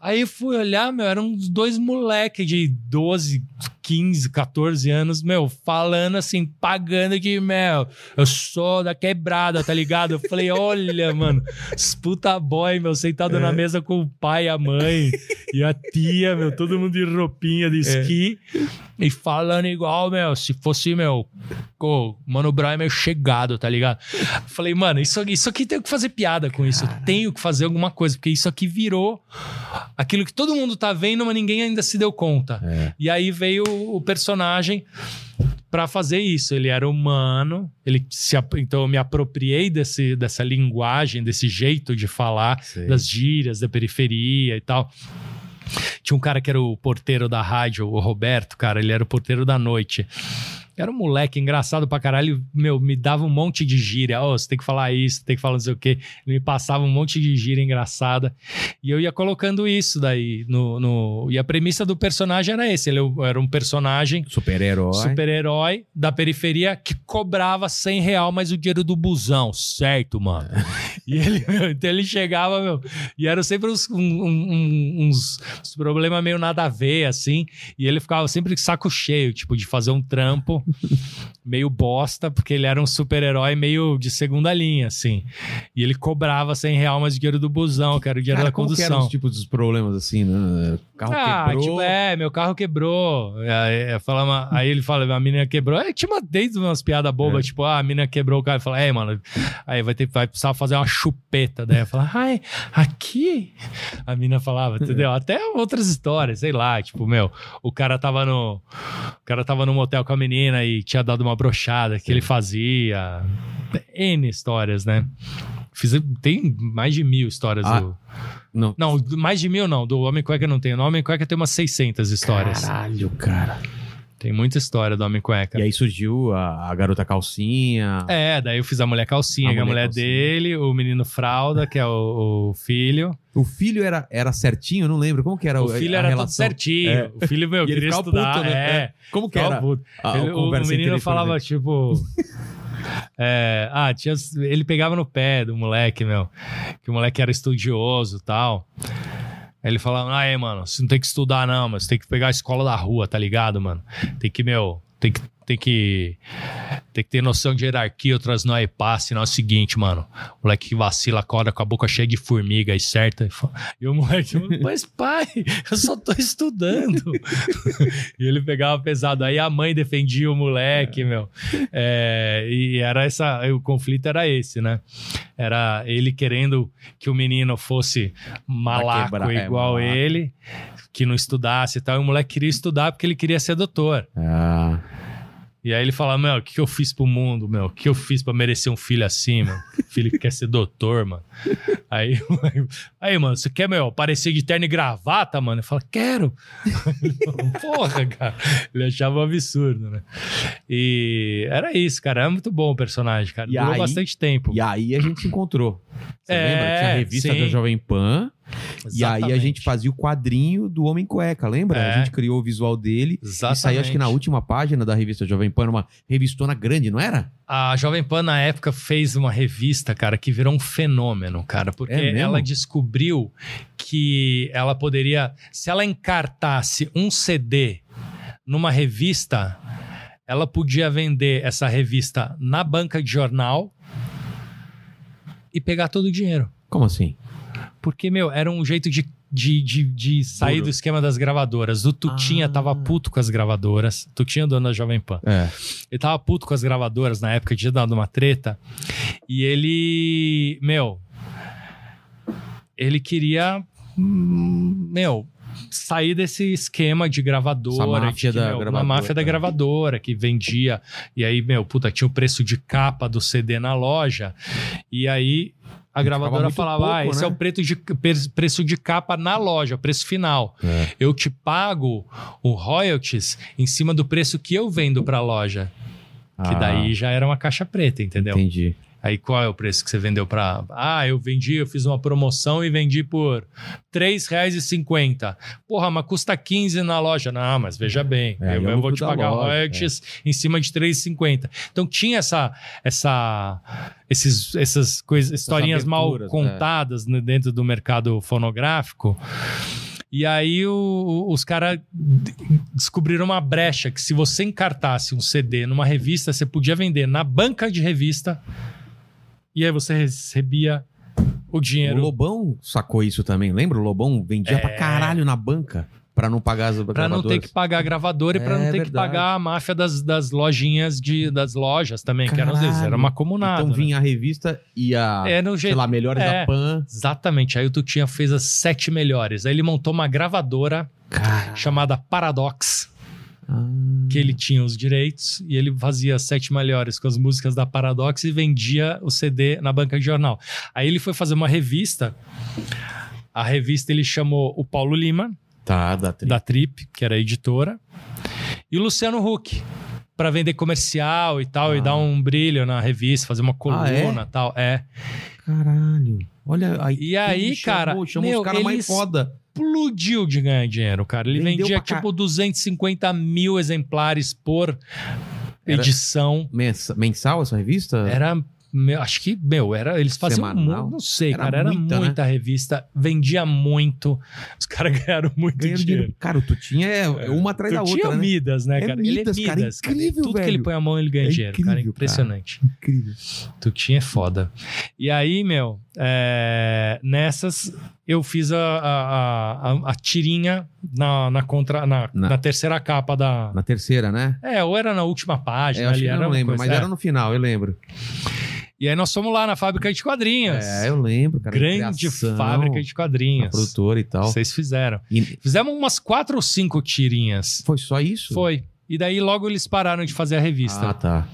Aí eu fui olhar, meu, eram uns dois moleques de 12, 15, 14 anos, meu, falando assim, pagando de, meu, eu sou da quebrada, tá ligado? Eu falei, olha, mano, puta boy, meu, sentado É. na mesa com o pai, a mãe e a tia, meu, todo mundo de roupinha É. de esqui e falando igual, meu, se fosse, meu, o Mano Brown é meio chegado, tá ligado? Eu falei, mano, isso, isso aqui tem que fazer piada com isso. Eu tenho que fazer alguma coisa, porque isso aqui virou aquilo que todo mundo tá vendo, mas ninguém ainda se deu conta. É. E aí veio o personagem. pra fazer isso. Ele era humano, ele se, então eu me apropriei desse, dessa linguagem, desse jeito de falar, Sei. das gírias da periferia e tal. Tinha um cara que era o porteiro da rádio, o Roberto, cara, ele era o porteiro da noite. Era um moleque engraçado pra caralho, meu, me dava um monte de gíria. Ó, você tem que falar isso, tem que falar não sei o quê. Ele me passava um monte de gíria engraçada. E eu ia colocando isso daí no. no... E a premissa do personagem era esse: ele era um personagem Super-herói. super-herói da periferia que cobrava 100 real mais o dinheiro do busão, certo, mano? E ele, meu, então ele chegava, meu, e eram sempre uns, um- um- uns, uns problemas meio nada a ver, assim, e ele ficava sempre de saco cheio, tipo, de fazer um trampo meio bosta, porque ele era um super-herói meio de segunda linha, assim. E ele cobrava 100 real mais dinheiro do busão, que era o dinheiro Cara, da como que eram condução. os tipos dos problemas assim, né? Carro Ah, quebrou. tipo, é, meu carro quebrou. Aí, eu falava- aí ele fala, a menina quebrou. Aí tinha uma, desde umas piadas bobas, É. tipo, ah, a menina quebrou o carro. Eu falo, é, mano, aí vai ter vai precisar fazer uma chupeta. Daí eu falava, ai, aqui? A menina falava, entendeu? Até outras histórias, sei lá, tipo, meu, o cara tava no. O cara tava no motel com a menina e tinha dado uma brochada que ele fazia. N histórias, né? Fiz, tem mais de mil histórias Ah, do. Não. Não, mais de mil não. Do Homem Cueca não tem. No Homem Cueca tem umas 600 histórias. Caralho, cara. Tem muita história do Homem Cueca. E aí surgiu a, a garota calcinha. É, daí eu fiz a mulher calcinha, A que é a mulher calcinha. dele, o menino fralda, que é o, o filho. O filho era, era certinho, eu não lembro. Como que era O a filho era relação? certinho. É. O filho, meu, queria estudar. puto, né? É. Como que era? puto. a- a Ele- o, o menino falava, tipo. é, ah, tinha, ele pegava no pé do moleque, meu. Que o moleque era estudioso e tal. Aí ele falava, é, mano, você não tem que estudar, não, mas tem que pegar a escola da rua, tá ligado, mano? Tem que, meu, tem que. Tem que, tem que ter noção de hierarquia, outras não é passe, senão é o seguinte, mano. O moleque que vacila, acorda com a boca cheia de formiga e certa. E o moleque, mas pai, eu só tô estudando. e ele pegava pesado. Aí a mãe defendia o moleque, meu. É, e era essa. O conflito era esse, né? Era ele querendo que o menino fosse malaco quebra- é, igual malaco. ele, que não estudasse e tal. E o moleque queria estudar porque ele queria ser doutor. Ah, E aí ele fala, meu, o que, eu fiz pro mundo, meu? O que eu fiz pra merecer um filho assim, meu? Filho que quer ser doutor, mano. Aí, aí, mano, você quer, meu, parecer de terno e gravata, mano? Eu falo, quero. Porra, cara. Ele achava um absurdo, né? E era isso, cara. Era muito bom o personagem, cara. E Durou aí- bastante tempo. e aí a gente se encontrou. Você É, lembra? Tinha a revista sim. da Jovem Pan. E aí a Exatamente. gente fazia o quadrinho do Homem Cueca, lembra? É. A gente criou o visual dele. Exatamente. E saiu, acho que na última página da revista Jovem Pan, uma revistona grande, não era? A Jovem Pan, na época, fez uma revista, cara, que virou um fenômeno, cara, porque É ela descobriu que ela poderia, se ela encartasse um CD numa revista, ela podia vender essa revista na banca de jornal e pegar todo o dinheiro. Como assim? Porque, meu, era um jeito de, de, de, de sair do esquema das gravadoras. O Tutinha Ah. tava puto com as gravadoras. Tutinha, dono da Jovem Pan. É. Ele tava puto com as gravadoras na época, tinha dado uma treta. E ele, meu, ele queria, meu, sair desse esquema de gravadora, Essa máfia de, da meu, gravadora, uma máfia da tá. gravadora que vendia. E aí, meu, puta, tinha o preço de capa do CD na loja. E aí a gravadora falava: ah, pouco, esse né? é o preço de, pre- preço de capa na loja, preço final. É. Eu te pago o royalties em cima do preço que eu vendo pra loja. Que Ah, daí já era uma caixa preta, entendeu? Entendi. Aí qual é o preço que você vendeu pra. Ah, eu vendi, eu fiz uma promoção e vendi por R$ 3,50. Porra, mas custa 15 na loja. Não, mas veja bem, É, aí é eu, o eu vou te pagar loja, royalties em cima de 3,50. Então tinha essa, essa, esses, essas coisas, historinhas mal aberturas, contadas né, dentro do mercado fonográfico. E aí o- os caras descobriram uma brecha que se você encartasse um CD numa revista, você podia vender na banca de revista e aí você recebia o O dinheiro Lobão sacou isso também, lembra? O Lobão vendia É. pra caralho na banca pra não pagar as Pra não ter que pagar a gravadora e pra É não ter que verdade. pagar a máfia das, das lojinhas de, das lojas também, que eram às vezes Caralho. era uma comunada. Então né? vinha a revista e a, É, no sei jeito. lá, melhores é. da Pan. Exatamente. Aí o Tutinha fez as sete melhores. Aí ele montou uma gravadora Cara. chamada Paradox. Ah. que ele tinha os direitos e ele fazia sete melhores com as músicas da Paradox e vendia o CD na banca de jornal. Aí ele foi fazer uma revista. A revista ele chamou o Paulo Lima, Tá, da tri... da Trip, que era a editora, e o Luciano Huck, para vender comercial e tal, Ah. e dar um brilho na revista, fazer uma coluna é? e tal. É. Caralho. Olha aí. E aí, cara, Chamou, chamou meu, os caras mais foda. Explodiu de ganhar dinheiro, cara. Ele Vendeu vendia pra ca- tipo 250 mil exemplares por Era- edição. Mensa- Mensal essa revista? Era. Meu, acho que, meu, era, eles faziam Semanal? muito, não sei, Era cara, era muita, muita, né? revista, vendia muito, os caras ganharam muito dinheiro. dinheiro. Cara, o Tutinha é é uma atrás da outra, né? Midas, né, É cara? Midas, ele é cara, Midas, cara. incrível, Tudo que ele velho. põe a mão, ele ganha É dinheiro, cara. incrível, cara. Impressionante. Incrível. Tutinha é foda. E aí, meu, é, nessas eu fiz a, a, a, a tirinha na, na, contra, na, Na- na terceira capa da. Na terceira, né? É, ou era na última É, página eu acho ali, era não lembro, mas é. era no final, eu lembro. E aí nós fomos lá na fábrica de quadrinhos. É, eu lembro, cara. Grande Criação, fábrica de a quadrinhos. produtora e tal. Vocês fizeram. E Fizemos umas quatro ou cinco tirinhas. foi só isso? Foi. E daí logo eles pararam de fazer a revista. Ah, tá.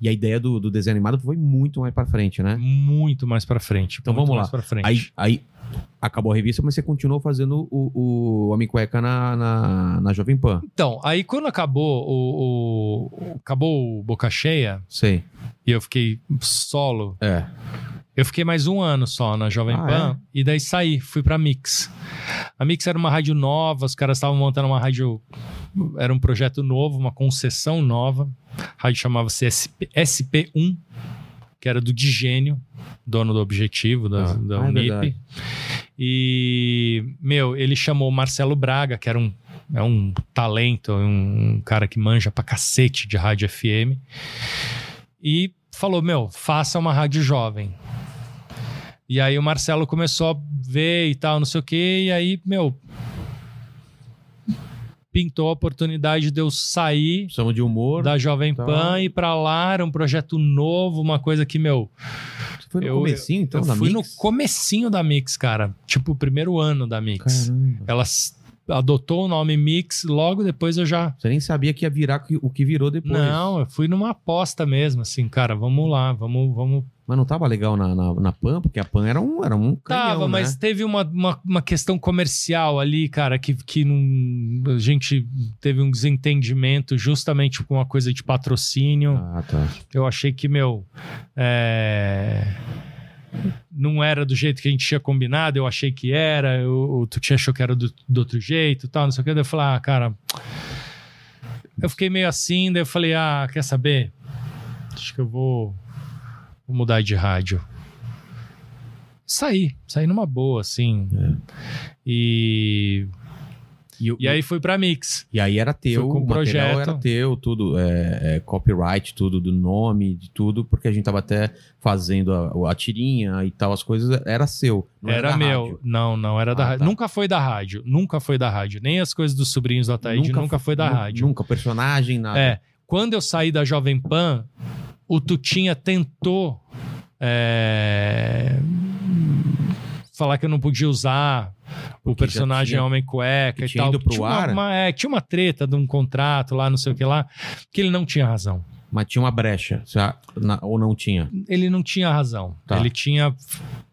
E a ideia do, do desenho animado foi muito mais pra frente, né? Muito mais pra frente. Então muito vamos lá. mais Pra frente. Aí, aí acabou a revista, mas você continuou fazendo o, o Homem Cueca na, na, na Jovem Pan. Então, aí quando acabou o, o- acabou o Boca Cheia Sei. e eu fiquei solo, É. eu fiquei mais um ano só na Jovem Ah, Pan e daí saí, fui pra Mix. A Mix era uma rádio nova, os caras estavam montando uma rádio, era um projeto novo, uma concessão nova. A rádio chamava-se SP, SP1, que era do Digênio, dono do Objetivo, da, Ah, da ah, é Unip. verdade. E, meu, ele chamou o Marcelo Braga, que era um, é um talento, um, um cara que manja pra cacete de rádio FM. E falou: Meu, faça uma rádio jovem. E aí o Marcelo começou a ver e tal, não sei o quê. E aí, meu. Pintou a oportunidade de eu sair Precisamos de humor. da Jovem tá. Pan e ir pra lá. Era um projeto novo, uma coisa que, meu. Você foi no eu- comecinho, então, eu da fui Mix? no comecinho da Mix, cara. Tipo, o primeiro ano da Mix. Caramba. Ela adotou o nome Mix, logo depois eu já. Você nem sabia que ia virar o que virou depois. Não, eu fui numa aposta mesmo, assim, cara, vamos lá, vamos, vamos. Mas não tava legal na, na, na Pan, porque a Pan era um, era um canhão, Tava, né? mas teve uma, uma, uma questão comercial ali, cara, que, que não, a gente teve um desentendimento justamente com uma coisa de patrocínio. Ah, tá. Eu achei que, meu. é, Não era do jeito que a gente tinha combinado, eu achei que era, eu, tu tinha achou que era do, do outro jeito e tal, não sei o que. Daí eu falei, ah, cara. Eu fiquei meio assim, daí eu falei, ah, quer saber? Acho que eu vou, vou mudar de rádio. Saí, saí numa boa, assim. E, E, o- e aí fui pra Mix. e aí era teu, com o material projeto. era teu, tudo, é, é, copyright, tudo, do nome, de tudo, porque a gente tava até fazendo a, a tirinha e tal, as coisas, era seu. Era, da meu. rádio. Não, não era da Ah, rádio. tá. Nunca foi da rádio. Nunca foi da rádio. Nem as coisas dos sobrinhos do Ataíde nunca, foi da rádio. Nunca, personagem, nada. É. Quando eu saí da Jovem Pan, o Tutinha tentou é, falar que eu não podia usar o Porque personagem tinha- Homem Cueca e tinha tal. tinha, uma, ar? uma- é, tinha uma treta de um contrato lá, não sei o que lá, que ele não tinha razão. Mas tinha uma brecha, ou não tinha? ele não tinha razão. Tá. Ele tinha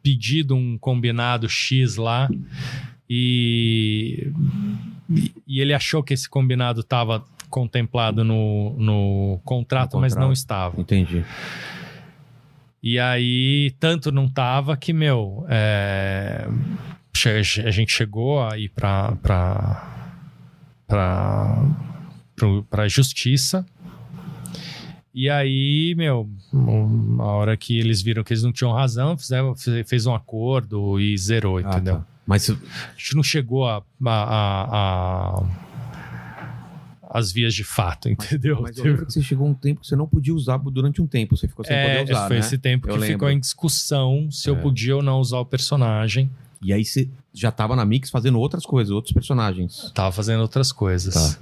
pedido um combinado X lá e, e ele achou que esse combinado estava contemplado no, no contrato, No mas contrato. não estava. Entendi. E aí, tanto não tava que, meu, é, a gente chegou a ir pro- pra justiça. E aí, meu, a hora que eles viram que eles não tinham razão, fizeram, fez- um acordo e zerou, Ah, entendeu? tá. Mas A gente não chegou a, a, a- a- as vias de fato, entendeu? Mas eu lembro que você chegou um tempo que você não podia usar durante um tempo. Você ficou sem É, poder usar, foi né? esse tempo Eu que lembro. ficou em discussão se eu É. podia ou não usar o personagem. E aí você já tava na Mix fazendo outras coisas, outros personagens. Tava fazendo outras coisas. Tá.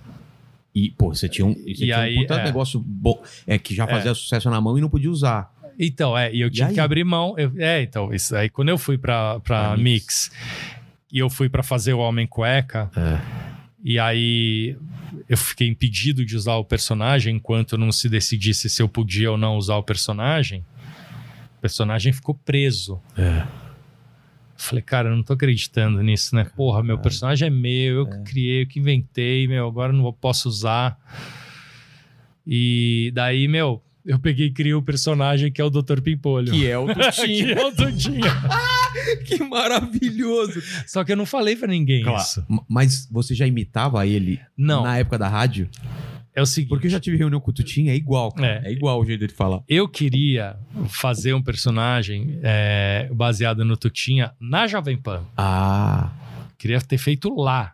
E, pô, você tinha um, você tinha aí, um puta é. negócio bom, é, que já fazia sucesso na mão e não podia usar. Então, é, e eu tive aí? que abrir mão. eu- é, então, isso aí, quando eu fui pra, pra Pra Mix. e eu fui pra fazer o Homem Cueca, É. e aí eu fiquei impedido de usar o personagem enquanto não se decidisse se eu podia ou não usar o personagem. O personagem ficou preso. É. Falei, cara, eu não tô acreditando nisso, né? Porra, meu personagem é meu, eu que criei, eu que inventei, meu, agora não posso usar. E daí, meu, eu peguei e criei o personagem que é o Dr. Pimpolho. Que é o que Tutinha. é o Tutinha. que maravilhoso. Só que eu não falei pra ninguém isso. M- Mas você já imitava ele Não, na época da rádio? é o seguinte. Porque eu já tive reunião com o Tutinha, é igual, cara. É. É, igual o jeito dele falar. Eu queria fazer um personagem é, baseado no Tutinha na Jovem Pan. Ah. Queria ter feito lá.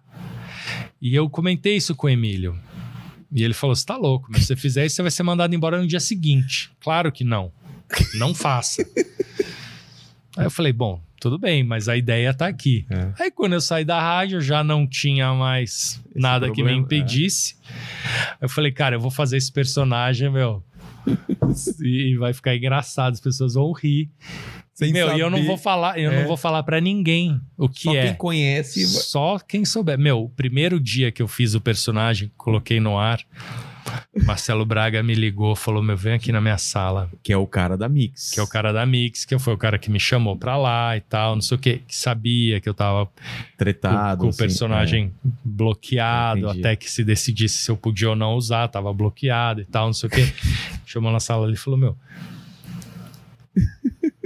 E eu comentei isso com o Emílio. E ele falou: Você tá louco, mas se você fizer isso, você vai ser mandado embora no dia seguinte. Claro que não. Não faça. Aí eu falei: Bom, tudo bem, mas a ideia tá aqui. É. Aí quando eu saí da rádio, já não tinha mais nada que me problema, impedisse. Eu falei: Cara, eu vou fazer esse personagem, meu. e vai ficar engraçado, as pessoas vão rir. Sem meu, e eu não vou falar, eu É. não vou falar para ninguém o que Só é. quem conhece. Só quem souber. Meu, o primeiro dia que eu fiz o personagem, coloquei no ar, Marcelo Braga me ligou, falou: Meu, vem aqui na minha sala. Que é o cara da Mix. Que é o cara da Mix, que foi o cara que me chamou pra lá e tal, não sei o quê, que sabia que eu tava com, Tretado. com o assim, personagem bloqueado, Entendi. até que se decidisse se eu podia ou não usar, tava bloqueado e tal, não sei o quê. Chamou na sala ali e falou: Meu,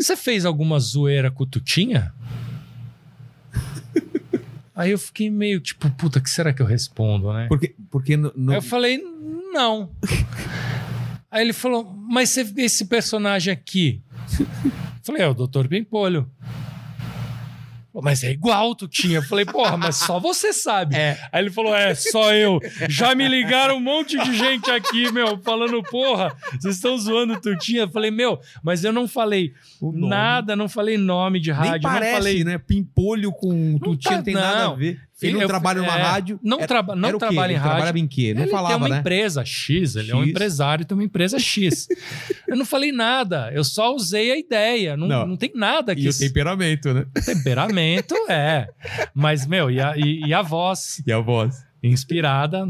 você fez alguma zoeira com o Tutinha? Aí eu fiquei meio tipo, puta, que será que eu respondo, né? Porque, porque no, no- Aí eu falei, não. Aí ele falou, mas você, esse personagem aqui? Eu falei, é o Dr. Pimpolho. Mas é igual, tu tinha. Eu falei, porra, mas só você sabe. Aí ele falou, é, só eu. Já me ligaram um monte de gente aqui, meu, falando, porra, vocês estão zoando tu tinha. Eu falei, meu, mas eu não falei nada, não falei nome de Nem rádio, parece, não falei né? Pimpolho com Tutinha tá- não tem nada a ver. Ele não Eu- trabalha numa é, rádio. não Era- traba- não o trabalha em Ele rádio. trabalhava em quê? Não ele falava, tem uma né? empresa X, ele é um X. empresário, tem uma empresa X. eu não falei nada, eu só usei a ideia. Não, Não. não. tem nada que E o temperamento, né? temperamento é. Mas, meu, e a, e- e a voz E a voz. inspirada.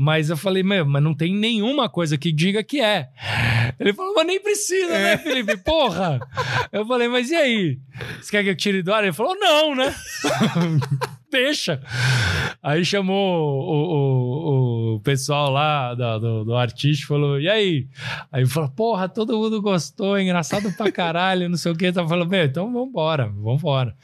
Mas eu falei, meu, mas não tem nenhuma coisa que diga que é. Ele falou, mas nem precisa, É. né, Felipe? Porra! Eu falei, mas e aí? Você quer que eu tire do ar? Ele falou, não, né? Deixa. Aí chamou o, o, o pessoal lá do, do, do artista e falou: e aí? Aí falou: porra, todo mundo gostou, é engraçado pra caralho, não sei o que. Tá falando, meu, então vambora, vambora.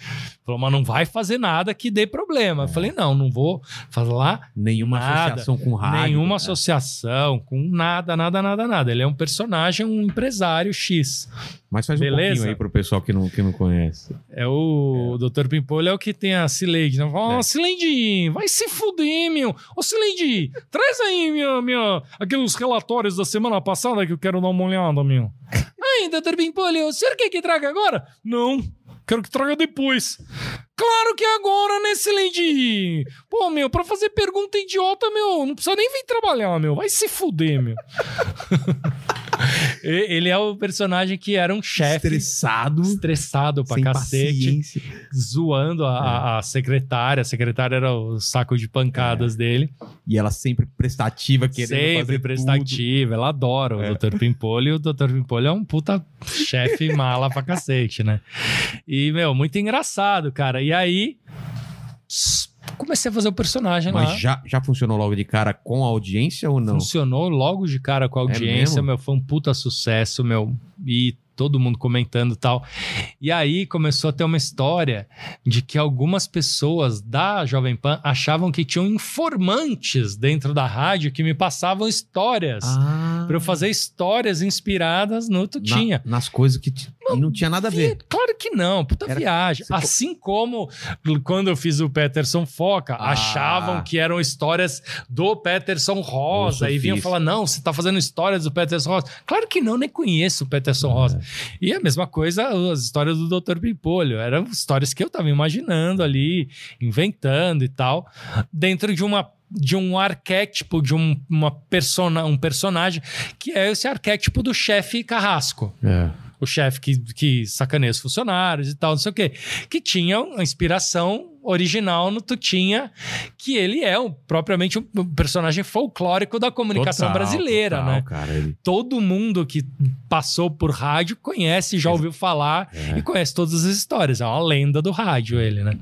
Falou, mas não vai fazer nada que dê problema. Eu falei: não, não vou falar Nenhuma Nada. associação com rádio. nenhuma né? associação com nada, nada, nada, nada. Ele é um personagem, um empresário X. Mas faz um Beleza? pouquinho aí pro pessoal que não, que não conhece. É o Dr. Pimpolho é o que tem a Cileide. Né? Ó, É. Cileide, vai se fuder, meu. Ô, Cileide, traz aí minha, minha, aqueles relatórios da semana passada que eu quero dar uma olhada, meu. Ai, Dr. Pimpolho, o senhor quer que traga agora? Não, quero que traga depois. Claro que é agora, né, Cileide? Pô, meu, pra fazer pergunta idiota, meu, não precisa nem vir trabalhar, meu. Vai se fuder, meu. Ele é o personagem que era um chefe Estressado. estressado pra sem cacete, paciência. zoando a, a- a secretária. A secretária era o saco de pancadas dele. E ela sempre prestativa, querendo Sempre fazer prestativa. Ela adora o É. Dr. Pimpolho. E o Dr. Pimpolho é um puta chefe mala pra cacete, né? E, meu, muito engraçado, cara. E aí, comecei a fazer o personagem Tudo. lá. Mas já, já funcionou logo de cara com a audiência ou não? Funcionou logo de cara com a audiência, mesmo? meu, foi um puta sucesso, meu, e todo mundo comentando e tal. E aí começou a ter uma história de que algumas pessoas da Jovem Pan achavam que tinham informantes dentro da rádio que me passavam histórias. Ah, Pra eu fazer histórias inspiradas no Tutinha. na- nas coisas que e não tinha nada a ver. Claro que não, puta Era- viagem. você Assim como quando eu fiz o Peterson Foca, Ah. achavam que eram histórias do Peterson Rosa Ô, e vinham falar: não, você tá fazendo histórias do Peterson Rosa. Claro que não, nem conheço o Peterson Rosa. E a mesma coisa, as histórias do Dr. Pimpolho. Eram histórias que eu tava imaginando ali, inventando e tal, dentro de uma. De um arquétipo, de um, uma persona, um personagem, que é esse arquétipo do chefe carrasco É. o chefe que, que sacaneia os funcionários e tal, não sei o quê. Que tinha uma inspiração original no Tutinha, que ele é um, propriamente um personagem folclórico da comunicação Total, brasileira, total, né? Cara, ele... Todo mundo que passou por rádio conhece, já ouviu falar É. e conhece todas as histórias. É uma lenda do rádio, ele, né?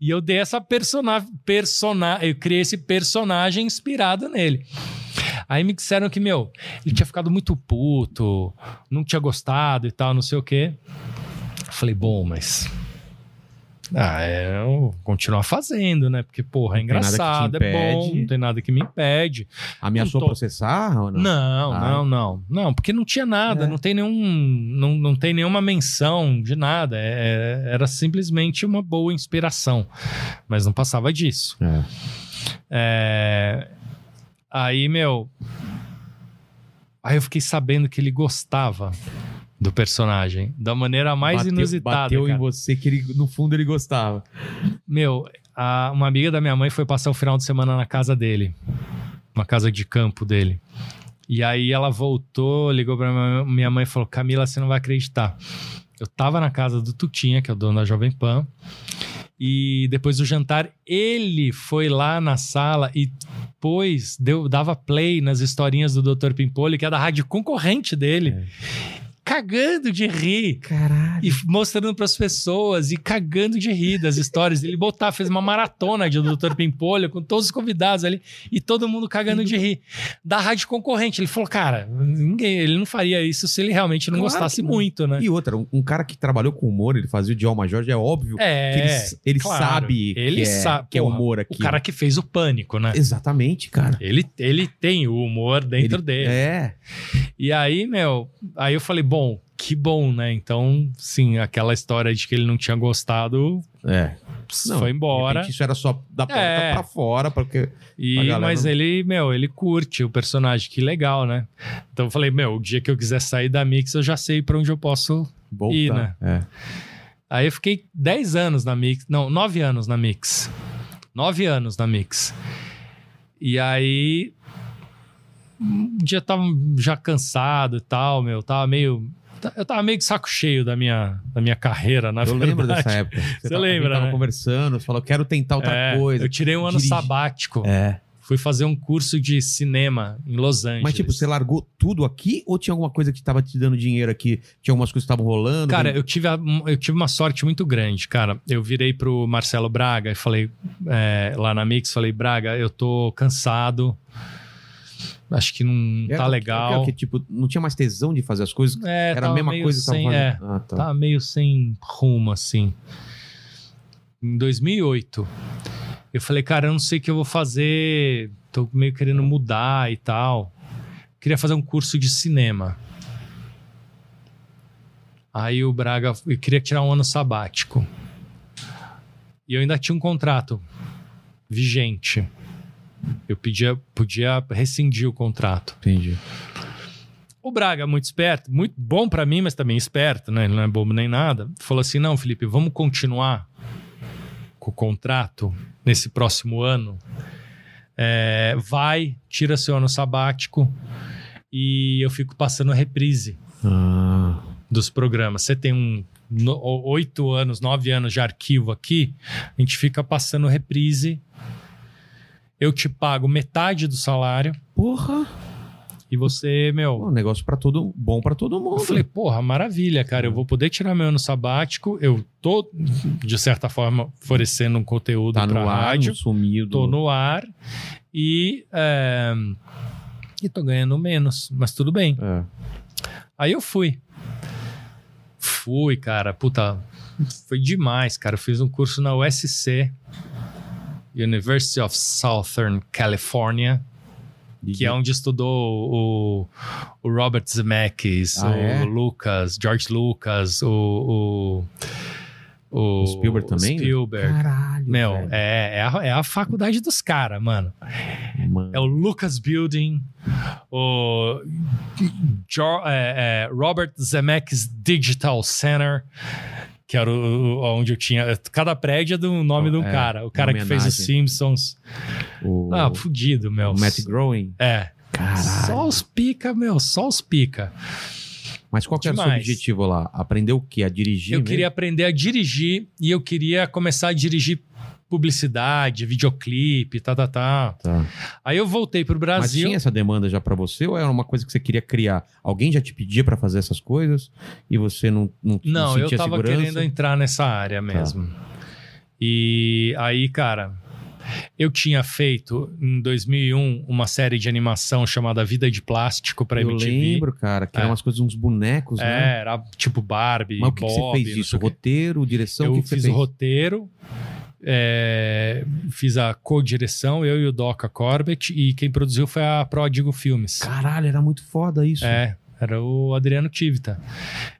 E eu dei essa persona, persona, eu criei esse personagem inspirado nele. Aí me disseram que, meu, ele tinha ficado muito puto, não tinha gostado e tal, não sei o quê. Eu falei, bom, mas. Ah, é, eu continuar fazendo, né? Porque, porra, é engraçado, é bom, não tem nada que me impede. Ameaçou tô- processar ou não? Não, Ah. não, não. Não, porque não tinha nada, É. não tem nenhum. Não, não tem nenhuma menção de nada. É- era simplesmente uma boa inspiração. Mas não passava disso. É. É, Aí, meu. Aí eu fiquei sabendo que ele gostava do personagem. Da maneira mais bateu, inusitada. Bateu cara. em você que ele, no fundo ele gostava. Meu, a- uma amiga da minha mãe foi passar o final de semana na casa dele. Na casa de campo dele. E aí ela voltou, ligou pra minha- mãe e falou: Camila, você não vai acreditar. Eu tava na casa do Tutinha, que é o dono da Jovem Pan. E depois do jantar, ele foi lá na sala e pôs, deu, dava play nas historinhas do Dr. Pimpolho, que é da rádio concorrente dele. Cagando de rir Caralho. e mostrando para as pessoas e cagando de rir das histórias. Ele botar, fez uma maratona de Dr. Pimpolho com todos os convidados ali e todo mundo cagando de rir. Da rádio concorrente. Ele falou, cara, ninguém, ele não faria isso se ele realmente não Claro gostasse não. muito, né? E outra, um, um cara que trabalhou com humor, ele fazia o Djalma Jorge, é óbvio É, que ele, ele claro. sabe Ele que, é, sabe, que é humor aqui. O cara que fez o pânico, né? Exatamente, cara. Ele, ele tem o humor dentro Ele- dele. É. E aí, meu, aí eu falei, bom, que bom, né? Então, sim, aquela história de que ele não tinha gostado É. Não, foi embora. Isso era só da porta É. pra fora, porque. E, galera mas ele, meu, ele curte o personagem, que legal, né? Então eu falei, meu, o dia que eu quiser sair da Mix, eu já sei pra onde eu posso. Voltar. E, né? É. Aí eu fiquei 10 anos na Mix, não, 9 anos na Mix. 9 anos na Mix. E aí. Um dia eu tava já cansado e tal, meu, tava meio. Eu tava meio de saco cheio da minha, da minha carreira, na Eu verdade. lembro dessa época. Você gente lembra, tava né? conversando, você falou, quero tentar outra É, coisa. Eu tirei um ano dirigi- sabático. É. Fui fazer um curso de cinema em Los Angeles. Mas, tipo, você largou tudo aqui ou tinha alguma coisa que tava te dando dinheiro aqui? Tinha algumas coisas que estavam rolando? Cara, eu tive, a- eu tive uma sorte muito grande, cara. Eu virei pro Marcelo Braga e falei, é, lá na Mix, falei, Braga, eu tô cansado. Acho que não Era- tá legal. era que, tipo, não tinha mais tesão de fazer as coisas? É, Era a mesma coisa que tava sem, fazendo? é, Ah, tá. tá meio sem rumo, assim. Em 2008, eu falei, cara, eu não sei o que eu vou fazer, tô meio querendo mudar e tal. Queria fazer um curso de cinema. Aí o Braga, eu queria tirar um ano sabático. E eu ainda tinha um contrato vigente. Eu pedia, podia rescindir o contrato. Entendi. O Braga, muito esperto, muito bom pra mim, mas também esperto, né? Ele não é bobo nem nada. Falou assim: não, Felipe, vamos continuar com o contrato nesse próximo ano. É, vai, tira seu ano sabático e eu fico passando reprise Ah, dos programas. Você tem um oito anos, nove anos de arquivo aqui, a gente fica passando reprise. Eu te pago metade do salário porra! e você, meu, um negócio pra todo, bom pra todo mundo. Eu falei, porra, maravilha, cara. Eu vou poder tirar meu ano sabático. Eu tô, de certa forma, oferecendo um conteúdo tá pra no ar, rádio. não sumiu. Tô no ar e, é, e tô ganhando menos, mas tudo bem. É. Aí eu fui. Fui, cara. Puta, foi demais, cara. Eu fiz um curso na USC, University of Southern California, que é onde estudou o, o Robert Zemeckis, Ah, o é? Lucas, George Lucas, o. O, o O Spielberg também? Spielberg. Caralho. Meu, velho. é, é, a, é a faculdade dos caras, mano. Mano. É o Lucas Building, o Jo- é, é, Robert Zemeckis Digital Center, que era o, o- onde eu tinha. Cada prédio é do nome de um É, cara. O cara que fez os. Simpsons. O, Ah, fudido, meu. o Matt Groening. É. Caralho. Só os pica, meu, só os pica. Mas qual que era o seu objetivo lá? Aprender o quê? A dirigir? Eu mesmo? queria aprender a dirigir e eu queria começar a dirigir publicidade, videoclipe, tá, tá, tá. Tá. Aí eu voltei pro Mas Brasil. tinha essa demanda já pra você ou era uma coisa que você queria criar? Alguém já te pedia pra fazer essas coisas e você não não, Não, eu sentia tava segurança? querendo entrar nessa área mesmo. E aí, cara, eu tinha feito em 2001 uma série de animação chamada Vida de Plástico pra Eu MTV. lembro, cara, que É. eram umas coisas, uns bonecos, É, né? era tipo Barbie, Mas o que, que Bob, você fez não disso? sei o quê. Roteiro, direção? eu que, que fiz fez? o roteiro, é, fiz a co-direção, eu e o Doca Corbett, e quem produziu foi a Prodigo Filmes. Caralho, era muito foda isso. É, era o Adriano Tivita.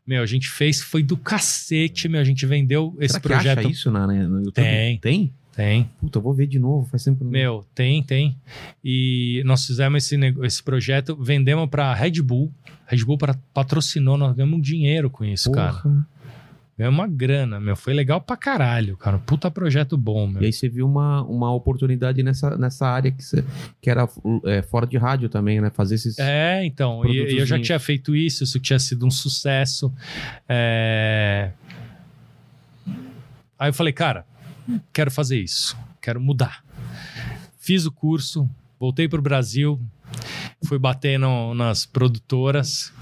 Meu, a gente fez, foi do cacete, meu. A gente vendeu esse Será projeto. acha isso na, né, no YouTube? Tem. Tem? Tem, Puta, eu vou ver de novo, faz tempo meu, tem, tem. E nós fizemos esse, esse projeto, vendemos pra Red Bull. Red Bull pra- patrocinou, nós ganhamos dinheiro com isso, cara. Ganhamos uma grana, meu. Foi legal pra caralho, cara. Puta projeto bom, meu. E aí você viu uma, uma oportunidade nessa, nessa área que, você, que era é, fora de rádio também, né? Fazer esses... É, então, e, e eu já tinha feito isso, isso tinha sido um sucesso. É... Aí eu falei, cara, quero fazer isso, quero mudar. Fiz o curso, voltei pro Brasil, fui bater no- nas produtoras.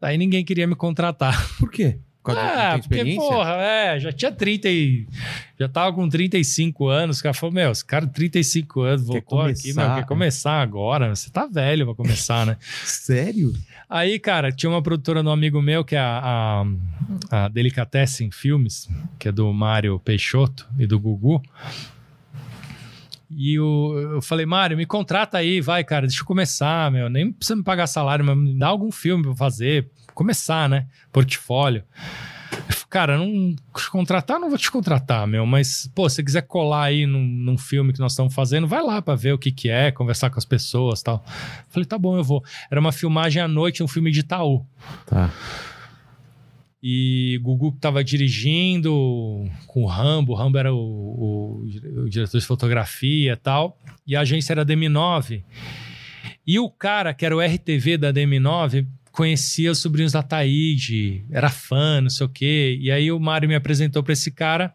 Aí ninguém queria me contratar. Por quê? Causa Ah, porque, porra, é, já tinha 30 e... Já tava com 35 anos. O cara falou, meu, esse cara 35 anos voltou aqui, meu, começar, quer né? começar agora. Você tá velho pra começar, né? Sério? Aí, cara, tinha uma produtora do amigo meu, que é a, a, a Delicatessen Filmes, que é do Mário Peixoto e do Gugu. E o, eu falei, Mário, me contrata aí, vai, cara, deixa eu começar, meu. Nem precisa me pagar salário, mas me dá algum filme pra eu fazer. Começar, né? Portfólio. Falei, Cara, não te contratar, não vou te contratar, meu. Mas, pô, se você quiser colar aí num, num filme que nós estamos fazendo, vai lá pra ver o que que é, conversar com as pessoas tal. Falei, tá bom, eu vou. Era uma filmagem à noite, um filme de Itaú. Tá. E Gugu que tava dirigindo com o Rambo, o Rambo era o, o- o diretor de fotografia e tal, e a agência era a DM9. E o cara, que era o RTV da DM9, conhecia os sobrinhos da Taíde, era fã, não sei o quê. E aí o Mário me apresentou pra esse cara,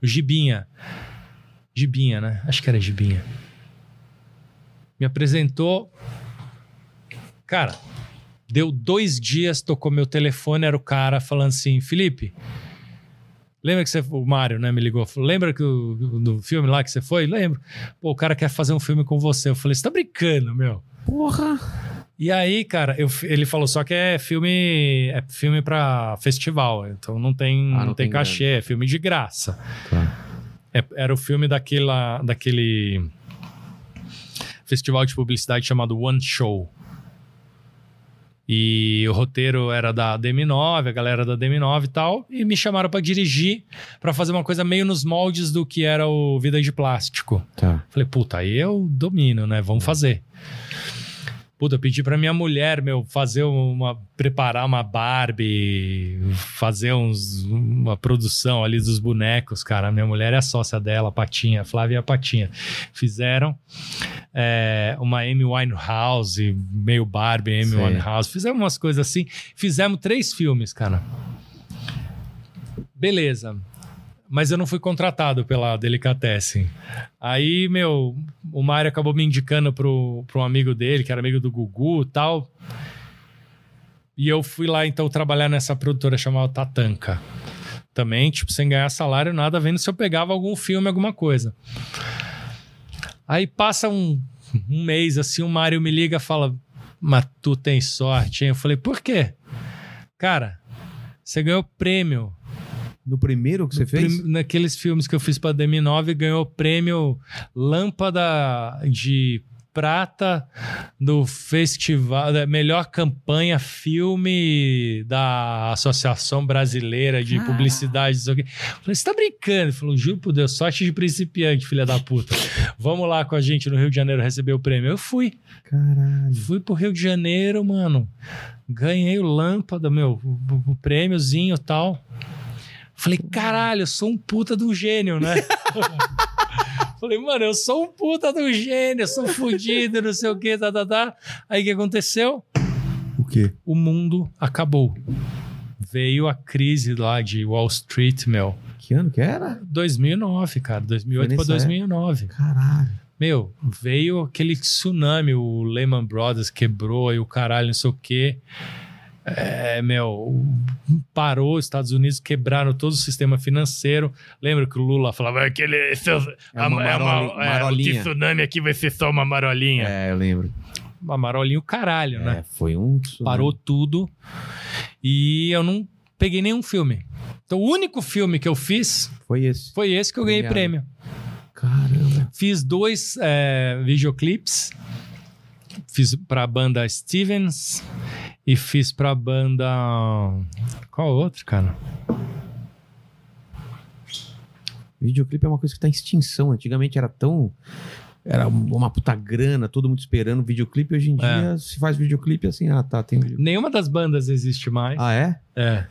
o Gibinha. Gibinha, né? Acho que era Gibinha. Me apresentou. Cara, Deu dois dias, tocou meu telefone, era o cara falando assim: Felipe, lembra que você. O Mário, né, me ligou. falou, Lembra que do filme lá que você foi? Lembro. Pô, o cara quer fazer um filme com você. Eu falei: Você tá brincando, meu? Porra! E aí, cara, eu- ele falou: Só que é filme. É filme pra festival. Então não tem, Ah, não não tem cachê, é filme de graça. Tá. É- era o filme daquela, daquele festival de publicidade chamado One Show. E o roteiro era da DM9, a galera da DM9 e tal, e me chamaram pra dirigir, pra fazer uma coisa meio nos moldes do que era o Vida de Plástico. Tá. Falei, puta, aí eu domino, né? Vamos fazer. Puta, eu pedi pra minha mulher, meu, fazer uma. preparar uma Barbie, fazer uns, uma produção ali dos bonecos, cara. Minha mulher é a sócia dela, a Patinha, a Flávia e a Patinha. Fizeram é, uma Amy Winehouse, meio Barbie, Sei. Winehouse. Fizemos umas coisas assim. Fizemos três filmes, cara. Beleza. Mas eu não fui contratado pela Delicatessen. Aí, meu, o Mário acabou me indicando pro um amigo dele, que era amigo do Gugu e tal. E eu fui lá, então, trabalhar nessa produtora chamada Tatanka. Também, tipo, sem ganhar salário, nada, vendo se eu pegava algum filme, alguma coisa. Aí passa um, um mês, assim, o Mário me liga e fala: Mas tu tem sorte, hein? Eu falei: Por quê? Cara, você ganhou prêmio No primeiro que você fez? Prim- Naqueles filmes que eu fiz pra DM9, ganhou o prêmio Lâmpada de Prata no festival, da melhor campanha filme da Associação Brasileira de Publicidade. não sei o quê. Falei, você tá brincando? Ele falou, juro por Deus, sorte de principiante, filha da puta. Vamos lá com a gente no Rio de Janeiro receber o prêmio. Eu fui. Caralho. Fui pro Rio de Janeiro, mano. Ganhei o lâmpada, meu, o prêmiozinho e tal. Falei, caralho, eu sou um puta do gênio, né? Falei, mano, eu sou um puta do gênio, eu sou fudido, não sei o que, tá, tá, tá. Aí o que aconteceu? O quê? O mundo acabou. veio a crise lá de Wall Street, meu. Que ano que era? 2009, cara. 2008 Foi pra nessa 2009. Caralho. Meu, veio aquele tsunami, o Lehman Brothers quebrou e o caralho, não sei o quê. É, meu, parou os Estados Unidos, quebraram todo o sistema financeiro. Lembra que o Lula falava aquele. seu- É uma a- maroli- é, o tsunami aqui vai ser só uma marolinha. É, eu lembro. Uma marolinha, o caralho, né? É, foi um. tsunami. Parou tudo. E eu não peguei nenhum filme. Então, o único filme que eu fiz Foi esse. foi esse que eu ganhei Premiado. prêmio. Caramba. Fiz dois é, videoclipes. Fiz pra banda Stevens e fiz pra banda. Qual outro, cara? Videoclipe é uma coisa que tá em extinção. Antigamente era tão. Era uma puta grana, todo mundo esperando videoclipe. Hoje em É. dia se faz videoclipe assim, ah, tá, tem videoclipe. Nenhuma das bandas existe mais. Ah, é? É.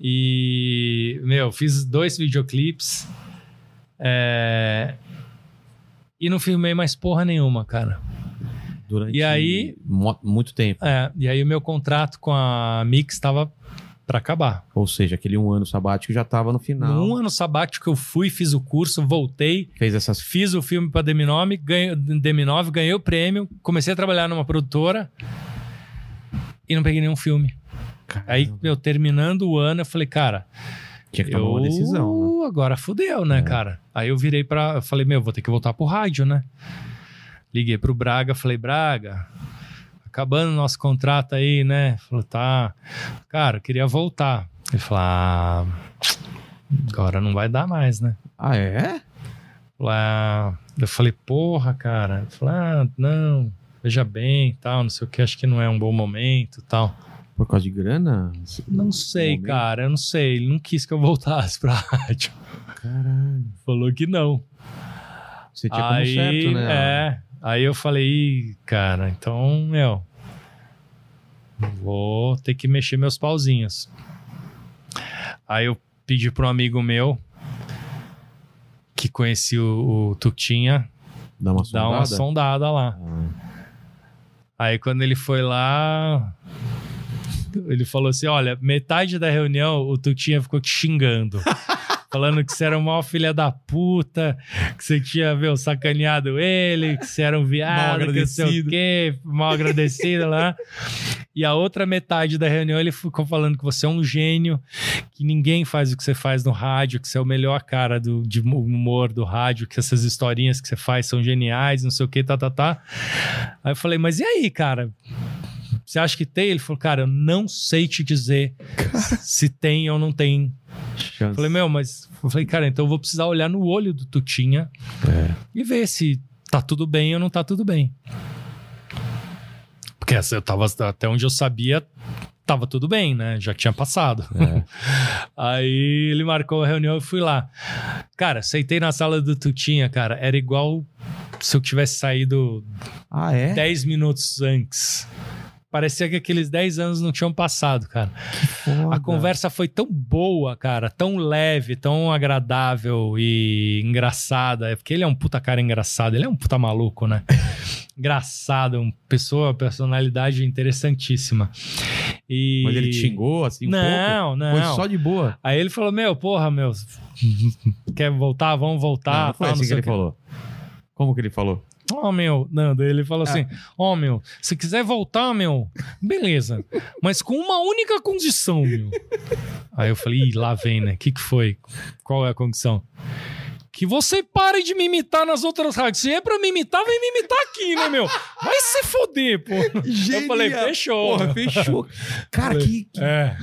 E, meu, fiz dois videoclipes. É... E não filmei mais porra nenhuma, cara. Durante E aí- muito tempo. É, e aí o meu contrato com a Mix estava pra acabar. Ou seja, aquele um ano sabático já tava no final. Um ano sabático eu fui, fiz o curso, voltei, Fez essas. fiz o filme pra Deminove, ganhei, Deminove, ganhei o prêmio, comecei a trabalhar numa produtora e não peguei nenhum filme. Aí, Caramba, eu terminando o ano, eu falei, cara, tinha que tomar eu uma decisão, né? agora fudeu, né, É. cara? Aí eu virei pra. Eu falei, meu, vou ter que voltar pro rádio, né? Liguei pro Braga, falei, Braga, acabando o nosso contrato aí, né? Falou, tá. Cara, eu queria voltar. Ele falou, ah, agora não vai dar mais, né? Ah, é? Falei, ah, eu falei, porra, cara. Ele falou, ah, não, veja bem, tal, não sei o que, acho que não é um bom momento, tal. Por causa de grana? Não sei, momento? cara, eu não sei. Ele não quis que eu voltasse pra rádio. Caralho. Falou que não. Você tinha como aí, certo, né? É. Aí eu falei, "Ih, cara, então, meu, vou ter que mexer meus pauzinhos. Aí eu pedi para um amigo meu que conhecia o, o Tutinha Dá uma dar sondada. uma sondada lá. Ah, Aí quando ele foi lá, ele falou assim: olha, metade da reunião o Tutinha ficou te xingando. Falando que você era o maior filha da puta, que você tinha, meu, sacaneado ele, que você era um viado, que não sei o quê, mal agradecido lá. E a outra metade da reunião ele ficou falando que você é um gênio, que ninguém faz o que você faz no rádio, que você é o melhor cara do, de humor do rádio, que essas historinhas que você faz são geniais, não sei o que, tá, tá, tá. Aí eu falei, mas e aí, cara? Você acha que tem? Ele falou, cara, eu não sei te dizer se tem ou não tem. Chance. Falei, meu, mas. Eu falei, cara, então eu vou precisar olhar no olho do Tutinha É. e ver se tá tudo bem ou não tá tudo bem. Porque eu tava, até onde eu sabia, tava tudo bem, né? Já tinha passado. É. Aí ele marcou a reunião e fui lá. Cara, sentei na sala do Tutinha, cara. Era igual se eu tivesse saído Ah, é? 10 minutos antes. Parecia que aqueles 10 anos não tinham passado, cara. A conversa foi tão boa, cara, tão leve, tão agradável e engraçada. É porque ele é um puta cara engraçado, ele é um puta maluco, né? engraçado, uma pessoa, personalidade interessantíssima. E... Mas ele te xingou assim um não, pouco? não. Foi só de boa. Aí ele falou: Meu, porra, meu, quer voltar? Vamos voltar. não, não foi tal, assim que ele quê." falou. Como que ele falou? Ó, meu, não, daí ele falou assim: Ah. Ó, meu, se quiser voltar, meu, beleza. Mas com uma única condição, meu. Aí eu falei: Ih, lá vem, né? O que, que foi? Qual é a condição? Que você pare de me imitar nas outras rádios. Se é pra me imitar, vem me imitar aqui, né, meu? Vai se foder, pô. Eu falei: Fechou. Porra, fechou. Cara, que, que, É,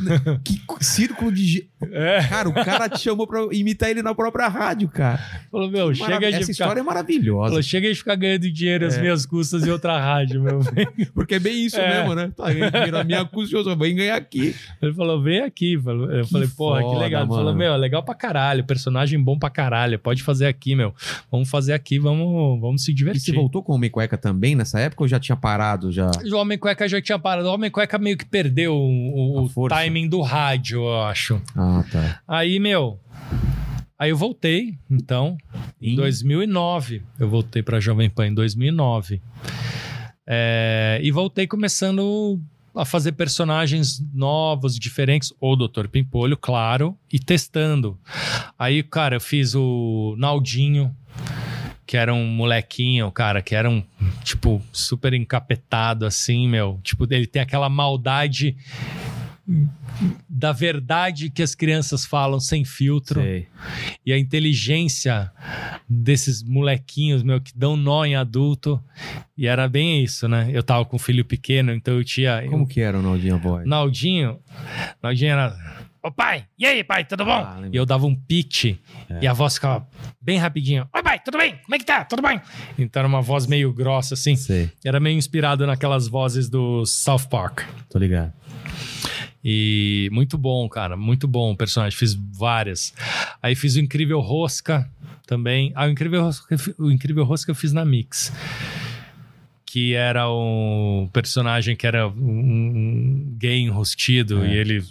que círculo de. é. Cara, o cara te chamou pra imitar ele na própria rádio, cara. Falou: Meu, chega Marav- de Essa ficar. história é maravilhosa. Falou, chega de ficar ganhando dinheiro às É. minhas custas em outra rádio, meu. Porque é bem isso É. mesmo, né? Tá ganhando dinheiro, minha custa, eu só vem ganhar aqui. Ele falou, vem aqui. Eu falei, porra, que foda, legal. Ele falou, meu, é legal pra caralho, personagem bom pra caralho, pode fazer aqui, meu. Vamos fazer aqui, vamos, vamos se E divertir. você voltou com o Homem Cueca também nessa época ou já tinha parado já? O Homem Cueca já tinha parado. O Homem Cueca meio que perdeu o, o timing do rádio, eu acho. Ah, tá. Aí, meu... Aí eu voltei, então, em Em- 2009. Eu voltei pra Jovem Pan em 2009. É, e voltei começando a fazer personagens novos, diferentes, ou Dr. Pimpolho, claro, e testando. Aí, cara, eu fiz o Naldinho, que era um molequinho, cara, que era um, tipo, super encapetado, assim, meu. Tipo, ele tem aquela maldade da verdade que as crianças falam sem filtro Sei. e a inteligência desses molequinhos, meu, que dão nó em adulto. E era bem isso, né? Eu tava com um filho pequeno, então eu tinha. Como que era o Naldinho Boy? Naldinho, Naldinho era. Ô pai, e aí, pai, tudo bom? Ah, e eu dava um pitch É. e a voz ficava bem rapidinho. Oi, pai, tudo bem? Como é que tá? Tudo bem? Então era uma voz meio grossa, assim. Sei, Era meio inspirado naquelas vozes do South Park. tô ligado. E muito bom, cara, muito bom o personagem. Fiz várias. Aí fiz o Incrível Rosca também. Ah, o Incrível Rosca, o Incrível Rosca eu fiz na Mix. Que era um personagem que era um, um gay enrostido. É. E ele,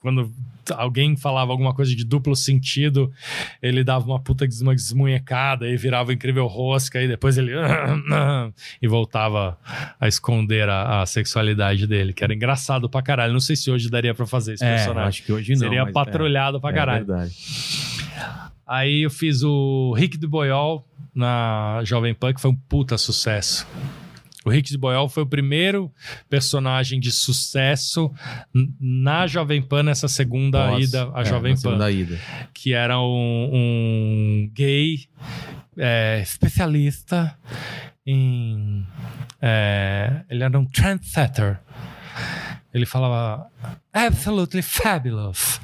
quando alguém falava alguma coisa de duplo sentido, ele dava uma puta desmunhecada e virava o Incrível Rosca. E depois ele. e voltava a esconder a, a sexualidade dele, que era engraçado pra caralho. Não sei se hoje daria pra fazer esse É, personagem. acho que hoje não. Seria mas patrulhado pra é, caralho. É verdade. Aí eu fiz o Rick do Boyol na Jovem Pan, que foi um puta sucesso. O Rick de Boyol foi o primeiro personagem de sucesso na Jovem Pan nessa segunda Pós, ida à é, Jovem Pan. Que era um, um gay é, especialista em. é, ele era um trendsetter. Ele falava absolutely fabulous.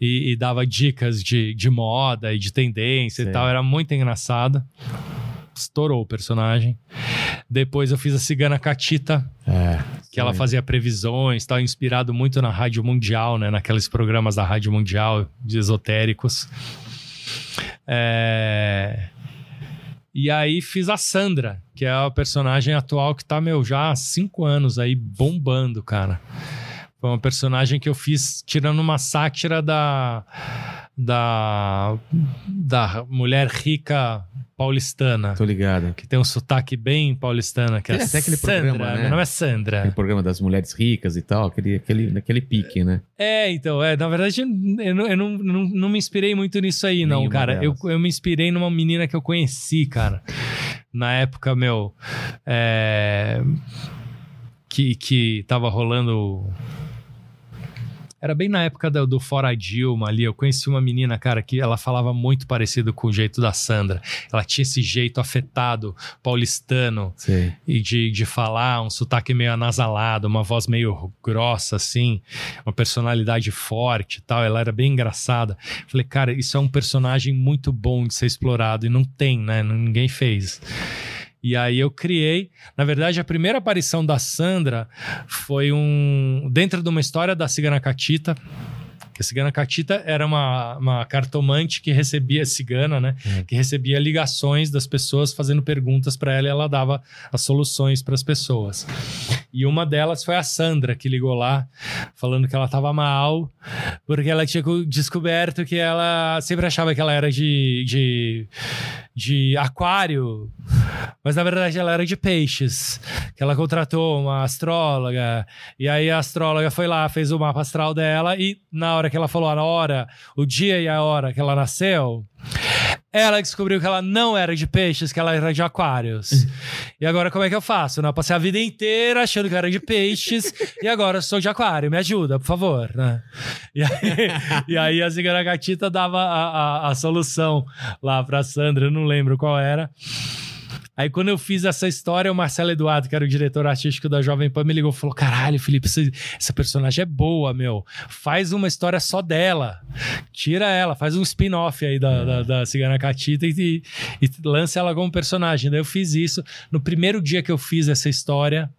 E, e dava dicas de, de moda e de tendência Sei. e tal. Era muito engraçado. Estourou o personagem. Depois eu fiz a Cigana Catita, É. que ela fazia previsões, tal, inspirado muito na Rádio Mundial, né? Naqueles programas da Rádio Mundial de esotéricos. É, E aí fiz a Sandra, que é a personagem atual que tá, meu, já há cinco anos aí bombando, cara. Foi uma personagem que eu fiz tirando uma sátira da. da. da mulher rica paulistana. Tô ligado. Que tem um sotaque bem paulistana, que é, até aquele Sandra. programa, né? Meu nome é Sandra. Aquele programa das mulheres ricas e tal, aquele, aquele, aquele pique, né? É, então, é, na verdade, eu não, eu não, não, não me inspirei muito nisso aí, não, Nenhuma cara. Eu, eu me inspirei numa menina que eu conheci, cara. Na época, meu. é, que, que tava rolando. Era bem na época do, do Fora Dilma ali. Eu conheci uma menina, cara, que ela falava muito parecido com o jeito da Sandra. Ela tinha esse jeito afetado, paulistano Sei. e de, de falar, um sotaque meio anasalado, uma voz meio grossa, assim, uma personalidade forte e tal. Ela era bem engraçada. Falei, cara, isso é um personagem muito bom de ser explorado e não tem, né? Ninguém fez. E aí eu criei. Na verdade, a primeira aparição da Sandra foi um. dentro de uma história da Cigana Catita. Que a Cigana Catita era uma, uma cartomante que recebia cigana, né? Que recebia ligações das pessoas fazendo perguntas para ela e ela dava as soluções para as pessoas. E uma delas foi a Sandra, que ligou lá, falando que ela estava mal, porque ela tinha co- descoberto que ela sempre achava que ela era de, de, de aquário, mas na verdade ela era de peixes. Que ela contratou uma astróloga, e aí a astróloga foi lá, fez o mapa astral dela, e na hora que ela falou a hora, o dia e a hora que ela nasceu, ela descobriu que ela não era de peixes, que ela era de aquários. e agora como é que eu faço? Né? Eu passei a vida inteira achando que era de peixes e agora sou de aquário. Me ajuda, por favor. Né? E, aí, e aí a Zigana Gatita dava a, a, a solução lá pra Sandra, eu não lembro qual era. Aí quando eu fiz essa história, o Marcelo Eduardo, que era o diretor artístico da Jovem Pan, me ligou e falou: Caralho, Felipe, essa, essa personagem é boa, meu. Faz uma história só dela. Tira ela, faz um spin-off aí da, da, da Cigana Catita e, e lança ela como personagem. Daí eu fiz isso. No primeiro dia que eu fiz essa história,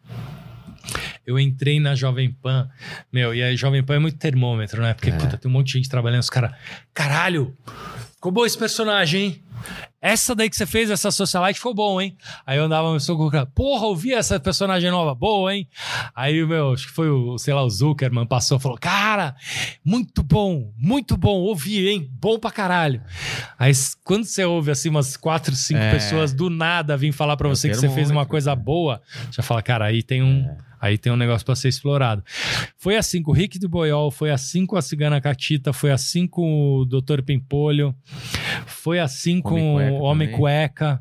eu entrei na Jovem Pan, meu, e a Jovem Pan é muito termômetro, né? Porque, puta, tem um monte de gente trabalhando, os caras, caralho, ficou bom esse personagem, hein? Essa daí que você fez, essa socialite, ficou bom, hein? Aí eu andava seu cara, porra, ouvi essa personagem nova, boa, hein? Aí, meu, acho que foi o, sei lá, o Zuckerman passou e falou, cara, muito bom, muito bom, ouvi, hein? Bom pra caralho. Aí quando você ouve assim umas quatro, cinco É. pessoas do nada vir falar pra É o você que você fez uma coisa boa, você fala, cara, aí tem um. É. Aí tem um negócio pra ser explorado. Foi assim com o Rick do Boiol, foi assim com a Cigana Catita, foi assim com o Dr. Pimpolho, foi assim com o Homem. Cueca.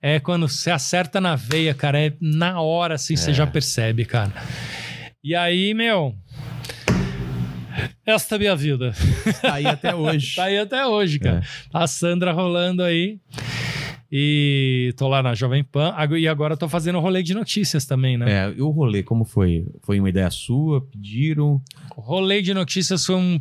É quando você acerta na veia, cara, é na hora assim, você É. já percebe, cara. E aí, meu. Esta é a minha vida. Tá aí até hoje. Tá aí até hoje, cara. É. Tá a Sandra rolando aí. E tô lá na Jovem Pan. E agora tô fazendo rolê de notícias também, né? É, e o rolê, como foi? Foi uma ideia sua? Pediram? O rolê de notícias foi um-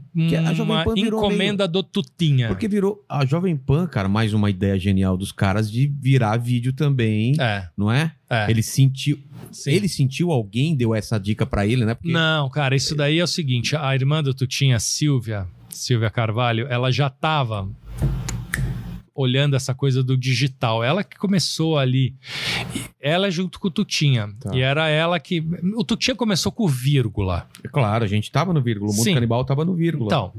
uma encomenda do Tutinha. Porque virou a Jovem Pan, cara, mais uma ideia genial dos caras de virar vídeo também, É, não é? é. Ele sentiu. Sim. Ele sentiu alguém deu essa dica pra ele, né? Porque Não, cara, isso daí é o seguinte: a irmã do Tutinha, Silvia, Silvia Carvalho, ela já tava olhando essa coisa do digital. Ela que começou ali. Ela junto com o Tutinha. Tá. E era ela que. O Tutinha começou com vírgula. é claro, a gente tava no vírgula, o mundo Sim. canibal tava no vírgula. Então,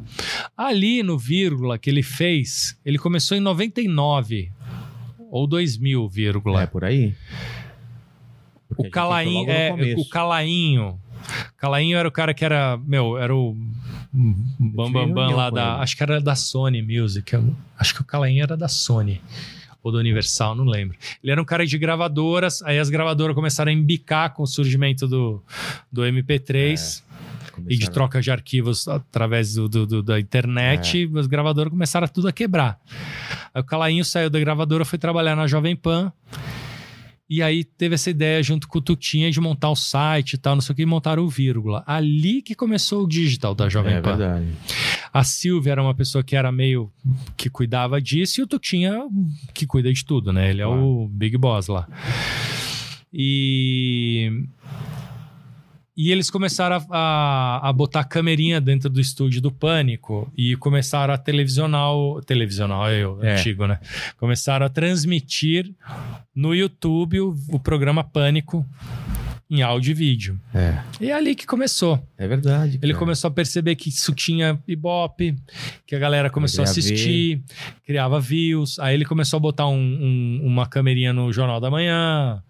ali no vírgula que ele fez, ele começou em 99 ou 2000, vírgula. é por aí. Porque O Calainho, é, o Calainho. Calainho era o cara que era, meu, era o Bam Bam Bam reunião lá da, ele. acho que era da Sony Music. eu- acho que o Calainho era da Sony ou da Universal, não lembro. Ele era um cara de gravadoras, aí as gravadoras começaram a embicar com o surgimento do, do MP3 e de troca de arquivos através do, do- do- da internet, É. as gravadoras começaram tudo a quebrar. Aí o Calainho saiu da gravadora, foi trabalhar na Jovem Pan. E aí teve essa ideia junto com o Tutinha de montar o site e tal, não sei o que, e montaram o vírgula. Ali que começou o digital da Jovem É Pan. verdade. A Silvia era uma pessoa que era meio que cuidava disso e o Tutinha que cuida de tudo, né? Ele é Claro. o Big Boss lá. E e eles começaram a, a, a botar câmerinha dentro do estúdio do Pânico e começaram a televisionar o. Televisionar, eu, É. antigo, né? Começaram a transmitir no YouTube o, o programa Pânico em áudio e vídeo. É, E é ali que começou. é verdade. Ele cara. começou a perceber que isso tinha ibope, que a galera começou a Queria assistir, criava views. Aí ele começou a botar um- um- uma camerinha no Jornal da Manhã.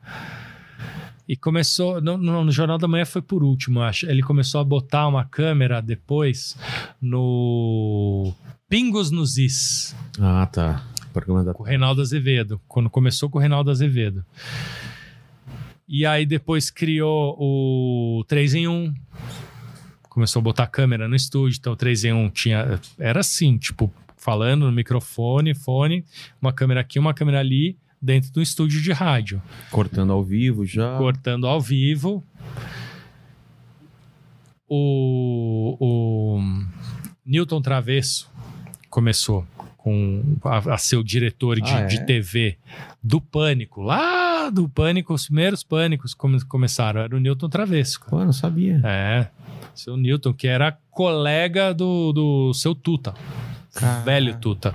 E começou. No, no- Jornal da Manhã foi por último, acho. Ele começou a botar uma câmera depois no Pingos nos Is, Ah, tá. Da com o Reinaldo Azevedo. Quando começou com o Reinaldo Azevedo. E aí depois criou o 3 em 1. Começou a botar câmera no estúdio, então o 3 em 1 tinha. Era assim, tipo, falando no microfone, fone, uma câmera aqui, uma câmera ali, dentro do estúdio de rádio. cortando ao vivo já. Cortando ao vivo. O, o Newton Travesso começou com a, a ser o diretor de, Ah, é? de TV do Pânico. Lá do Pânico, os primeiros Pânicos come- começaram. Era o Newton Travesso. Pô, não sabia. É. Seu Newton, que era colega do, do seu Tuta. Velho Tuta.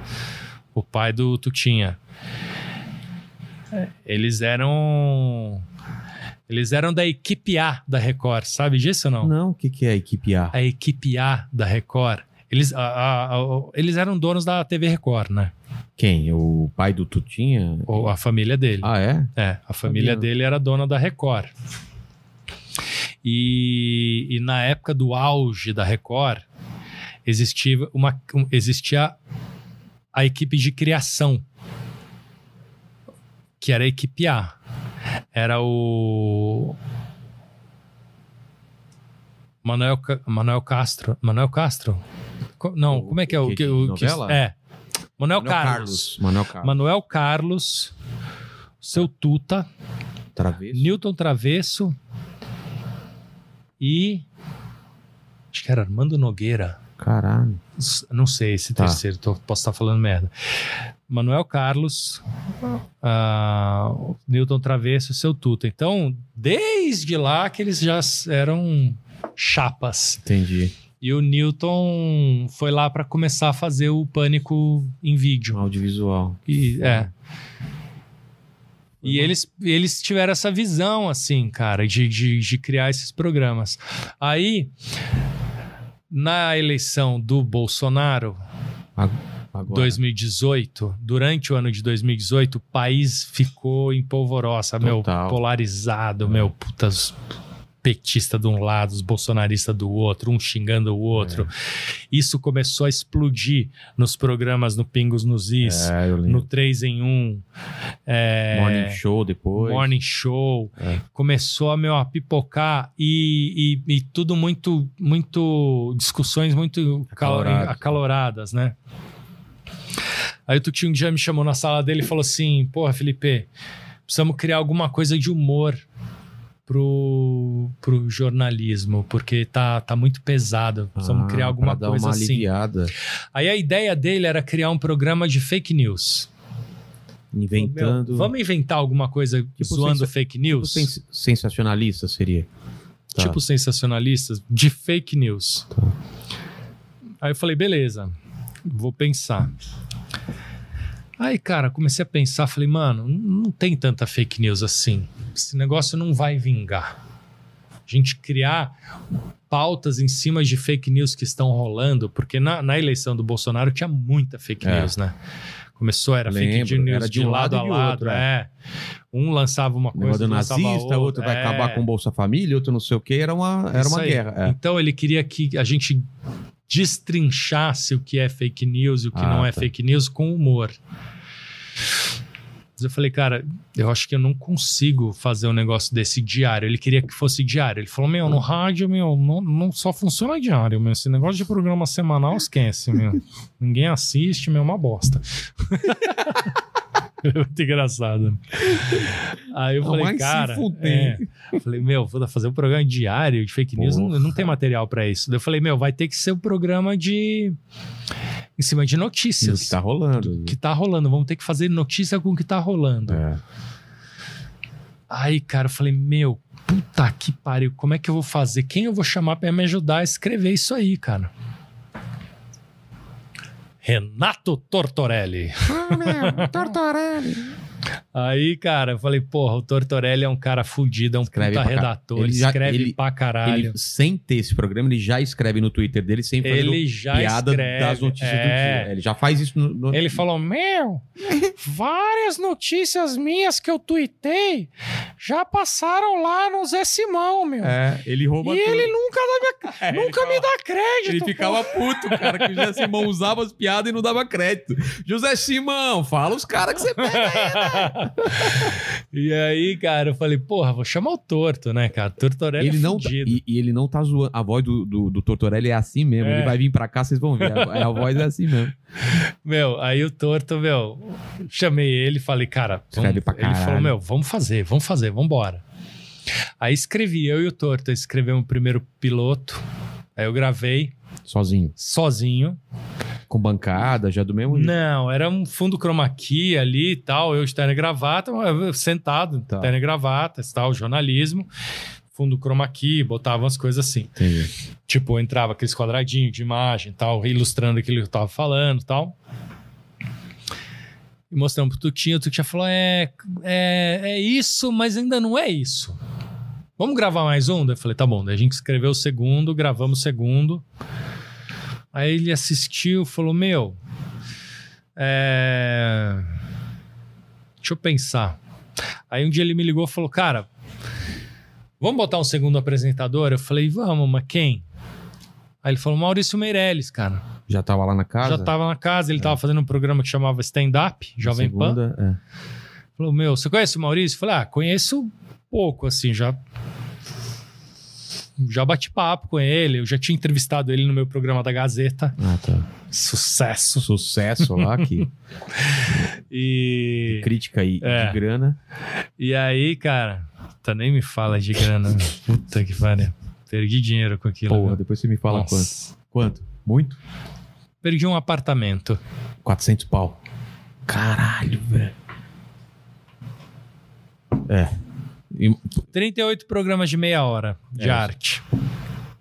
O pai do Tutinha. Eles eram. Eles eram da equipe A da Record, sabe disso ou não? Não, o que, que é a equipe A? A equipe A da Record. Eles, a- a- a- eles eram donos da TV Record, né? Quem? O pai do Tutinha? Ou a família dele. Ah, é? É, a família Sabia. dele era dona da Record. E, e na época do auge da Record, existia, uma, um- existia a equipe de criação, que era a equipe A. Era o. Manuel, Manuel Castro. Manuel Castro? Não, O- como é que é o que- o que- é. Manuel, Carlos. Manuel Carlos. Manuel Carlos, seu Tuta, Travesso. Newton Travesso e. Acho que era Armando Nogueira. Caralho. Não sei esse Tá. terceiro, tô- posso estar falando merda. Manuel Carlos, ah, Newton Travesso e seu Tuta. Então, desde lá que eles já eram chapas. Entendi. E o Newton foi lá para começar a fazer o pânico em vídeo. Audiovisual. E, é. E eles, eles tiveram essa visão, assim, cara, de, de, de criar esses programas. Aí, Na eleição do Bolsonaro, Agora. 2018, durante o ano de 2018, o país ficou em polvorosa, meu, polarizado, meu, putas petista de um lado, os bolsonaristas do outro, um xingando o outro. Isso começou a explodir nos programas no Pingos nos Is, É, no lembro. 3 em 1, é, Morning Show depois. Morning Show, É. começou a, meu, a pipocar e, e- e tudo muito, muito, discussões muito cal- Acaloradas. acaloradas, né? Aí o Tutinho um dia me chamou na sala dele e falou assim, porra, Felipe, precisamos criar alguma coisa de humor pro, pro jornalismo, porque tá, tá muito pesado, precisamos Ah, criar alguma dar coisa uma assim. aliviada. Aí a ideia dele era criar um programa de fake news. Inventando. Meu, vamos inventar alguma coisa Tipo zoando sensa- fake Tipo news? sens- sensacionalista seria. Tá. Tipo sensacionalistas de fake news. Tá. Aí eu falei, beleza, vou pensar. Aí, cara, comecei a pensar, falei, mano, não tem tanta fake news assim. Esse negócio não vai vingar. A gente criar pautas em cima de fake news que estão rolando, porque na, na eleição do Bolsonaro tinha muita fake É. news, né? Começou, era fake Lembro, news era de, um lado, lado a lado, outro, é. Um lançava uma coisa, do nazista, outra, outro vai é. acabar com Bolsa Família, outro não sei o que, era uma, era Isso uma aí. guerra. é. Então ele queria que a gente destrinchasse o que é fake news e o que Ah, não é tá. fake news com humor. Mas eu falei, cara, eu acho que eu não consigo fazer um negócio desse diário. Ele queria que fosse diário. Ele falou, meu, no rádio, meu, não, não só funciona diário, meu. Esse negócio de programa semanal, esquece, meu. Ninguém assiste, meu, é uma bosta. Muito engraçado. Aí eu Não, falei, cara, é. falei, meu, vou fazer um programa diário de fake news, não, não tem material pra isso. Daí eu falei, meu, vai ter que ser um programa de em cima de Do notícias que tá rolando. que tá rolando. Vamos ter que fazer notícia com o que tá rolando. É. Aí, cara, eu falei, meu, puta que pariu, como é que eu vou fazer? Quem eu vou chamar pra me ajudar a escrever isso aí, cara? Renato Tortorelli. Aí, cara, eu falei, porra, o Tortorelli é um cara fudido, é um Escreve puta redator, ele já- escreve ele- pra caralho. Ele, sem ter esse programa, ele já escreve no Twitter dele, Ele já piada escreve. das notícias do é. dia. Ele já faz isso no. no- Ele falou: Meu, várias notícias minhas que eu tuitei já passaram lá no Zé Simão, meu. É, ele rouba e tudo. ele nunca, dá minha- É, ele nunca me dá crédito. Ele pô. ficava puto, cara, que o José Simão usava as piadas e não dava crédito. José Simão, fala os caras que você pega aí. e aí, cara, eu falei: Porra, vou chamar o torto, né, cara? Tortorelli Ele é não, tá- e, e ele não tá zoando. A voz do, do, do Tortorelli é assim mesmo. É. Ele vai vir pra cá, vocês vão ver. A, a voz é assim mesmo. Meu, aí o torto, meu, chamei ele falei, cara, vamos- ele falou, meu, vamos fazer, vamos fazer, vamos embora. Aí escrevi, eu e o torto, escrevemos o primeiro piloto, aí eu gravei Sozinho. sozinho. Com bancada, já do mesmo jeito. Não, era um fundo chroma key ali e tal, eu de terno e gravata, sentado, Tá. terno e gravata tal, jornalismo, fundo chroma key, botava umas coisas assim. Entendi. Tipo, entrava aqueles quadradinhos de imagem e tal, ilustrando aquilo que eu tava falando e tal. E mostrando pro Tutinho, o Tutinho falou: é, é, é isso, mas ainda não é isso. Vamos gravar mais um? Daí eu falei: tá bom. Daí a gente escreveu o segundo, gravamos o segundo. Aí ele assistiu falou: Meu, é... deixa eu pensar. Aí um dia ele me ligou e falou: Cara, vamos botar um segundo apresentador? Eu falei: Vamos, mas quem? Aí ele falou: Maurício Meirelles, cara. Já tava lá na casa? Já tava na casa, ele tava fazendo um programa que chamava Stand Up, Jovem Pan. Segunda, é. Falou: Meu, você conhece o Maurício? Eu falei: Ah, conheço pouco, assim, já. Já bati papo com ele, eu já tinha entrevistado ele no meu programa da Gazeta. Ah, tá. Sucesso. Sucesso lá aqui. E. Crítica aí É. de grana. E aí, cara, tá nem me fala de grana. Puta que pariu. Perdi dinheiro com aquilo. Porra, viu? depois você me fala quanto. Nossa. Quanto? Muito? Perdi um apartamento. 400 pau. Caralho, velho. É. E 38 programas de meia hora de É. arte.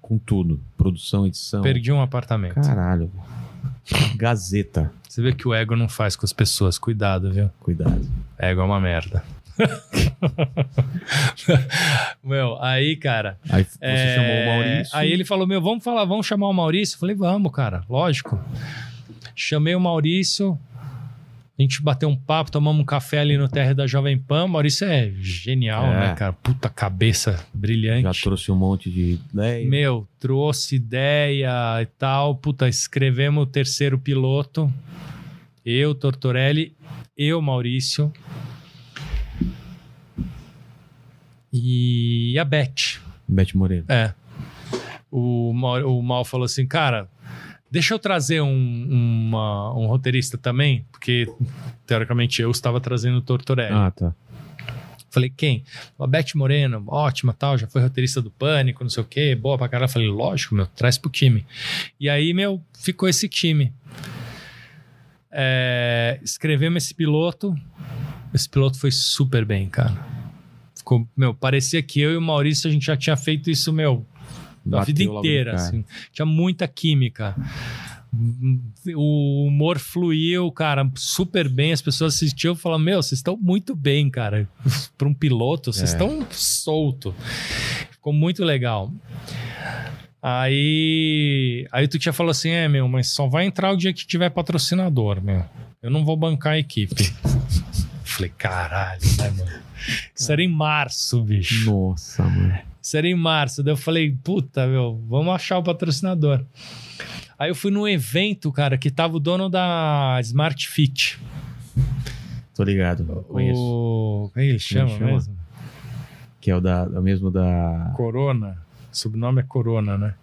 com tudo. Produção, edição. Perdi um apartamento. Caralho. Gazeta. Você vê que o ego não faz com as pessoas. Cuidado, viu? Cuidado. Ego é uma merda. meu, aí, cara. Aí você é, chamou o Maurício. Aí ele falou: Meu, vamos falar, vamos chamar o Maurício. Eu falei: Vamos, cara, lógico. Chamei o Maurício. A gente bateu um papo, tomamos um café ali no terra da Jovem Pan. Maurício é genial, É. né, cara? Puta cabeça brilhante. Já trouxe um monte de ideia. Meu, trouxe ideia e tal. Puta, escrevemos o terceiro piloto. Eu, Tortorelli, eu, Maurício. E a Beth. Beth Moreira. É. O Mal, o Mal falou assim, cara, deixa eu trazer um, uma- um roteirista também, porque teoricamente eu estava trazendo o Tortorelli. Ah, tá. Falei, quem? A Beth Moreno, ótima, tal, já foi roteirista do Pânico, não sei o quê, boa pra caralho. Falei, lógico, meu, traz pro time. E aí, meu, ficou esse time. É, escrevemos esse piloto. Esse piloto foi super bem, cara. Ficou, meu, parecia que eu e o Maurício a gente já tinha feito isso, meu, a vida inteira, assim. Tinha muita química. O humor fluiu, cara, super bem. As pessoas assistiam e falavam: Meu, vocês estão muito bem, cara. Para um piloto, vocês É. estão solto. Ficou muito legal. Aí, aí tu tinha falou assim: É, meu, mas só vai entrar o dia que tiver patrocinador, meu. Eu não vou bancar a equipe. Falei: Caralho, né, mano? Isso era em março, bicho. Nossa, mano. Isso era em março. Daí eu falei, puta, meu, vamos achar o patrocinador. Aí eu fui num evento, cara, que tava o dono da Smart Fit. Tô ligado. Conheço. O... Como é que ele chama, chama? mesmo? Que é o, da, é o mesmo da. Corona. O sobrenome é Corona, né?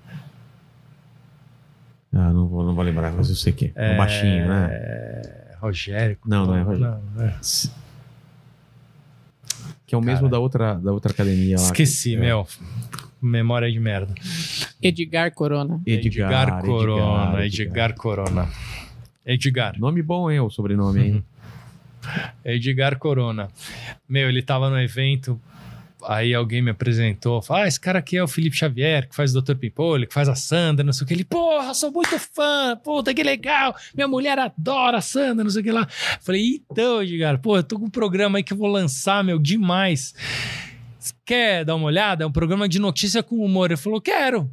Ah, não vou, não vou lembrar, mas eu sei que é. Um baixinho, né? É... Rogério. Não, não é Rogério. não, é. Que é o mesmo Cara. da outra, da outra academia lá. Esqueci, É. meu. Memória de merda. Edgar Corona. Edgar, Corona. Edgar, Corona. Edgar. Nome bom, hein? O sobrenome, hein? Edgar Corona. Meu, ele tava no evento, aí alguém me apresentou, falou, ah, esse cara aqui é o Felipe Xavier, que faz o Dr. Pimpolho, que faz a Sandra, não sei o que. Ele, porra, sou muito fã, puta, que legal, minha mulher adora a Sandra, não sei o que lá. Falei, então, Edgar, pô, eu tô com um programa aí que eu vou lançar, meu, demais. Quer dar uma olhada? É um programa de notícia com humor. Ele falou, quero.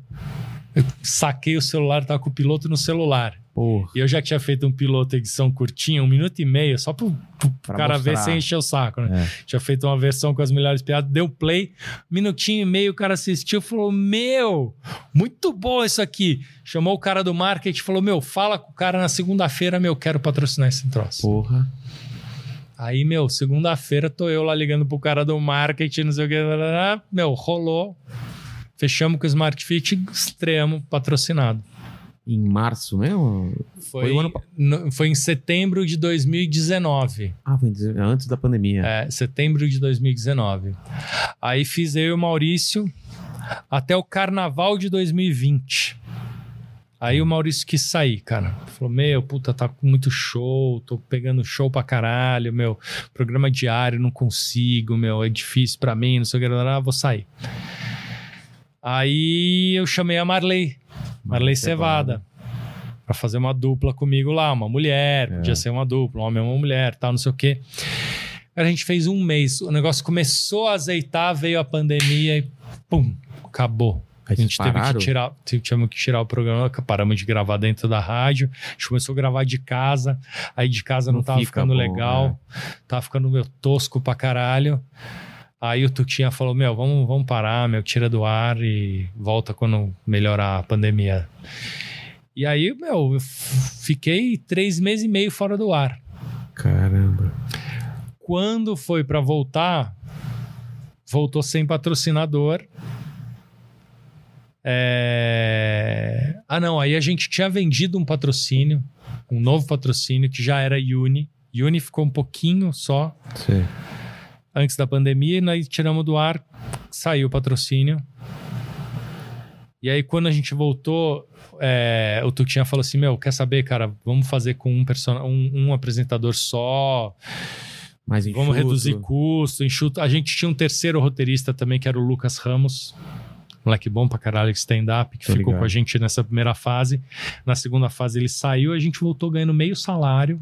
Eu saquei o celular, tava com o piloto no celular. Porra. E eu já tinha feito um piloto edição curtinha, um minuto e meio, só pro, pro cara ver mostrar. sem encher o saco, né? É. Tinha feito uma versão com as melhores piadas, deu play, minutinho e meio, o cara assistiu e falou: Meu, muito bom isso aqui. Chamou o cara do marketing e falou: Meu, fala com o cara na segunda-feira, meu, quero patrocinar esse troço. Porra. Aí, meu, segunda-feira tô eu lá ligando pro cara do marketing, não sei o que. Meu, rolou. Fechamos com o Smart Fit, estreamos patrocinado. Em março mesmo? Foi, Foi ano no- foi em setembro de 2019. Ah, foi antes da pandemia. É, setembro de 2019. Aí fiz eu e o Maurício até o carnaval de 2020. Aí o Maurício quis sair, cara. Falou: Meu, puta, tá com muito show, tô pegando show pra caralho, meu. Programa diário, não consigo, meu, é difícil pra mim, não sei o que, lá, vou sair. Aí eu chamei a Marley, Marley Cevada, pra fazer uma dupla comigo lá, uma mulher, É. podia ser uma dupla, um homem e uma mulher, tal, não sei o quê. A gente fez um mês, o negócio começou a azeitar, veio a pandemia e pum, acabou. A gente teve pararam? que tirar, tivemos que tirar o programa, paramos de gravar dentro da rádio, a gente começou a gravar de casa, aí de casa não, Não tava fica ficando bom, legal, tava ficando meu tosco pra caralho. Aí o Tutinha falou: Meu, vamos, vamos parar, meu, tira do ar e volta quando melhorar a pandemia. E aí, meu, eu fiquei três meses e meio fora do ar. Caramba. Quando foi pra voltar, voltou sem patrocinador. É... Ah, não, aí a gente tinha vendido um patrocínio, um novo patrocínio que já era Uni. Uni ficou um pouquinho só Sei. Antes da pandemia, e nós tiramos do ar, saiu o patrocínio. E aí, quando a gente voltou, é, o Tutinha falou assim: Meu, quer saber, cara? Vamos fazer com um, person... um, um apresentador só, vamos enxuto. reduzir custo, enxuto. A gente tinha um terceiro roteirista também, que era o Lucas Ramos. Moleque bom pra caralho, stand-up, que Tô ficou ligado. com a gente nessa primeira fase. Na segunda fase ele saiu, a gente voltou ganhando meio salário.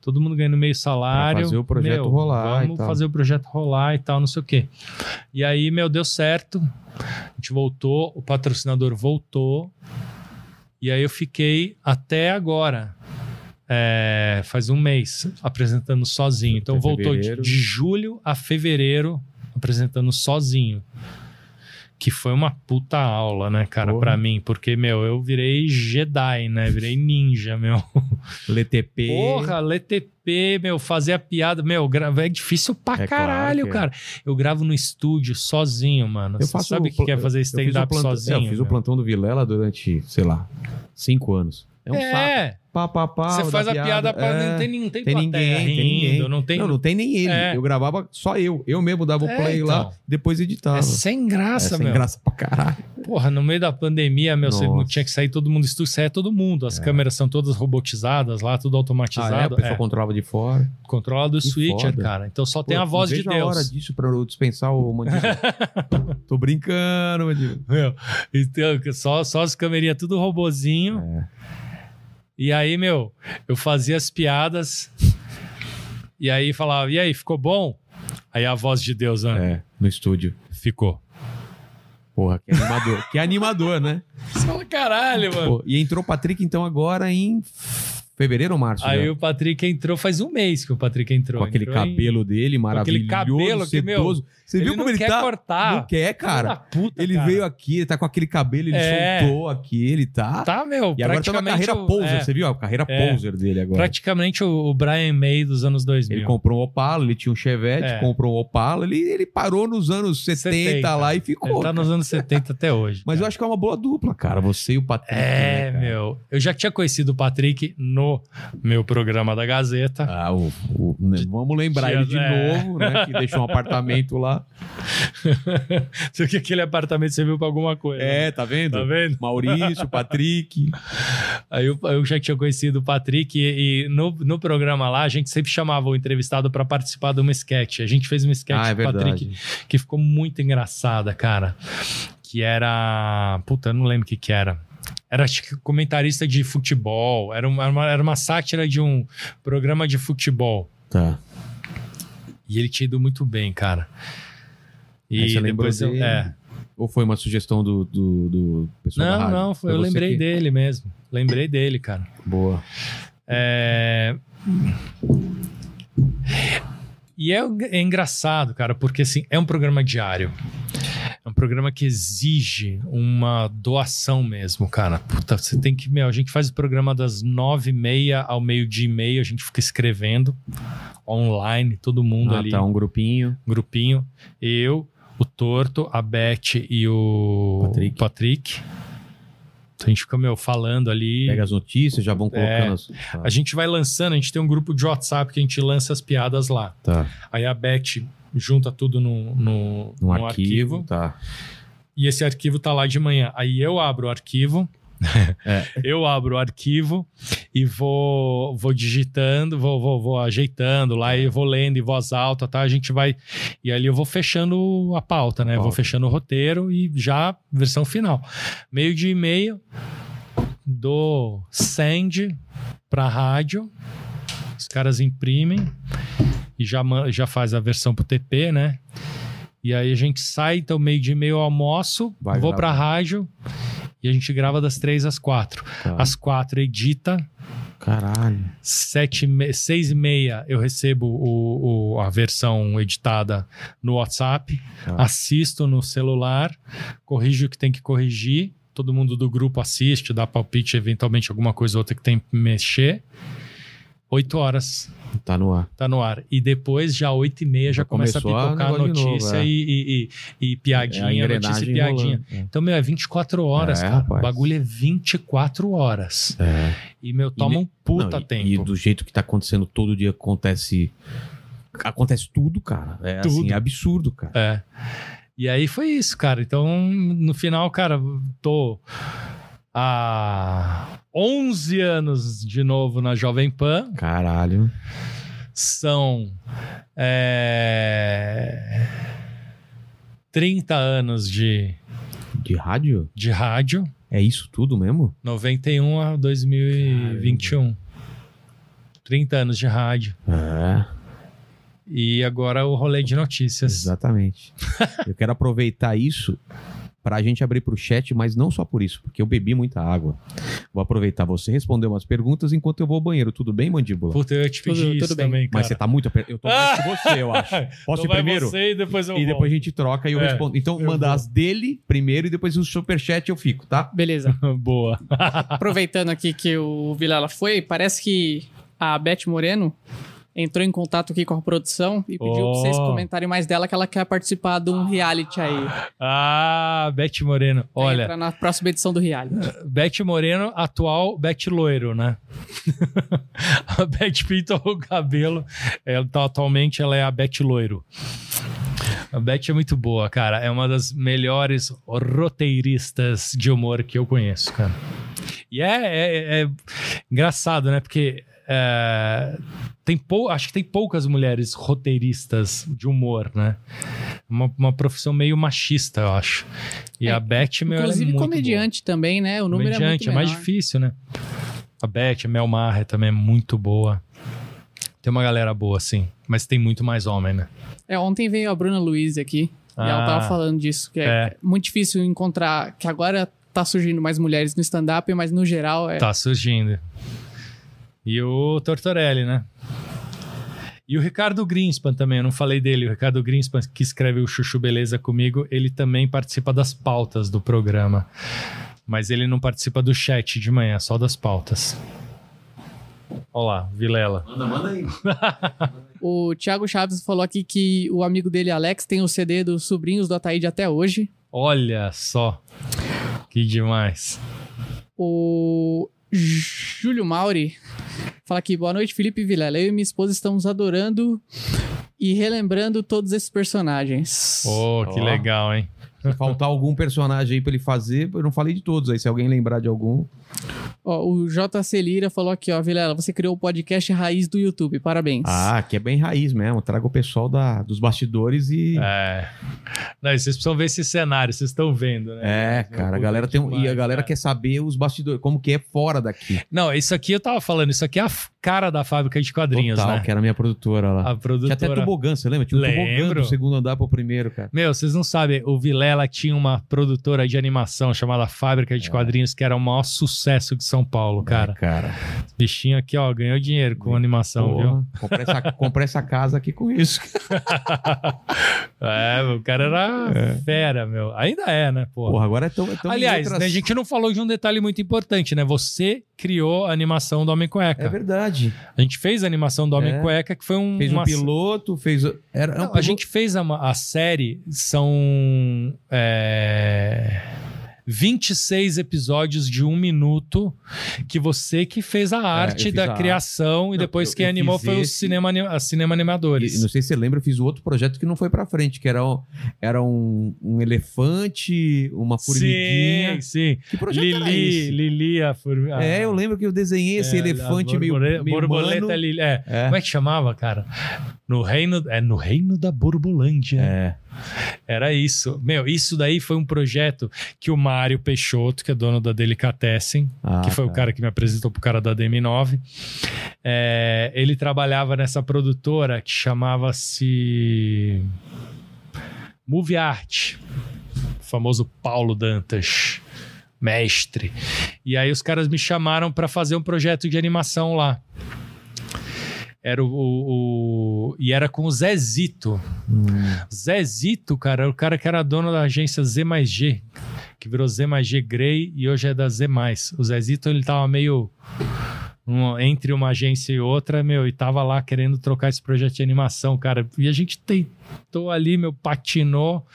Todo mundo ganhando meio salário. Pra fazer o projeto Meu, rolar Vamos fazer o projeto rolar e tal, não sei o quê. E aí, meu, deu certo. A gente voltou, o patrocinador voltou. E aí eu fiquei até agora. é, faz um mês apresentando sozinho. Então Até voltou de, de julho a fevereiro apresentando sozinho. Que foi uma puta aula, né, cara, Porra. pra mim. Porque, meu, eu virei Jedi, né? Virei ninja, meu. LTP. Porra, LTP, meu, fazer a piada. Meu, gra- é difícil pra É claro caralho, que é. cara. Eu gravo no estúdio sozinho, mano. Eu Você faço sabe o que pla- é fazer o stand-up plantão- sozinho? é, eu fiz o meu? plantão do Vilela durante, sei lá, cinco anos. É um saco. É, Pá, pá, pá, você faz a piada pra. é. Não tem, não tem, Tem ninguém, tem rindo, ninguém. não tem. Não, não tem nem ele. É. Eu gravava só eu. Eu mesmo dava o É, play lá, então. depois editava. É sem graça, É sem meu. graça pra caralho. Porra, no meio da pandemia, meu, você não Nossa. tinha que sair todo mundo do estúdio, saia todo mundo. As câmeras são todas robotizadas lá, tudo Ah, é? A automatizado. pessoa é. controlava de fora. Controla do Que switcher, foda. cara. Então só tem Pô, a voz não de vejo a hora Deus. disso pra eu dispensar o mandíbula. Tô brincando, mandíbula. Meu, então, só, só as camerinhas tudo robozinho. É. E aí, meu, eu fazia as piadas. E aí falava, e aí, ficou bom? Aí a voz de Deus, né? É, no estúdio. Ficou. Porra, que animador. que animador, né? Você fala, caralho, mano. Pô, e entrou o Patrick, então, agora em fevereiro ou março? Aí já? o Patrick entrou, faz um mês que o Patrick entrou. Com aquele Entrou em- cabelo dele maravilhoso, cabelo que, meu, sedoso. Você viu como ele quer tá? cortar. Não quer, cara. puta, Ele cara. veio aqui, ele tá com aquele cabelo, ele É. soltou aqui, ele tá... Tá, meu, E agora tá na carreira o- poser, é, você viu? A carreira É. poser dele agora. praticamente o, Brian May dos anos 2000. Ele comprou um Opala, ele tinha um Chevette, É. comprou um Opala, ele, ele parou nos anos 70, 70. lá e ficou. Ele tá nos cara. anos 70 até hoje. Mas eu cara. acho que é uma boa dupla, cara. Você e o Patrick. É, né, meu. Eu já tinha conhecido o Patrick no meu programa da Gazeta. Ah, o, o- né, vamos lembrar ele de novo, né? Que deixou um apartamento lá. Sei que aquele apartamento serviu pra alguma coisa. É, tá vendo? Tá vendo? Maurício, Patrick. Aí eu, eu já tinha conhecido o Patrick e, e no, no programa lá a gente sempre chamava o entrevistado pra participar de uma sketch. A gente fez uma sketch Ah, é com o Patrick que ficou muito engraçada, cara. Que era. Puta, eu não lembro o que que era. Era comentarista de futebol. Era uma, era uma sátira de um programa de futebol. Tá. E ele tinha ido muito bem, cara. E Aí você depois eu. É. Ou foi uma sugestão do, do, do pessoal da Não, não, foi, eu lembrei que- dele mesmo. Lembrei dele, cara. Boa. É... E é, é engraçado, cara, porque assim, é um programa diário. É um programa que exige uma doação mesmo, cara. Puta, você tem que. Meu, a gente faz o programa das nove e meia ao meio-dia e meio, a gente fica escrevendo online, todo mundo Ah, ali, tá, um grupinho. grupinho. Eu, o Torto, a Beth e o Patrick. Patrick. Então a gente fica, meu, falando ali. Pega as notícias, já vão É. colocando as... Tá. A gente vai lançando, a gente tem um grupo de WhatsApp que a gente lança as piadas lá. Tá. Aí a Beth junta tudo no, no, no arquivo. Tá. E esse arquivo tá lá de manhã. Aí eu abro o arquivo. É. Eu abro o arquivo e vou, vou digitando, vou, vou, vou ajeitando lá e vou lendo em voz alta, tá? A gente vai. E ali eu vou fechando a pauta, né? Pauta. Vou fechando o roteiro e já versão final. Meio de e-mail, dou send pra rádio, os caras imprimem e já, já faz a versão pro TP, né? E aí a gente sai, então meio de e-mail almoço, Vai vou gravar. pra rádio e a gente grava das três às quatro. tá. Às quatro edita, Caralho. sete, seis e meia eu recebo o, o- a versão editada no WhatsApp, Tá. assisto no celular, corrijo o que tem que corrigir, todo mundo do grupo assiste, dá palpite, eventualmente alguma coisa ou outra que tem que mexer. Oito horas Tá no ar. tá no ar. E depois, já oito e meia, já Já começa a a pipocar negócio de novo, notícia é. e, e- e- e piadinha, É a notícia e piadinha. rolando. É. Então, meu, é 24 horas, É, cara. rapaz. O bagulho é 24 horas. É. E, meu, toma um puta Não, e- tempo. E do jeito que tá acontecendo todo dia, acontece. Acontece tudo, cara. É Tudo. assim, é absurdo, cara. É. E aí foi isso, cara. Então, no final, cara, tô há 11 anos de novo na Jovem Pan. Caralho. São é, 30 anos de, De rádio? de rádio, É isso tudo mesmo? 91 a 2021. 30 anos de rádio. É, E agora o rolê de notícias. exatamente. eu quero aproveitar isso pra gente abrir pro chat, mas não só por isso, porque eu bebi muita água. Vou aproveitar você responder umas perguntas enquanto eu vou ao banheiro. Tudo bem, mandíbula? Puta, eu ia te pedir Tudo- isso tudo bem. também, cara. Mas você tá muito aper... Eu tô mais que você, eu acho. Posso Então ir primeiro? você e depois eu E volto. depois a gente troca e eu É, respondo. Então, eu manda vou. as dele primeiro e depois o superchat eu fico, tá? Beleza. Boa. Aproveitando aqui que o Vilela foi, parece que a Beth Moreno entrou em contato aqui com a produção e pediu Oh. pra vocês comentarem mais dela que ela quer participar de um reality aí. Ah, Beth Moreno. Olha, entrar na próxima edição do reality. Beth Moreno, atual Beth Loiro, né? a Beth pintou o cabelo. Ela, tá- atualmente ela é a Beth Loiro. A Beth é muito boa, cara. É uma das melhores roteiristas de humor que eu conheço, cara. E é, é- é engraçado, né? Porque é, tem pou, acho que tem poucas mulheres roteiristas de humor, né? Uma, uma profissão meio machista, eu acho. E É, a Beth, meu, é Inclusive muito comediante também, né? O número Comediante, é muito mais menor. difícil, né? A Beth, a Mel Maher também é muito boa. Tem uma galera boa, sim. Mas tem muito mais homem, né? É, ontem veio a Bruna Luiz aqui e ela Ah. tava falando disso, que é, É. muito difícil encontrar, que agora tá surgindo mais mulheres no stand-up, mas no geral é... Tá surgindo. E o Tortorelli, né? E o Ricardo Greenspan também, eu não falei dele. O Ricardo Greenspan, que escreve o Chuchu Beleza comigo, ele também participa das pautas do programa. Mas ele não participa do chat de manhã, só das pautas. Olha lá, Vilela. Manda, manda aí. O Thiago Chaves falou aqui que o amigo dele, Alex, tem o CD dos Sobrinhos do Ataíde até hoje. Olha só. Que demais. O Júlio Mauri fala aqui, boa noite, Felipe Vilela. Eu e minha esposa estamos adorando e relembrando todos esses personagens. Oh, que Ó. legal, hein? Se faltar algum personagem aí pra ele fazer, eu não falei de todos aí. Se alguém lembrar de algum. Ó, o JC Lira falou aqui, ó, Vilela, você criou o podcast Raiz do YouTube, parabéns. Ah, que é bem raiz mesmo. Traga o pessoal da, dos bastidores e. É. Não, e vocês precisam ver esse cenário, vocês estão vendo, né? É, cara, a galera tem um, e a galera cara. quer saber os bastidores, como que é fora daqui. Não, isso aqui eu tava falando, isso aqui é a cara da fábrica de quadrinhos, Total, né? que era a minha produtora lá. A Tinha produtora. até tobogã, você lembra? Tinha um Lembro. do segundo andar pro primeiro, cara. Meu, vocês não sabem, o Vilela tinha uma produtora de animação chamada Fábrica de Quadrinhos, que era o maior sucesso de São Paulo, cara. É, cara. Bichinho aqui, ó, ganhou dinheiro com animação, viu? Porra, comprei essa, comprei essa casa aqui com isso. É, o cara era fera, meu. Ainda é, né, pô? Porra, agora é tão. é tão Aliás, outras- né, a gente não falou de um detalhe muito importante, né? Você criou a animação do Homem Cueca. É verdade. A gente fez a animação do Homem É. Cueca, que foi um. Fez um uma- piloto, fez. Era, Não, um a piloto- gente fez a, a série, são. é, 26 episódios de um minuto que você que fez a arte É, eu fiz da a- criação e Não, depois eu- quem eu animou foi os esse- cinema, ani- a cinema E, animadores. não sei se você lembra, eu fiz outro projeto que não foi pra frente, que era um, era um, um elefante, uma formiguinha. Sim, sim. Que projeto era Lili, esse? Lili, a formiga. É, eu lembro que eu desenhei esse É, elefante a meio, meio borboleta humano. Lili. É. É. Como é que chamava, cara? No reino, é no reino da Borbolândia. É. Era isso. Meu, isso daí foi um projeto que o Mário Peixoto, que é dono da Delicatessen, Ah, que foi o tá. cara que me apresentou pro cara da DM9, é, ele trabalhava nessa produtora que chamava-se Movie Art, o famoso Paulo Dantas, mestre. E aí os caras me chamaram para fazer um projeto de animação lá. Era o, o- o- e era com o Zezito. Hum. Zezito, cara, era o cara que era dono da agência Z mais G, que virou Z mais G Grey e hoje é da Z mais. O Zezito, ele tava meio um- entre uma agência e outra, meu, e tava lá querendo trocar esse projeto de animação, cara. E a gente tentou ali, meu, patinou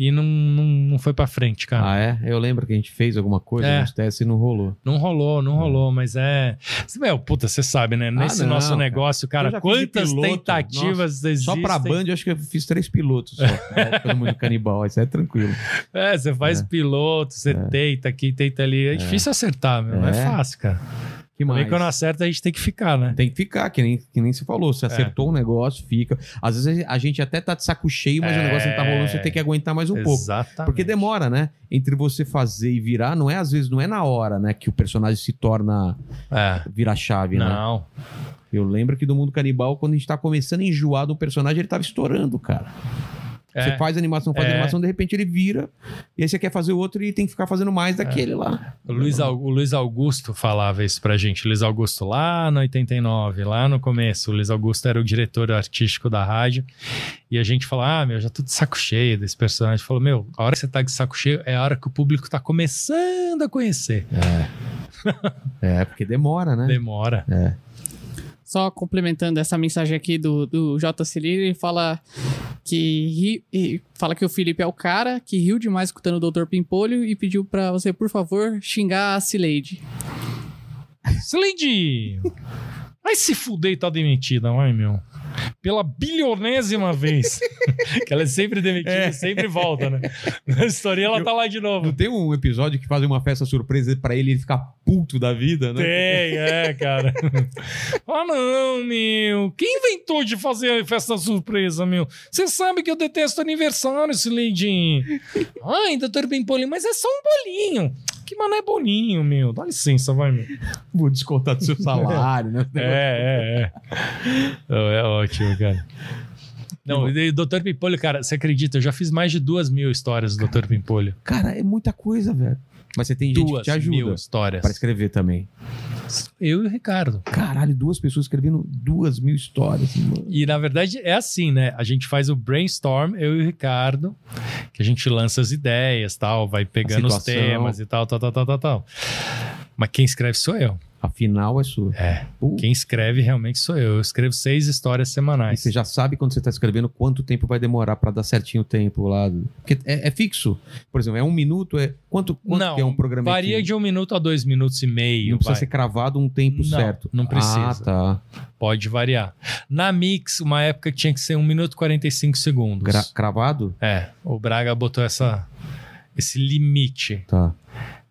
e não, não, não foi pra frente, cara. Ah, é? Eu lembro que a gente fez alguma coisa, É. uns testes e não rolou. Não rolou, não rolou, mas é. Meu, puta, você sabe, né? Nesse Ah, não, nosso cara. negócio, cara, de quantas tentativas existem? Só pra Band, eu acho que eu fiz três pilotos só. Pelo mundo canibal, isso é tranquilo. É, você faz É. piloto, você tenta aqui, tenta ali. É, difícil acertar, meu. Não é É. fácil, cara. Que Também mais? quando acerta, a gente tem que ficar, né? Tem que ficar, que nem, que nem você falou. É. Você acertou um negócio, fica. Às vezes a gente até tá de saco cheio, mas o É. negócio não tá rolando, você tem que aguentar mais um pouco. Exatamente. Porque demora, né? Entre você fazer e virar, não é às vezes, não é na hora, né? Que o personagem se torna É. vira chave, né? Não. Eu lembro que do mundo canibal, quando a gente tá começando a enjoar do personagem, ele tava estourando, cara. É. Você faz animação, faz É. animação, de repente ele vira, e aí você quer fazer outro e tem que ficar fazendo mais daquele lá. O Luiz, o Luiz Augusto falava isso pra gente. O Luiz Augusto lá no 89, lá no começo. O Luiz Augusto era o diretor artístico da rádio. E a gente falava, ah, meu, já tô de saco cheio desse personagem. Falou, meu, a hora que você tá de saco cheio é a hora que o público tá começando a conhecer. É, porque demora, né? Demora. Só complementando essa mensagem aqui do, do J. Cirilo, ele fala que, ri- fala que o Felipe é o cara que riu demais escutando o Dr. Pimpolho e pediu pra você, por favor, xingar a Cileide. Slendy! Vai se fuder e tá demitida, vai, meu. Pela bilionésima vez. que ela é sempre demitida e sempre volta, né? Na história ela tá lá de novo. Não tem um episódio que fazem uma festa surpresa pra ele ele ficar puto da vida, né? Tem, é, cara. ah, não, meu. Quem inventou de fazer festa surpresa, meu? Você sabe que eu detesto aniversário, esse leidinho. Ai, doutor Pimpolho, mas é só um bolinho. Que mané bolinho, meu. Dá licença, vai, meu. Vou descontar do seu salário, né? É, é, é. É ótimo, cara. Não, e Dr. Pimpolho, cara, você acredita? Eu já fiz mais de duas mil histórias do Dr. Pimpolho. Cara, é muita coisa, velho. Mas você tem gente que te ajuda mil histórias. pra escrever também. Eu e o Ricardo. Caralho, duas pessoas escrevendo duas mil histórias. mano. E na verdade é assim, né? A gente faz o brainstorm, eu e o Ricardo, que a gente lança as ideias, tal, vai pegando os temas e tal, tal, tal, tal, tal, tal. Mas quem escreve sou eu. Afinal, é sua. É. Pô, Quem escreve realmente sou eu. Eu escrevo seis histórias E semanais. você já sabe quando você tá escrevendo quanto tempo vai demorar pra dar certinho o tempo lá. Porque é, é fixo. Por exemplo, é um minuto, é. Quanto, quanto Não, é um programa? Varia de um minuto a dois minutos e meio. Não precisa vai. ser cravado um tempo Não, certo. não precisa. Ah, tá. Pode variar. Na Mix, uma época que tinha que ser um minuto e 45 segundos. Gra- cravado? É, o Braga botou essa, esse limite. Tá.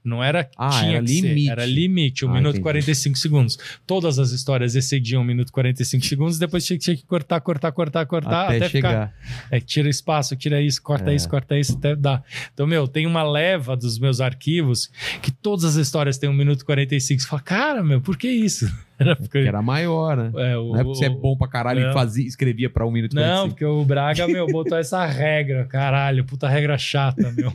Não era Ah, tinha era que ser, limite. era limite, 1 Ah, minuto e entendi. 45 segundos. Todas as histórias excediam 1 minuto e 45 segundos, depois tinha, que- tinha que cortar, cortar, cortar, cortar, Até, até, ficar. chegar. É, tira espaço, tira isso, corta É. isso, corta isso, até dá. Então, meu, tem uma leva dos meus arquivos que todas as histórias têm 1 minuto e 45. Você fala, cara, meu, por que isso? Era porque. Que era maior, né? é, o- Não é porque você é bom pra caralho Não. e fazia, escrevia pra um minuto Não, 45. porque o Braga, meu, botou essa regra, caralho, puta regra chata, meu.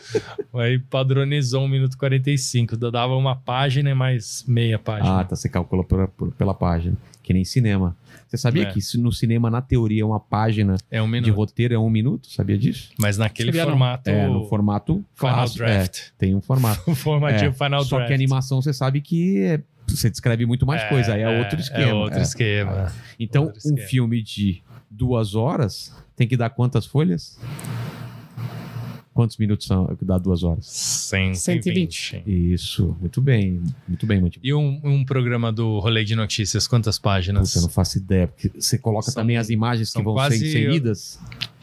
Aí padronizou 1 minuto e 45, dava uma página e mais meia página. Ah, tá. Você calcula pela, pela página. Que nem cinema. Você sabia É. que se no cinema, na teoria, uma página é um de minuto. roteiro é um minuto? Sabia disso? Mas naquele Sabia não. formato. É, no formato Final clássico, Draft. é, tem um formato. O formatinho É, Final Só Draft. que a animação você sabe que é- você descreve muito mais coisa, aí é, outro esquema. É outro é. esquema. Então, outro um esquema. filme de duas horas tem que dar quantas folhas? Quantos minutos são que dá duas horas? 120. Isso, muito bem, muito bem, muito E um, um programa do Rolê de Notícias, quantas páginas? Puta, eu não faço ideia, porque você coloca São- também as imagens que vão quase- ser inseridas.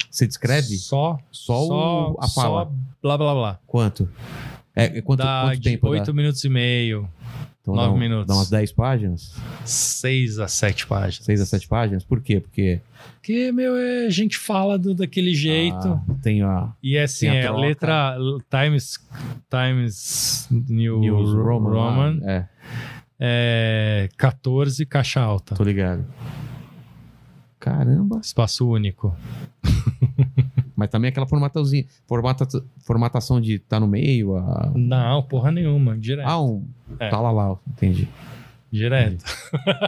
Você descreve Só, só, o- a fala. Só blá blá blá. Quanto? É, é quanto, dá quanto de tempo 8 dá? minutos e meio, Então nove dá um- minutos. Dá umas 10 páginas? 6 a 7 páginas. 6 a 7 páginas? Por quê? Porque Porque, meu, é, a gente fala do, daquele jeito. ah, tem a E é assim, a é letra Times, Times New, News Roman. Roman. É, é 14, caixa alta. tô ligado. Caramba. Espaço único. Mas também aquela formatazinha, formata, formatação de tá no meio, a... Não, porra nenhuma. Direto. ah, um É. tá lá lá, entendi. direto.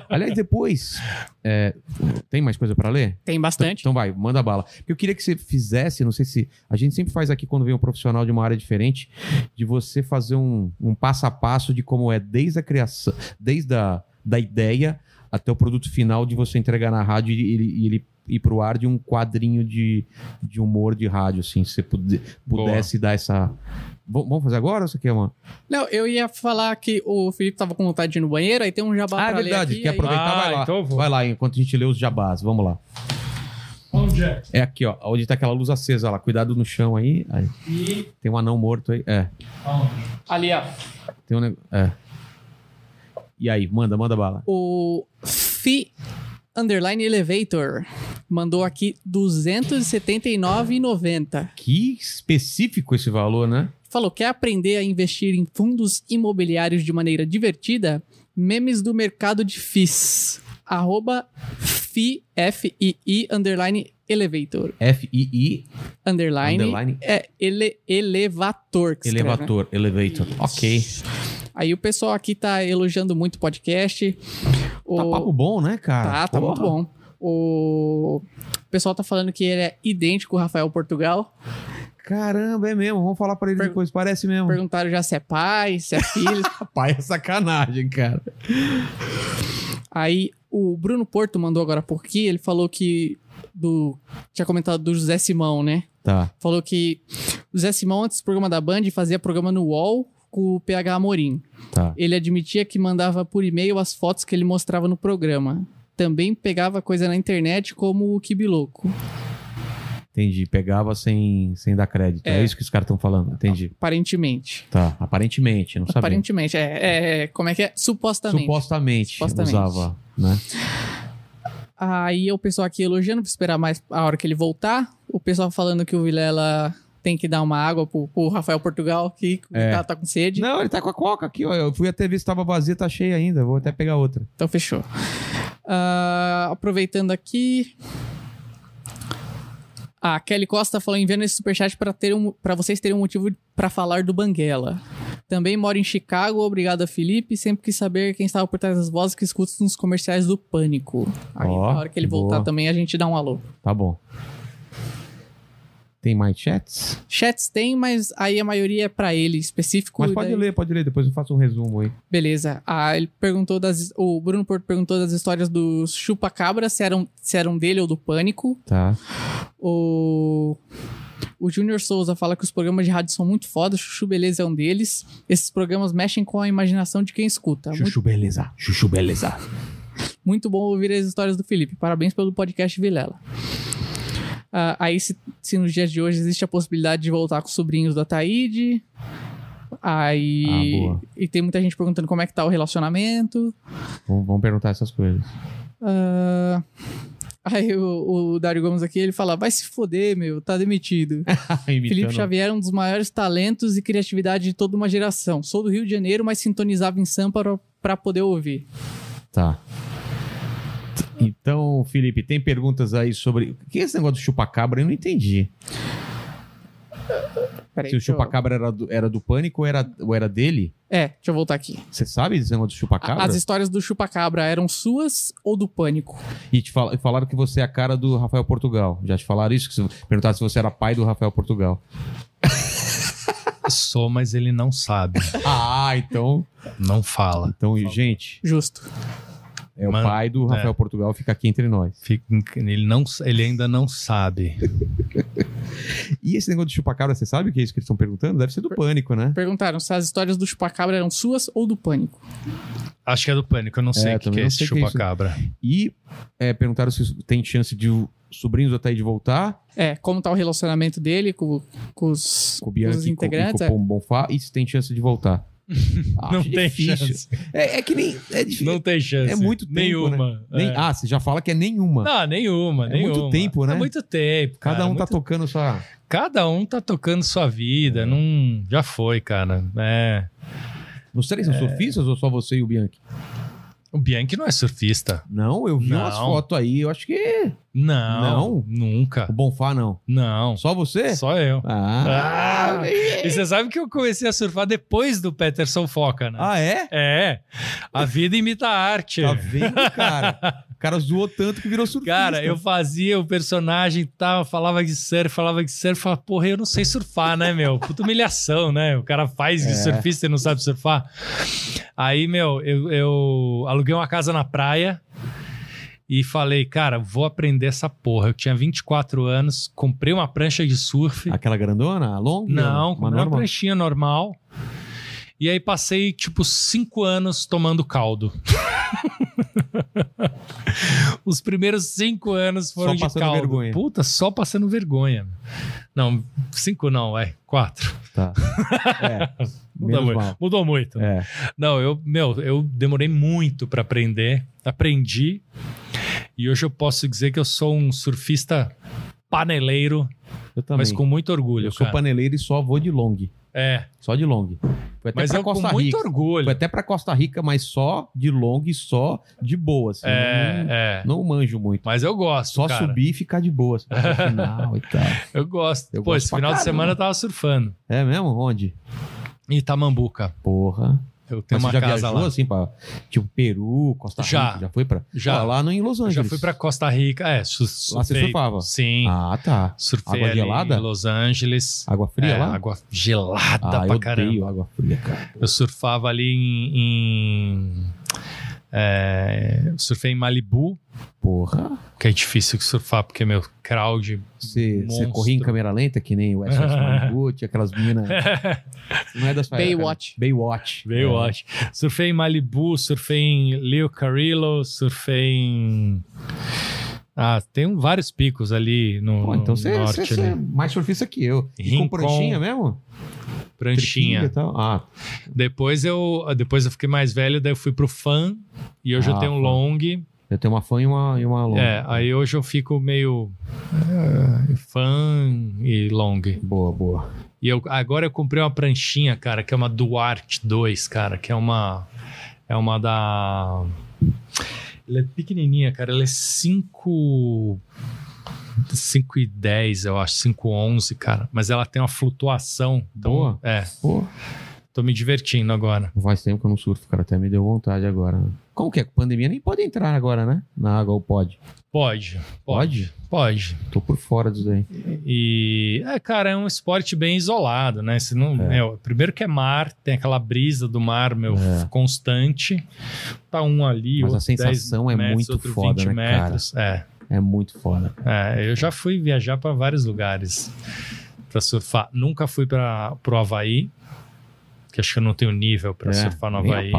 Aliás, depois, é, tem mais coisa pra ler? Tem bastante. Então vai, manda bala. Eu queria que você fizesse, não sei se. A gente sempre faz aqui quando vem um profissional de uma área diferente, de você fazer um, um passo a passo de como é desde a criação, desde a da ideia até o produto final de você entregar na rádio e ele, e ele ir pro ar de um quadrinho de, de humor de rádio, assim, se você puder, pudesse dar essa. Vamos fazer agora ou você quer uma? Não, eu ia falar que o Felipe tava com vontade de ir no banheiro, aí tem um jabá Ah, é pra verdade. ler aqui. Quer aí- aproveitar? Ah, vai lá. então. Vai lá, enquanto a gente lê os jabás. Vamos lá. Onde é? É aqui, ó. Onde tá aquela luz acesa lá. Cuidado no chão aí. aí. E Tem um anão morto aí. É. aonde? Ali, ó. Tem um negócio. É. E aí, manda, manda bala. O Fi Underline Elevator mandou aqui 279,90. Que específico esse valor, né? Falou: quer aprender a investir em fundos imobiliários de maneira divertida? Memes do mercado de FIIs. Arroba FI, F-I-I, underline elevator. F-I-I, Underline, underline, é ele, elevator. que escreve, né? elevator, elevator. Ok. Aí o pessoal aqui tá elogiando muito o podcast. O... Tá papo bom, né, cara? Tá, tá muito Porra. bom. O... o pessoal tá falando que ele é idêntico ao Rafael Portugal. Caramba, é mesmo. Vamos falar pra ele Per- depois. Parece mesmo. Perguntaram já se é pai, se é filho. Pai, é sacanagem, cara. Aí o Bruno Porto mandou agora por aqui, ele falou que do tinha comentado do José Simão, né? Tá. Falou que o José Simão antes do programa da Band fazia programa no UOL com o PH Amorim. Tá. Ele admitia que mandava por e-mail as fotos que ele mostrava no programa. Também pegava coisa na internet como o Kibiloco. Entendi. Pegava sem, sem dar crédito. É, É. isso que os caras estão falando. Entendi. Aparentemente. Tá. Aparentemente, não sabia. Aparentemente, é, é. Como é que é? Supostamente. Supostamente, Supostamente. usava, né? Aí o pessoal aqui elogiando pra esperar mais a hora que ele voltar. O pessoal falando que o Vilela tem que dar uma água pro, pro Rafael Portugal, que É. tá, tá com sede. Não, ele tá com a coca aqui, ó. Eu fui até ver se tava vazia, tá cheia ainda. Vou até pegar outra. Então fechou. Ah, aproveitando aqui. A Kelly Costa falou enviando esse superchat para ter um, para vocês terem um motivo para falar do Banguela. Também moro em Chicago, obrigado Felipe. Sempre quis saber quem estava por trás das vozes que escuto nos comerciais do Pânico. Aí, Ó, na hora que ele boa. voltar também, a gente dá um alô. Tá bom. Tem mais chats? Chats tem, mas aí a maioria é pra ele específico. Mas pode daí- ler, pode ler. Depois eu faço um resumo aí. Beleza. Ah, ele perguntou das. O Bruno Porto perguntou das histórias do Chupa-Cabra, se eram, se eram dele ou do Pânico. Tá. O. O Júnior Souza fala que os programas de rádio são muito fodas, Chuchu Beleza é um deles. Esses programas mexem com a imaginação de quem escuta. Muito, Chuchu beleza. Chuchu beleza. muito bom ouvir as histórias do Felipe. Parabéns pelo podcast Vilela. Ah, aí, se, se nos dias de hoje existe a possibilidade de voltar com os sobrinhos do Ataíde. Aí. Ah. E tem muita gente perguntando como é que tá o relacionamento. Vamos, vamos perguntar essas coisas. Ah, aí o, o Dário Gomes aqui, ele fala, vai se foder, meu, tá demitido. Felipe. Xavier é um dos maiores talentos e criatividade de toda uma geração. Sou do Rio de Janeiro, mas sintonizava em Sampa para poder ouvir. Tá. Então, Felipe, tem perguntas aí sobre. O que é esse negócio do chupacabra? Eu não entendi. Peraí, Se o deixa eu- chupacabra era do, era do pânico ou era, ou era dele? É, deixa eu voltar aqui. Você sabe desse negócio do chupacabra? As histórias do Chupacabra eram suas ou do Pânico? E te fal- falaram que você é a cara do Rafael Portugal. Já te falaram isso? Que você- Perguntaram se você era pai do Rafael Portugal. Sou, mas ele não sabe. Ah, então. Não fala. Então, gente, Justo. É o pai do Rafael é. Portugal, fica aqui entre nós. Fica- ele, não, ele ainda não sabe. E esse negócio do chupacabra, você sabe o que é isso que eles estão perguntando? Deve ser do pânico, né? Perguntaram se as histórias do Chupacabra eram suas ou do Pânico. Acho que é do pânico, eu não sei É, o que, que é esse sei é chupa-cabra. E é, perguntaram se tem chance de o sobrinhos do Ataíde voltar, É, como tá o relacionamento dele com, com os, com o com Bianchi os e com, integrantes? com o Bonfá, e se tem chance de voltar. não Acho tem difícil. chance. É, é que nem. É, difícil. Não tem chance. É muito tempo, Nenhuma. Nem- É. Ah, você já fala que é nenhuma. Não, nenhuma, É nenhuma. muito tempo, né? É muito tempo. Cada cara, um tá muito- tocando sua. Cada um tá tocando sua vida. É. Não... Já foi, cara. É. Três são surfistas ou só você e o Bianchi? O Bianchi não é surfista. Não, eu vi Não. umas fotos aí, eu acho que. Não. Não? Nunca. O Bonfá não. Não. Só você? Só eu. Ah, Ah, e você sabe que eu comecei a surfar depois do Peterson Foca, né? ah, é? É. A vida imita a arte. Tá vendo, cara? O cara zoou tanto que virou surfista. Cara, eu fazia o personagem e tal, falava de surf, falava de surf, falava, porra, eu não sei surfar, né, meu? Puta humilhação, né? O cara faz de É. surfista e não sabe surfar. Aí, meu, eu, eu aluguei uma casa na praia e falei, cara, vou aprender essa porra. Eu tinha 24 anos, comprei uma prancha de surf. Aquela grandona? A long? Não, comprei uma normal? pranchinha normal. E aí passei, tipo, cinco anos tomando caldo. Os primeiros cinco anos foram Só de caldo. vergonha. Puta, só passando vergonha. Não, cinco não, é quatro. Tá. É. Mudou muito. mal. Mudou muito. É. Não, eu, meu, eu demorei muito para aprender. Aprendi. E hoje eu posso dizer que eu sou um surfista paneleiro, mas com muito orgulho, eu sou cara. paneleiro e só vou de long. É, Só de long. Foi até mas pra eu com Costa muito Rica. orgulho. Foi até pra Costa Rica, mas só de long e só de boa. Assim, É, não, é. não manjo muito. Mas eu gosto, Só cara. subir e ficar de boa. assim, final e tal. Eu gosto. Eu Pô, gosto esse final de caramba. semana eu tava surfando. É mesmo? Onde? Itamambuca. Porra. Eu tenho Mas uma você já casa viajou lá. assim pra, tipo, Peru, Costa Rica? Já. Já foi pra... Já. Lá no, em Los Eu Angeles. já fui pra Costa Rica. É, su Lá você surfava? Sim. Ah, tá. Surfei Água gelada? em Los Angeles. Água fria É, lá? Água gelada ah, pra eu caramba. odeio água fria, cara. Eu surfava ali em. em é, surfei em Malibu, Porra. que é difícil surfar, porque meu crowd. Você, corria em câmera lenta, que nem o SOS Malibu, tinha aquelas minas... Não é da sua Baywatch. época, né? Baywatch. Veio É. Surfei em Malibu, surfei em Leo Carrillo, surfei em. Ah, tem um- vários picos ali no, Pô, então no você, você é mais surfista que eu. E com pranchinha mesmo? Pranchinha. Ah, Depois eu, depois eu fiquei mais velho, daí eu fui pro fan e hoje eu Ah, tenho um fã. long. eu tenho uma fã e uma, e uma longa. É, aí hoje eu fico meio é, fan e long. Boa, boa. E eu, agora eu comprei uma pranchinha, cara, que é uma Duarte 2, cara, que é uma é uma da ela é pequenininha, cara, ela é 5 5 e 10, eu acho, 5 11, cara, mas ela tem uma flutuação. Então, Boa. É, Pô, tô me divertindo agora. faz tempo que eu não surfo, cara. Até me deu vontade agora. Como que é? Com pandemia nem pode entrar agora, né? Na água ou pode? Pode. Pode? Pode. Tô por fora disso daí. E, é, cara, é um esporte bem isolado, né? Você não, É. meu, primeiro que é mar, tem aquela brisa do mar, meu, É. constante. Tá um ali, Mas a outro sensação 10 é metros, muito foda, 20 né, cara? metros. É, É muito foda. é, eu já fui viajar para vários lugares para surfar. Nunca fui para pro Havaí, que acho que eu não tenho nível para É, surfar no Havaí.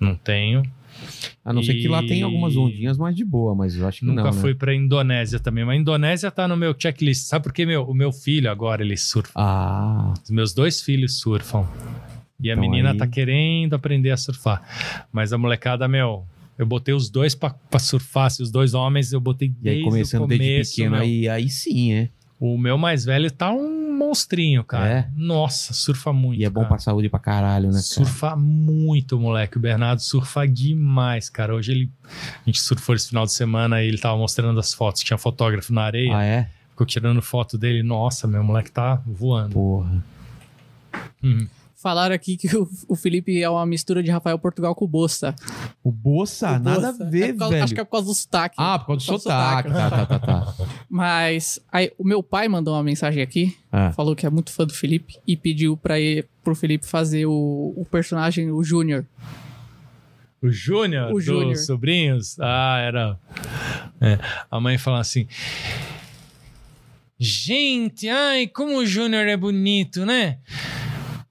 Não tenho. A não ser que lá E- tem algumas ondinhas mais de boa, mas eu acho que Nunca não, fui né? para Indonésia também, mas a Indonésia tá no meu checklist. Sabe por quê, meu? O meu filho agora ele surfa. Ah, Os meus dois filhos surfam. E a Então menina aí- tá querendo aprender a surfar. Mas a molecada, meu, eu botei os dois pra, pra surfar, se os dois homens, eu botei e aí desde começando o desde começo. pequeno, meu. aí, aí sim, é. O meu mais velho tá um monstrinho, cara. É? Nossa, surfa muito. E é bom cara. pra saúde pra caralho, né, cara? Surfa muito, moleque. O Bernardo surfa demais, cara. Hoje ele. A gente surfou esse final de semana e ele tava mostrando as fotos. Tinha fotógrafo na areia. Ah, é? Ficou tirando foto dele. Nossa, meu moleque tá voando. Porra. Hum. Falaram aqui que o, o Felipe é uma mistura de Rafael Portugal com o Bossa. O Boça, O nada Bossa. a ver, É causa- velho. Acho que é por causa do sotaque. Ah, por causa do Por causa do sotaque. Tá, tá, tá, tá. Mas aí, o meu pai mandou uma mensagem aqui, Ah. falou que é muito fã do Felipe e pediu para pro Felipe fazer o, o personagem, o Júnior. O Júnior, O dos Júnior. sobrinhos? Ah, era. É, a mãe falando assim. Gente, ai, como o Júnior é bonito, né?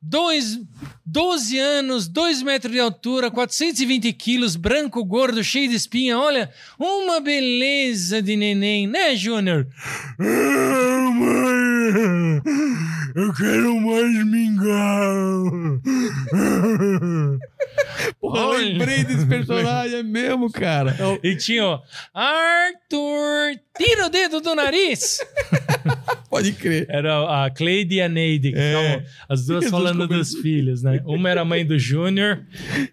Dois, 12 anos, 2 metros de altura, 420 quilos, branco, gordo, cheio de espinha. Olha, uma beleza de neném, né, Júnior? Eu quero mais mingau. Porra, eu lembrei desse personagem, é mesmo, cara. E tinha, ó, Arthur, tira o dedo do nariz. Pode crer. Era a Cleide e a Neide, que É. as duas Jesus falando dos filhos, né? Uma era a mãe do Júnior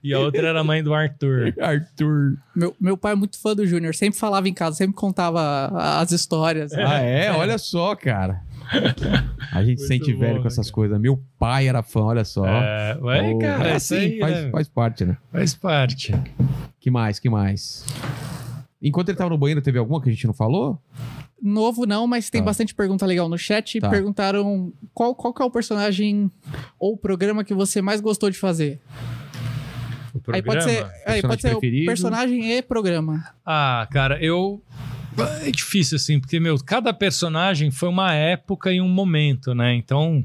e a outra era a mãe do Arthur. Arthur. Meu, meu pai é muito fã do Júnior, sempre falava em casa, sempre contava as histórias. Ah, é? Olha só, cara. A gente Muito sente bom, velho com essas cara? coisas. Meu pai era fã, olha só. É, ué, Pô, cara, é assim, aí, faz, né? faz parte, né? Faz parte. Que mais, que mais? Enquanto ele tava no banheiro, teve alguma que a gente não falou? Novo não, mas tem Tá. bastante pergunta legal no chat. Tá. Perguntaram qual, qual que é o personagem ou programa que você mais gostou de fazer. O Aí pode ser, programa? aí pode ser o personagem e programa. Ah, cara, eu é difícil, assim, porque, meu, cada personagem foi uma época e um momento, né? Então,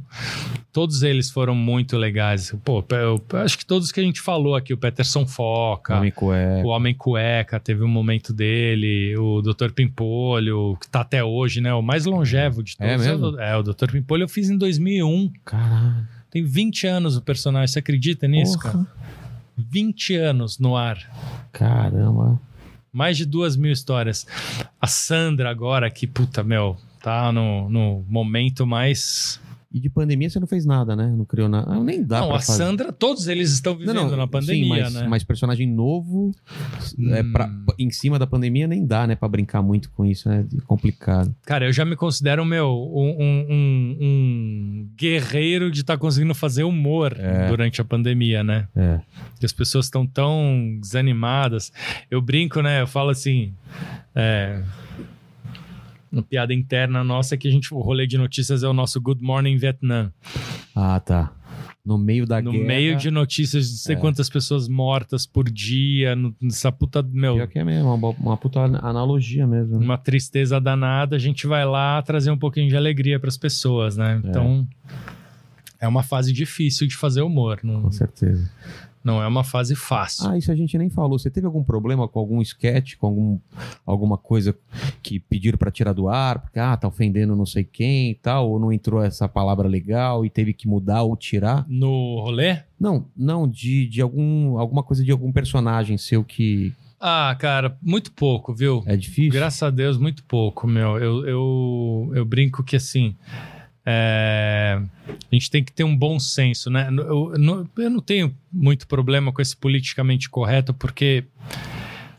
todos eles foram muito legais. Pô, eu, acho que todos que a gente falou aqui, o Peterson Foca, Homem o Homem Cueca, teve um momento dele, o Dr. Pimpolho, que tá até hoje, né? O mais longevo de É todos. mesmo? o, é, o Dr. Pimpolho eu fiz em 2001. Caralho. Tem 20 anos o personagem, você acredita nisso, Porra. cara? 20 anos no ar. Caramba. Mais de duas mil histórias. A Sandra agora, que puta, meu, tá no, no momento mais. E de pandemia você não fez nada, né? Não criou nada. Ah, nem dá não, pra a fazer. Sandra, todos eles estão vivendo na pandemia, sim, mas, né? mas personagem novo, é, pra- Hum. em cima da pandemia nem dá, né? Pra brincar muito com isso, né? É complicado. Cara, eu já me considero, meu, um, um- um- guerreiro de estar conseguindo fazer humor É. durante a pandemia, né? É. que as pessoas estão tão desanimadas. Eu brinco, né? Eu falo assim. É, uma piada interna nossa é que a gente, o rolê de notícias é o nosso Good Morning Vietnam. Ah, tá. No meio da no guerra. meio de notícias de não sei É. quantas pessoas mortas por dia, no- nessa puta, meu, Pior que é mesmo, uma, uma puta analogia mesmo. né? uma tristeza danada, a gente vai lá trazer um pouquinho de alegria para as pessoas, né? Então é uma fase difícil de fazer humor, não, Com certeza. Não é uma fase fácil. Ah, isso a gente nem falou. Você teve algum problema com algum sketch, com algum, alguma coisa que pediram pra tirar do ar? Porque, ah, tá ofendendo não sei quem e tal, ou não entrou essa palavra legal e teve que mudar ou tirar? No rolê? Não, não, de, de algum, alguma coisa de algum personagem seu que Ah, cara, muito pouco, viu? é difícil. Graças a Deus, muito pouco, meu. Eu, eu, eu brinco que assim. É, a gente tem que ter um bom senso, né? Eu, eu não- eu não tenho muito problema com esse politicamente correto, porque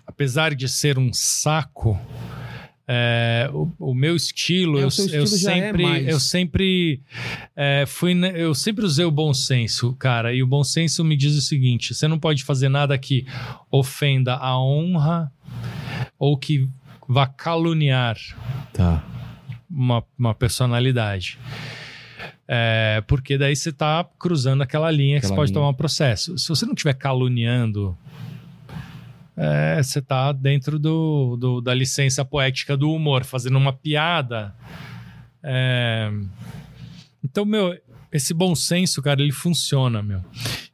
apesar de ser um saco, é, o, o meu estilo, É, eu, eu estilo é sempre, mais- eu sempre é, fui, eu sempre usei o bom senso, cara. E o bom senso me diz o seguinte: você não pode fazer nada que ofenda a honra ou que vá caluniar Tá. Uma, uma personalidade. É, porque daí você está cruzando aquela linha que Aquela você pode linha. tomar um processo. Se você não estiver caluniando, é, você está dentro do, do- da licença poética do humor, fazendo uma piada. É, Então, meu, esse bom senso, cara, ele funciona, meu.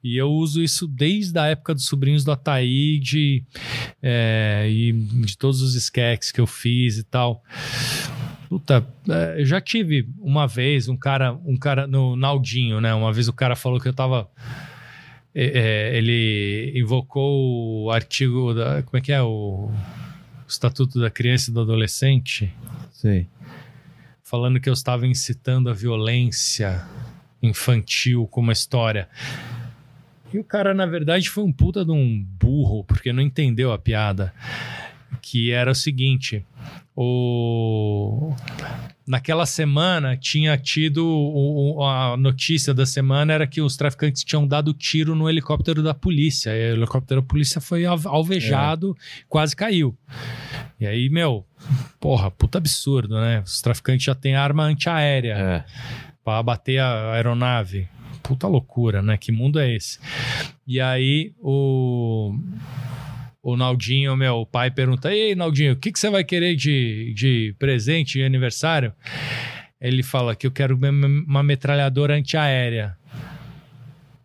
E eu uso isso desde a época dos sobrinhos do Ataíde é, e de todos os sketches que eu fiz e tal. Puta, é, eu já tive uma vez um cara, um cara no Naldinho, né? Uma vez o cara falou que eu tava. é, é, ele invocou o artigo da. Como é que é? O, o Estatuto da Criança e do Adolescente, Sei. falando que eu estava incitando a violência infantil com uma história. E o cara, na verdade, foi um puta de um burro, porque não entendeu a piada. Que era o seguinte: o... naquela semana tinha tido o- a notícia da semana era que os traficantes tinham dado tiro no helicóptero da polícia. E o helicóptero da polícia foi al- alvejado, quase caiu. E aí, meu, porra, puta absurdo, né? Os traficantes já têm arma antiaérea É. para abater a aeronave. Puta loucura, né? Que mundo é esse? E aí o o Naldinho, meu, o pai pergunta: "Ei, Naldinho, o que, que você vai querer de, de presente de aniversário?" Ele fala que eu quero uma- metralhadora antiaérea.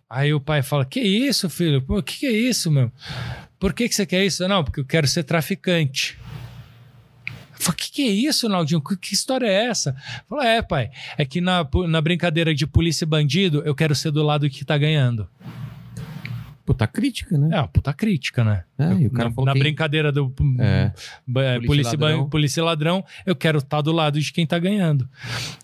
Aí o pai fala: "Que isso, filho? Pô, que que é isso, meu? Por que que você quer isso?" Não, porque eu quero ser traficante. Eu falo, que que é isso, Naldinho? Que, que história é essa? Falou, é, pai, é que na, na brincadeira de polícia e bandido, eu quero ser do lado que tá ganhando. Puta crítica, né? É uma puta crítica, né? É, e o cara na falou na que- brincadeira do É. ba- Polícia ladrão. polícia ladrão, eu quero estar do lado de quem tá ganhando.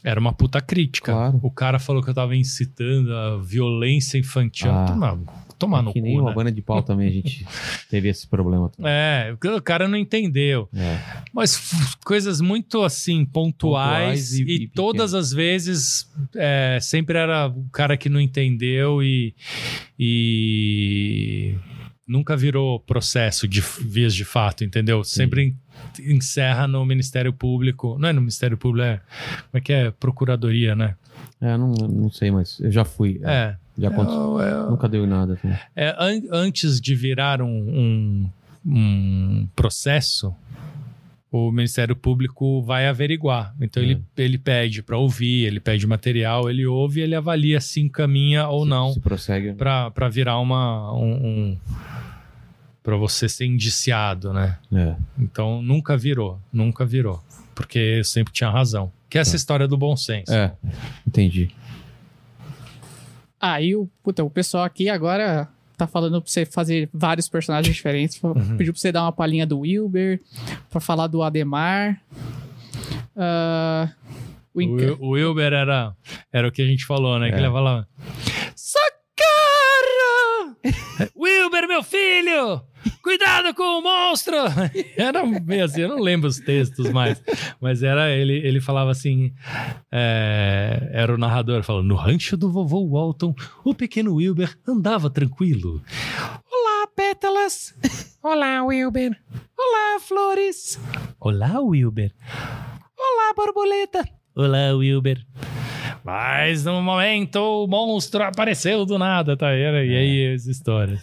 Era uma puta crítica. Claro. O cara falou que eu tava incitando a violência infantil. Ah. Toma, toma no que nem cu, uma né? banda de pau também a gente teve esse problema. também. É, o cara não entendeu. É. Mas coisas muito assim, pontuais, Pontuais e- e, e todas as vezes é, sempre era o cara que não entendeu e, e nunca virou processo de vias de fato, entendeu? Sempre en- encerra no Ministério Público. Não é no Ministério Público, é. Como é que é? Procuradoria, né? É, não, não sei, mas eu já fui. É, É. já aconteceu. É, é- Nunca deu em nada. assim. é, an- antes de virar um, um, um processo, o Ministério Público vai averiguar. Então É. ele, ele pede para ouvir, ele pede material, ele ouve, ele avalia se encaminha ou não Se prossegue. para virar uma um, um para você ser indiciado, né? É. Então nunca virou, nunca virou, porque eu sempre tinha razão. Que é essa história do bom senso. É, entendi. Aí o, puta, o pessoal aqui agora tá falando pra você fazer vários personagens diferentes. Fa- Pediu pra você dar uma palhinha do Wilber, pra falar do Ademar. Ah, o O, Inca- Wil- o Wilber era, era o que a gente falou, né? Que É. ele falava: Socorro! Wilber, meu filho! Cuidado com o monstro! Era meio assim, eu não lembro os textos mais. Mas era ele, ele falava assim: é, era o narrador falando: No rancho do vovô Walton, o pequeno Wilber andava tranquilo. Olá, pétalas! Olá, Wilber! Olá, flores! Olá, Wilber! Olá, borboleta! Olá, Wilber! Mas no momento o monstro apareceu do nada, tá? E, aí as histórias.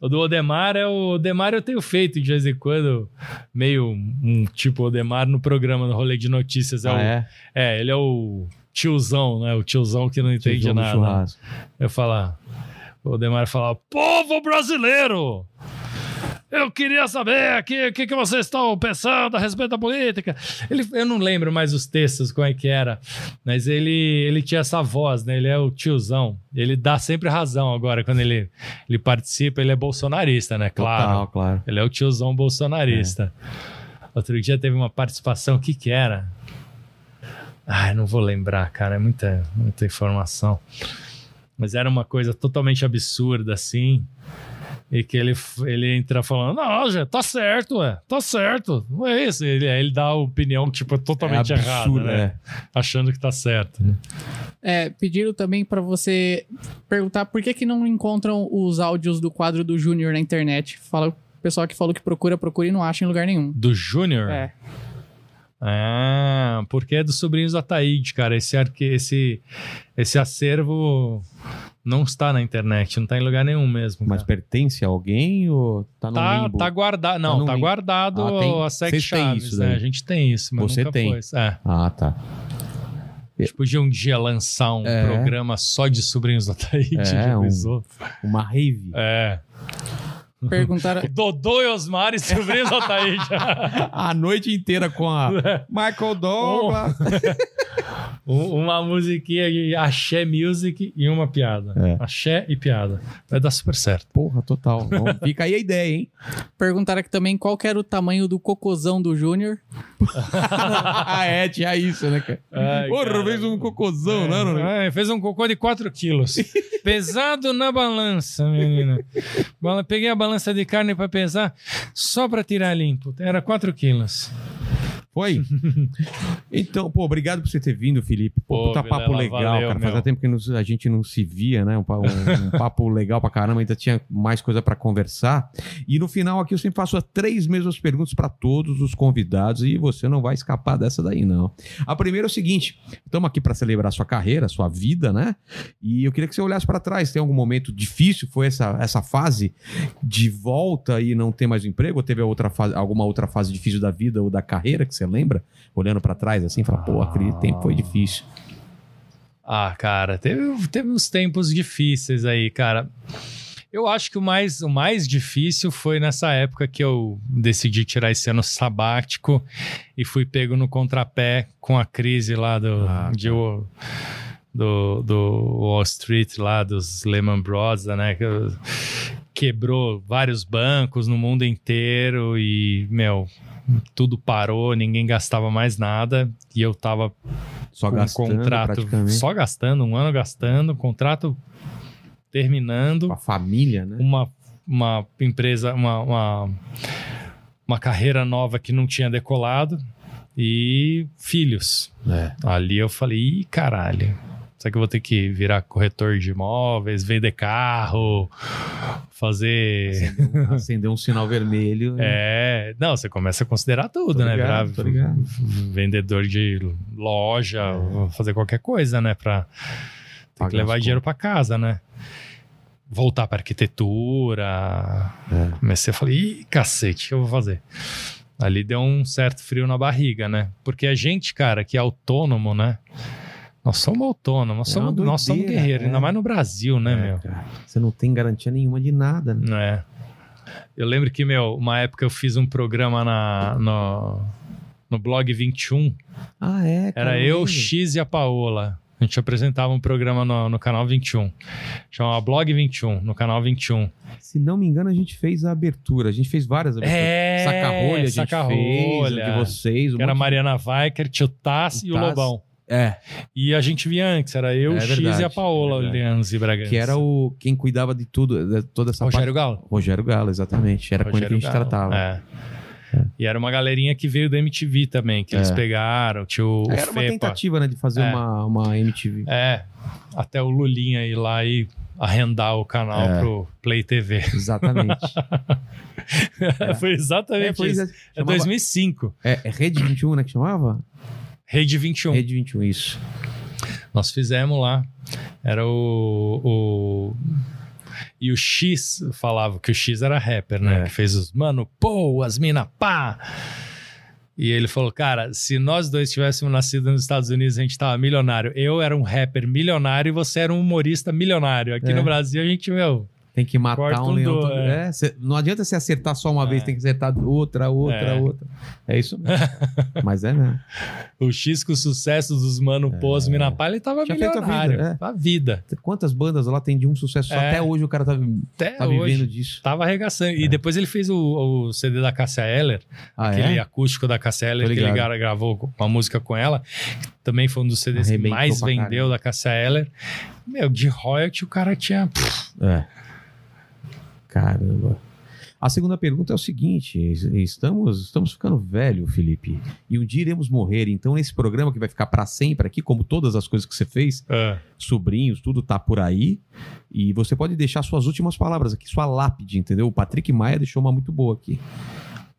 o do Odemar é o Odemar eu tenho feito de vez em quando, meio um tipo Odemar no programa, no rolê de notícias. É, Ah, o, é? é, ele é o tiozão, né? O tiozão que não entende Tijolo do nada. Eu falar, o Odemar falar, povo brasileiro! Eu queria saber aqui o que, que vocês estão pensando a respeito da política. Ele, eu não lembro mais os textos, como é que era, mas ele, ele tinha essa voz, né? Ele é o tiozão. Ele dá sempre razão agora, quando ele, ele participa, ele é bolsonarista, né? Claro. Total, claro. Ele é o tiozão bolsonarista. Outro dia teve uma participação, o que que era? Ai, não vou lembrar, cara, é muita, muita informação. Mas era uma coisa totalmente absurda, assim. E que ele, ele entra falando, não, já tá certo, ué, tá certo. Não é isso. Ele, aí ele dá a opinião, tipo, totalmente é errada, absurdo, né? é. Achando que tá certo. É, pediram também pra você perguntar por que que não encontram os áudios do quadro do Júnior na internet. Fala o pessoal que falou que procura, procura e não acha em lugar nenhum. Do Júnior? É. Ah, porque é dos sobrinhos da Taíde, cara. Esse, arque... esse, esse acervo não está na internet, não está em lugar nenhum mesmo. Mas cara. pertence a alguém ou tá no Tá, limbo? tá guardado. Não, no tá, limbo. guardado Ah, tem- a têm Chaves, isso né? daí. A gente tem isso, mas Você nunca tem. É. Ah, tá. A gente podia um dia lançar um É. programa só de sobrinhos da Taíde. É, já um-? Uma rave. É. Perguntaram. Dodô e Osmar e sobrinhos da Taíde. A noite inteira com a Michael Douglas. Um- uma musiquinha de axé music e uma piada. É. Axé e piada. Vai dar super certo. Porra, total. Bom, fica aí a ideia, hein? Perguntaram aqui também qual que era o tamanho do cocôzão do Júnior. ah, é, tinha isso, né, cara? Ai, Porra, cara. fez um cocôzão, né? não? É, fez um cocô de 4 quilos. Pesado na balança, menina. Peguei a balança de carne pra pesar só pra tirar limpo. Era 4 quilos. Foi? então, pô, obrigado por você ter vindo, Felipe. Pô, Pô, puta Vilela, papo legal, valeu, cara. Fazia tempo que a gente não se via, né? Um, um- um papo legal pra caramba, ainda tinha mais coisa pra conversar. E no final aqui eu sempre faço as três mesmas perguntas pra todos os convidados e você não vai escapar dessa daí, não. A primeira é o seguinte: estamos aqui pra celebrar sua carreira, sua vida, né? E eu queria que você olhasse pra trás. Tem algum momento difícil? Foi essa, essa fase de volta e não ter mais emprego? Ou teve outra fase, alguma outra fase difícil da vida ou da carreira que você lembra? Olhando pra trás assim, fala, pô, aquele tempo foi difícil. Ah, cara, teve, teve uns tempos difíceis aí, cara. Eu acho que o mais, o mais difícil foi nessa época que eu decidi tirar esse ano sabático e fui pego no contrapé com a crise lá do, Ah, de, do, do Wall Street, lá dos Lehman Brothers, né? quebrou vários bancos no mundo inteiro e, meu, tudo parou, ninguém gastava mais nada e eu tava Só com um gastando contrato praticamente. só gastando, um ano gastando, contrato terminando, Com a família, né? uma, uma empresa, uma, uma, uma carreira nova que não tinha decolado e filhos. É. Ali eu falei, Ih, caralho. Será que eu vou ter que virar corretor de imóveis, vender carro, fazer. Acendeu um sinal vermelho. É, não, você começa a considerar tudo, Tô né? ligado, Virar ligado. vendedor de loja, fazer qualquer coisa, né? Pra ter que levar dinheiro pra casa, né? Voltar pra arquitetura. É. Comecei a falar, ih, cacete, o que eu vou fazer? Ali deu um certo frio na barriga, né? Porque a gente, cara, que é autônomo, né? Nós somos autônomos, nós É somos, uma nós somos doideira, guerreiros, é. ainda mais no Brasil, né, É, meu? cara. Você não tem garantia nenhuma de nada, né? É. Eu lembro que, meu, uma época eu fiz um programa na, no, no Blog 21. Ah, é, cara. Era eu. X e a Paola. A gente apresentava um programa no, no canal 21. Chamava Blog 21, no canal 21. Se não me engano, a gente fez a abertura. A gente fez várias aberturas. É, Saca-rolha, a gente Saca-rolha. fez. De vocês. um era monte Mariana Weicker, tio Tassi e o. Lobão. É, E a gente via antes, era eu, É X verdade, e a Paola é e Bragança. que era o quem cuidava de tudo, de toda essa Rogério parte. Galo. Rogério Galo, exatamente. Era com ele que a gente Rogério Galo, tratava. É. E era uma galerinha que veio da MTV também, que eles É. pegaram, tinha o Era uma Fepa. tentativa, né, de fazer É. uma, uma MTV. É, até o Lulinha ir lá e arrendar o canal É. pro Play TV. Exatamente. foi exatamente É, foi isso. isso. É Chamava- 2005. É, é Rede 21, né, que chamava? Rede 21. Rede 21, isso. Nós fizemos lá. Era o, o- E o X falava que o X era rapper, né? É. Que fez os mano, pô, as mina, pá. E ele falou, cara, se nós dois tivéssemos nascido nos Estados Unidos, a gente tava milionário. Eu era um rapper milionário e você era um humorista milionário. Aqui É. no Brasil, a gente, meu, Tem que matar Corta um leão. todo- é. é, cê- não adianta você acertar só uma vez, É. tem que acertar outra, outra, É. outra. É isso mesmo. Mas é mesmo. o X com o sucesso dos mano, pô, as mina, pá, ele tava É. Tinha feito a milionário. vida, é. A vida. Quantas bandas lá tem de um sucesso só? É. Até hoje o cara tá, Até tá hoje. vivendo disso. Tava arregaçando. E depois ele fez o, o CD da Cássia Eller, Ah, aquele é? acústico da Cássia Eller, que ele gravou uma música com ela. Também foi um dos CDs Arrebentou que mais vendeu da Cássia Eller. Meu, de royalty o cara tinha. pff, É. Caramba. A segunda pergunta é o seguinte: es- estamos, estamos ficando velho, Felipe, e um dia iremos morrer. Então, nesse programa que vai ficar para sempre aqui, como todas as coisas que você fez, ah, sobrinhos, tudo tá por aí. E você pode deixar suas últimas palavras aqui, sua lápide, entendeu? O Patrick Maia deixou uma muito boa aqui.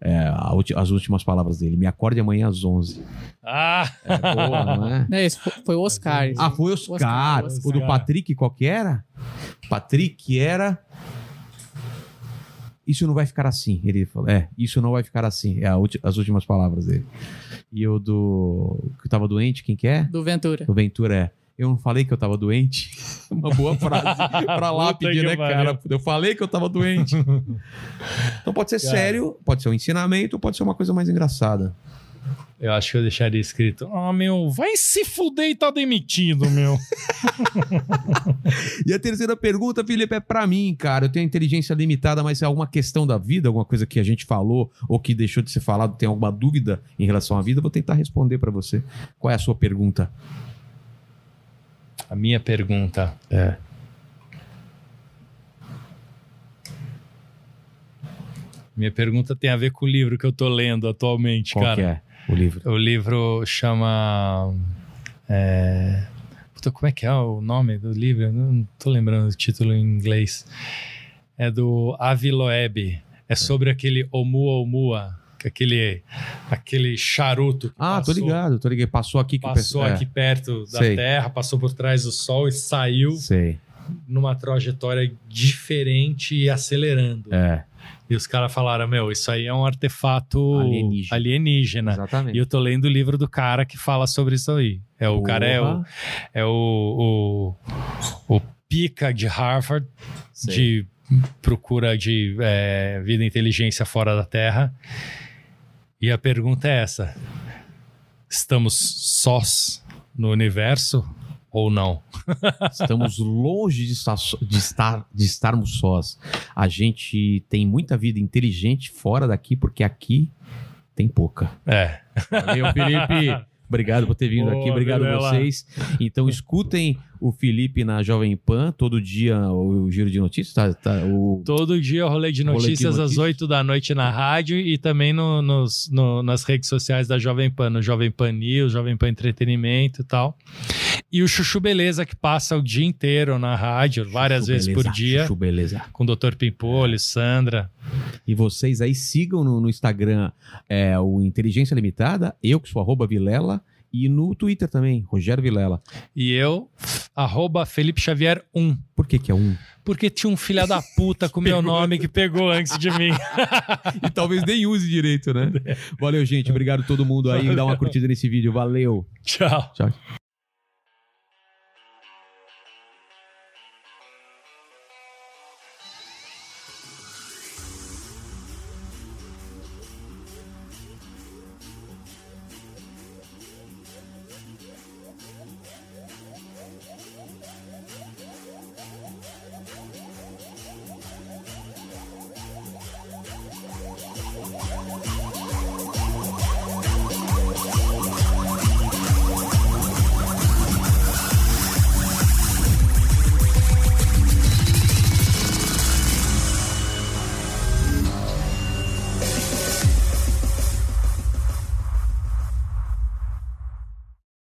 É, as últimas palavras dele. Me acorde amanhã às 11. Ah! É boa, não é? É, foi, o Oscar. Ah, foi Oscar. Oscar, O do. Patrick, qual que era? Patrick era. Isso não vai ficar assim. Ele falou, é, isso não vai ficar assim. É as últimas palavras dele. E o do. que tava doente, quem que é? Do Ventura. O Ventura é. Eu não falei que eu tava doente. Uma boa frase pra lápide, que né, cara? Eu falei que eu tava doente. Então pode ser Cara. sério, pode ser um ensinamento, pode ser uma coisa mais engraçada. Eu acho que eu deixaria escrito: Ah, meu, vai se fuder e tá demitido, meu. E a terceira pergunta, Felipe, é pra mim, cara. Eu tenho inteligência limitada, mas é alguma questão da vida, alguma coisa que a gente falou ou que deixou de ser falado, tem alguma dúvida em relação à vida, eu vou tentar responder pra você. Qual é a sua pergunta? A minha pergunta É. Minha pergunta tem a ver com o livro que eu tô lendo atualmente, Qual cara. que é o livro? O livro chama. É... Puta, como é que é o nome do livro? Eu não tô lembrando o título em inglês. É do Avi Loeb. É sobre aquele Oumuamua, que é aquele, aquele charuto que Ah, passou, tô ligado, tô ligado. Passou aqui passou aqui perto da Sei. Terra, passou por trás do Sol e saiu É, sei. numa trajetória diferente e acelerando. É, E os caras falaram: Meu, isso aí é um artefato Alienígena. alienígena. exatamente. E eu tô lendo o livro do cara que fala sobre isso aí. É o cara é o, Porra. é o, o, o pica de Harvard Sei. de procura de é, vida e inteligência fora da Terra. E a pergunta é essa: estamos sós no universo ou não? Estamos longe de estar, de, estar, de estarmos sós. A gente tem muita vida inteligente fora daqui, porque aqui tem pouca. É. Valeu, Felipe. Obrigado por ter vindo Boa, aqui, obrigado a vocês. Então escutem o Felipe na Jovem Pan, todo dia o, Giro de Notícias, tá, tá, o, Todo dia rolê de Rolê de notícias às notícias. 8 da noite na rádio e também no- nos, no- nas redes sociais da Jovem Pan, no Jovem Pan News, Jovem Pan Entretenimento e tal. E o Chuchu Beleza, que passa o dia inteiro na rádio, várias Chuchu vezes Beleza, por dia, Chuchu Beleza. com o Dr. Pimpolho, Sandra. E vocês aí sigam no, no Instagram é, o Inteligência Limitada, eu que sou arroba Vilela, E no Twitter também, Rogério Vilela. E eu, arroba Felipe Xavier 1. Por que que é um? Porque tinha um filho da puta com meu nome que pegou antes de mim. E talvez nem use direito, né? Valeu, gente. Obrigado a todo mundo aí. Dá uma curtida nesse vídeo. Valeu. Tchau. Tchau.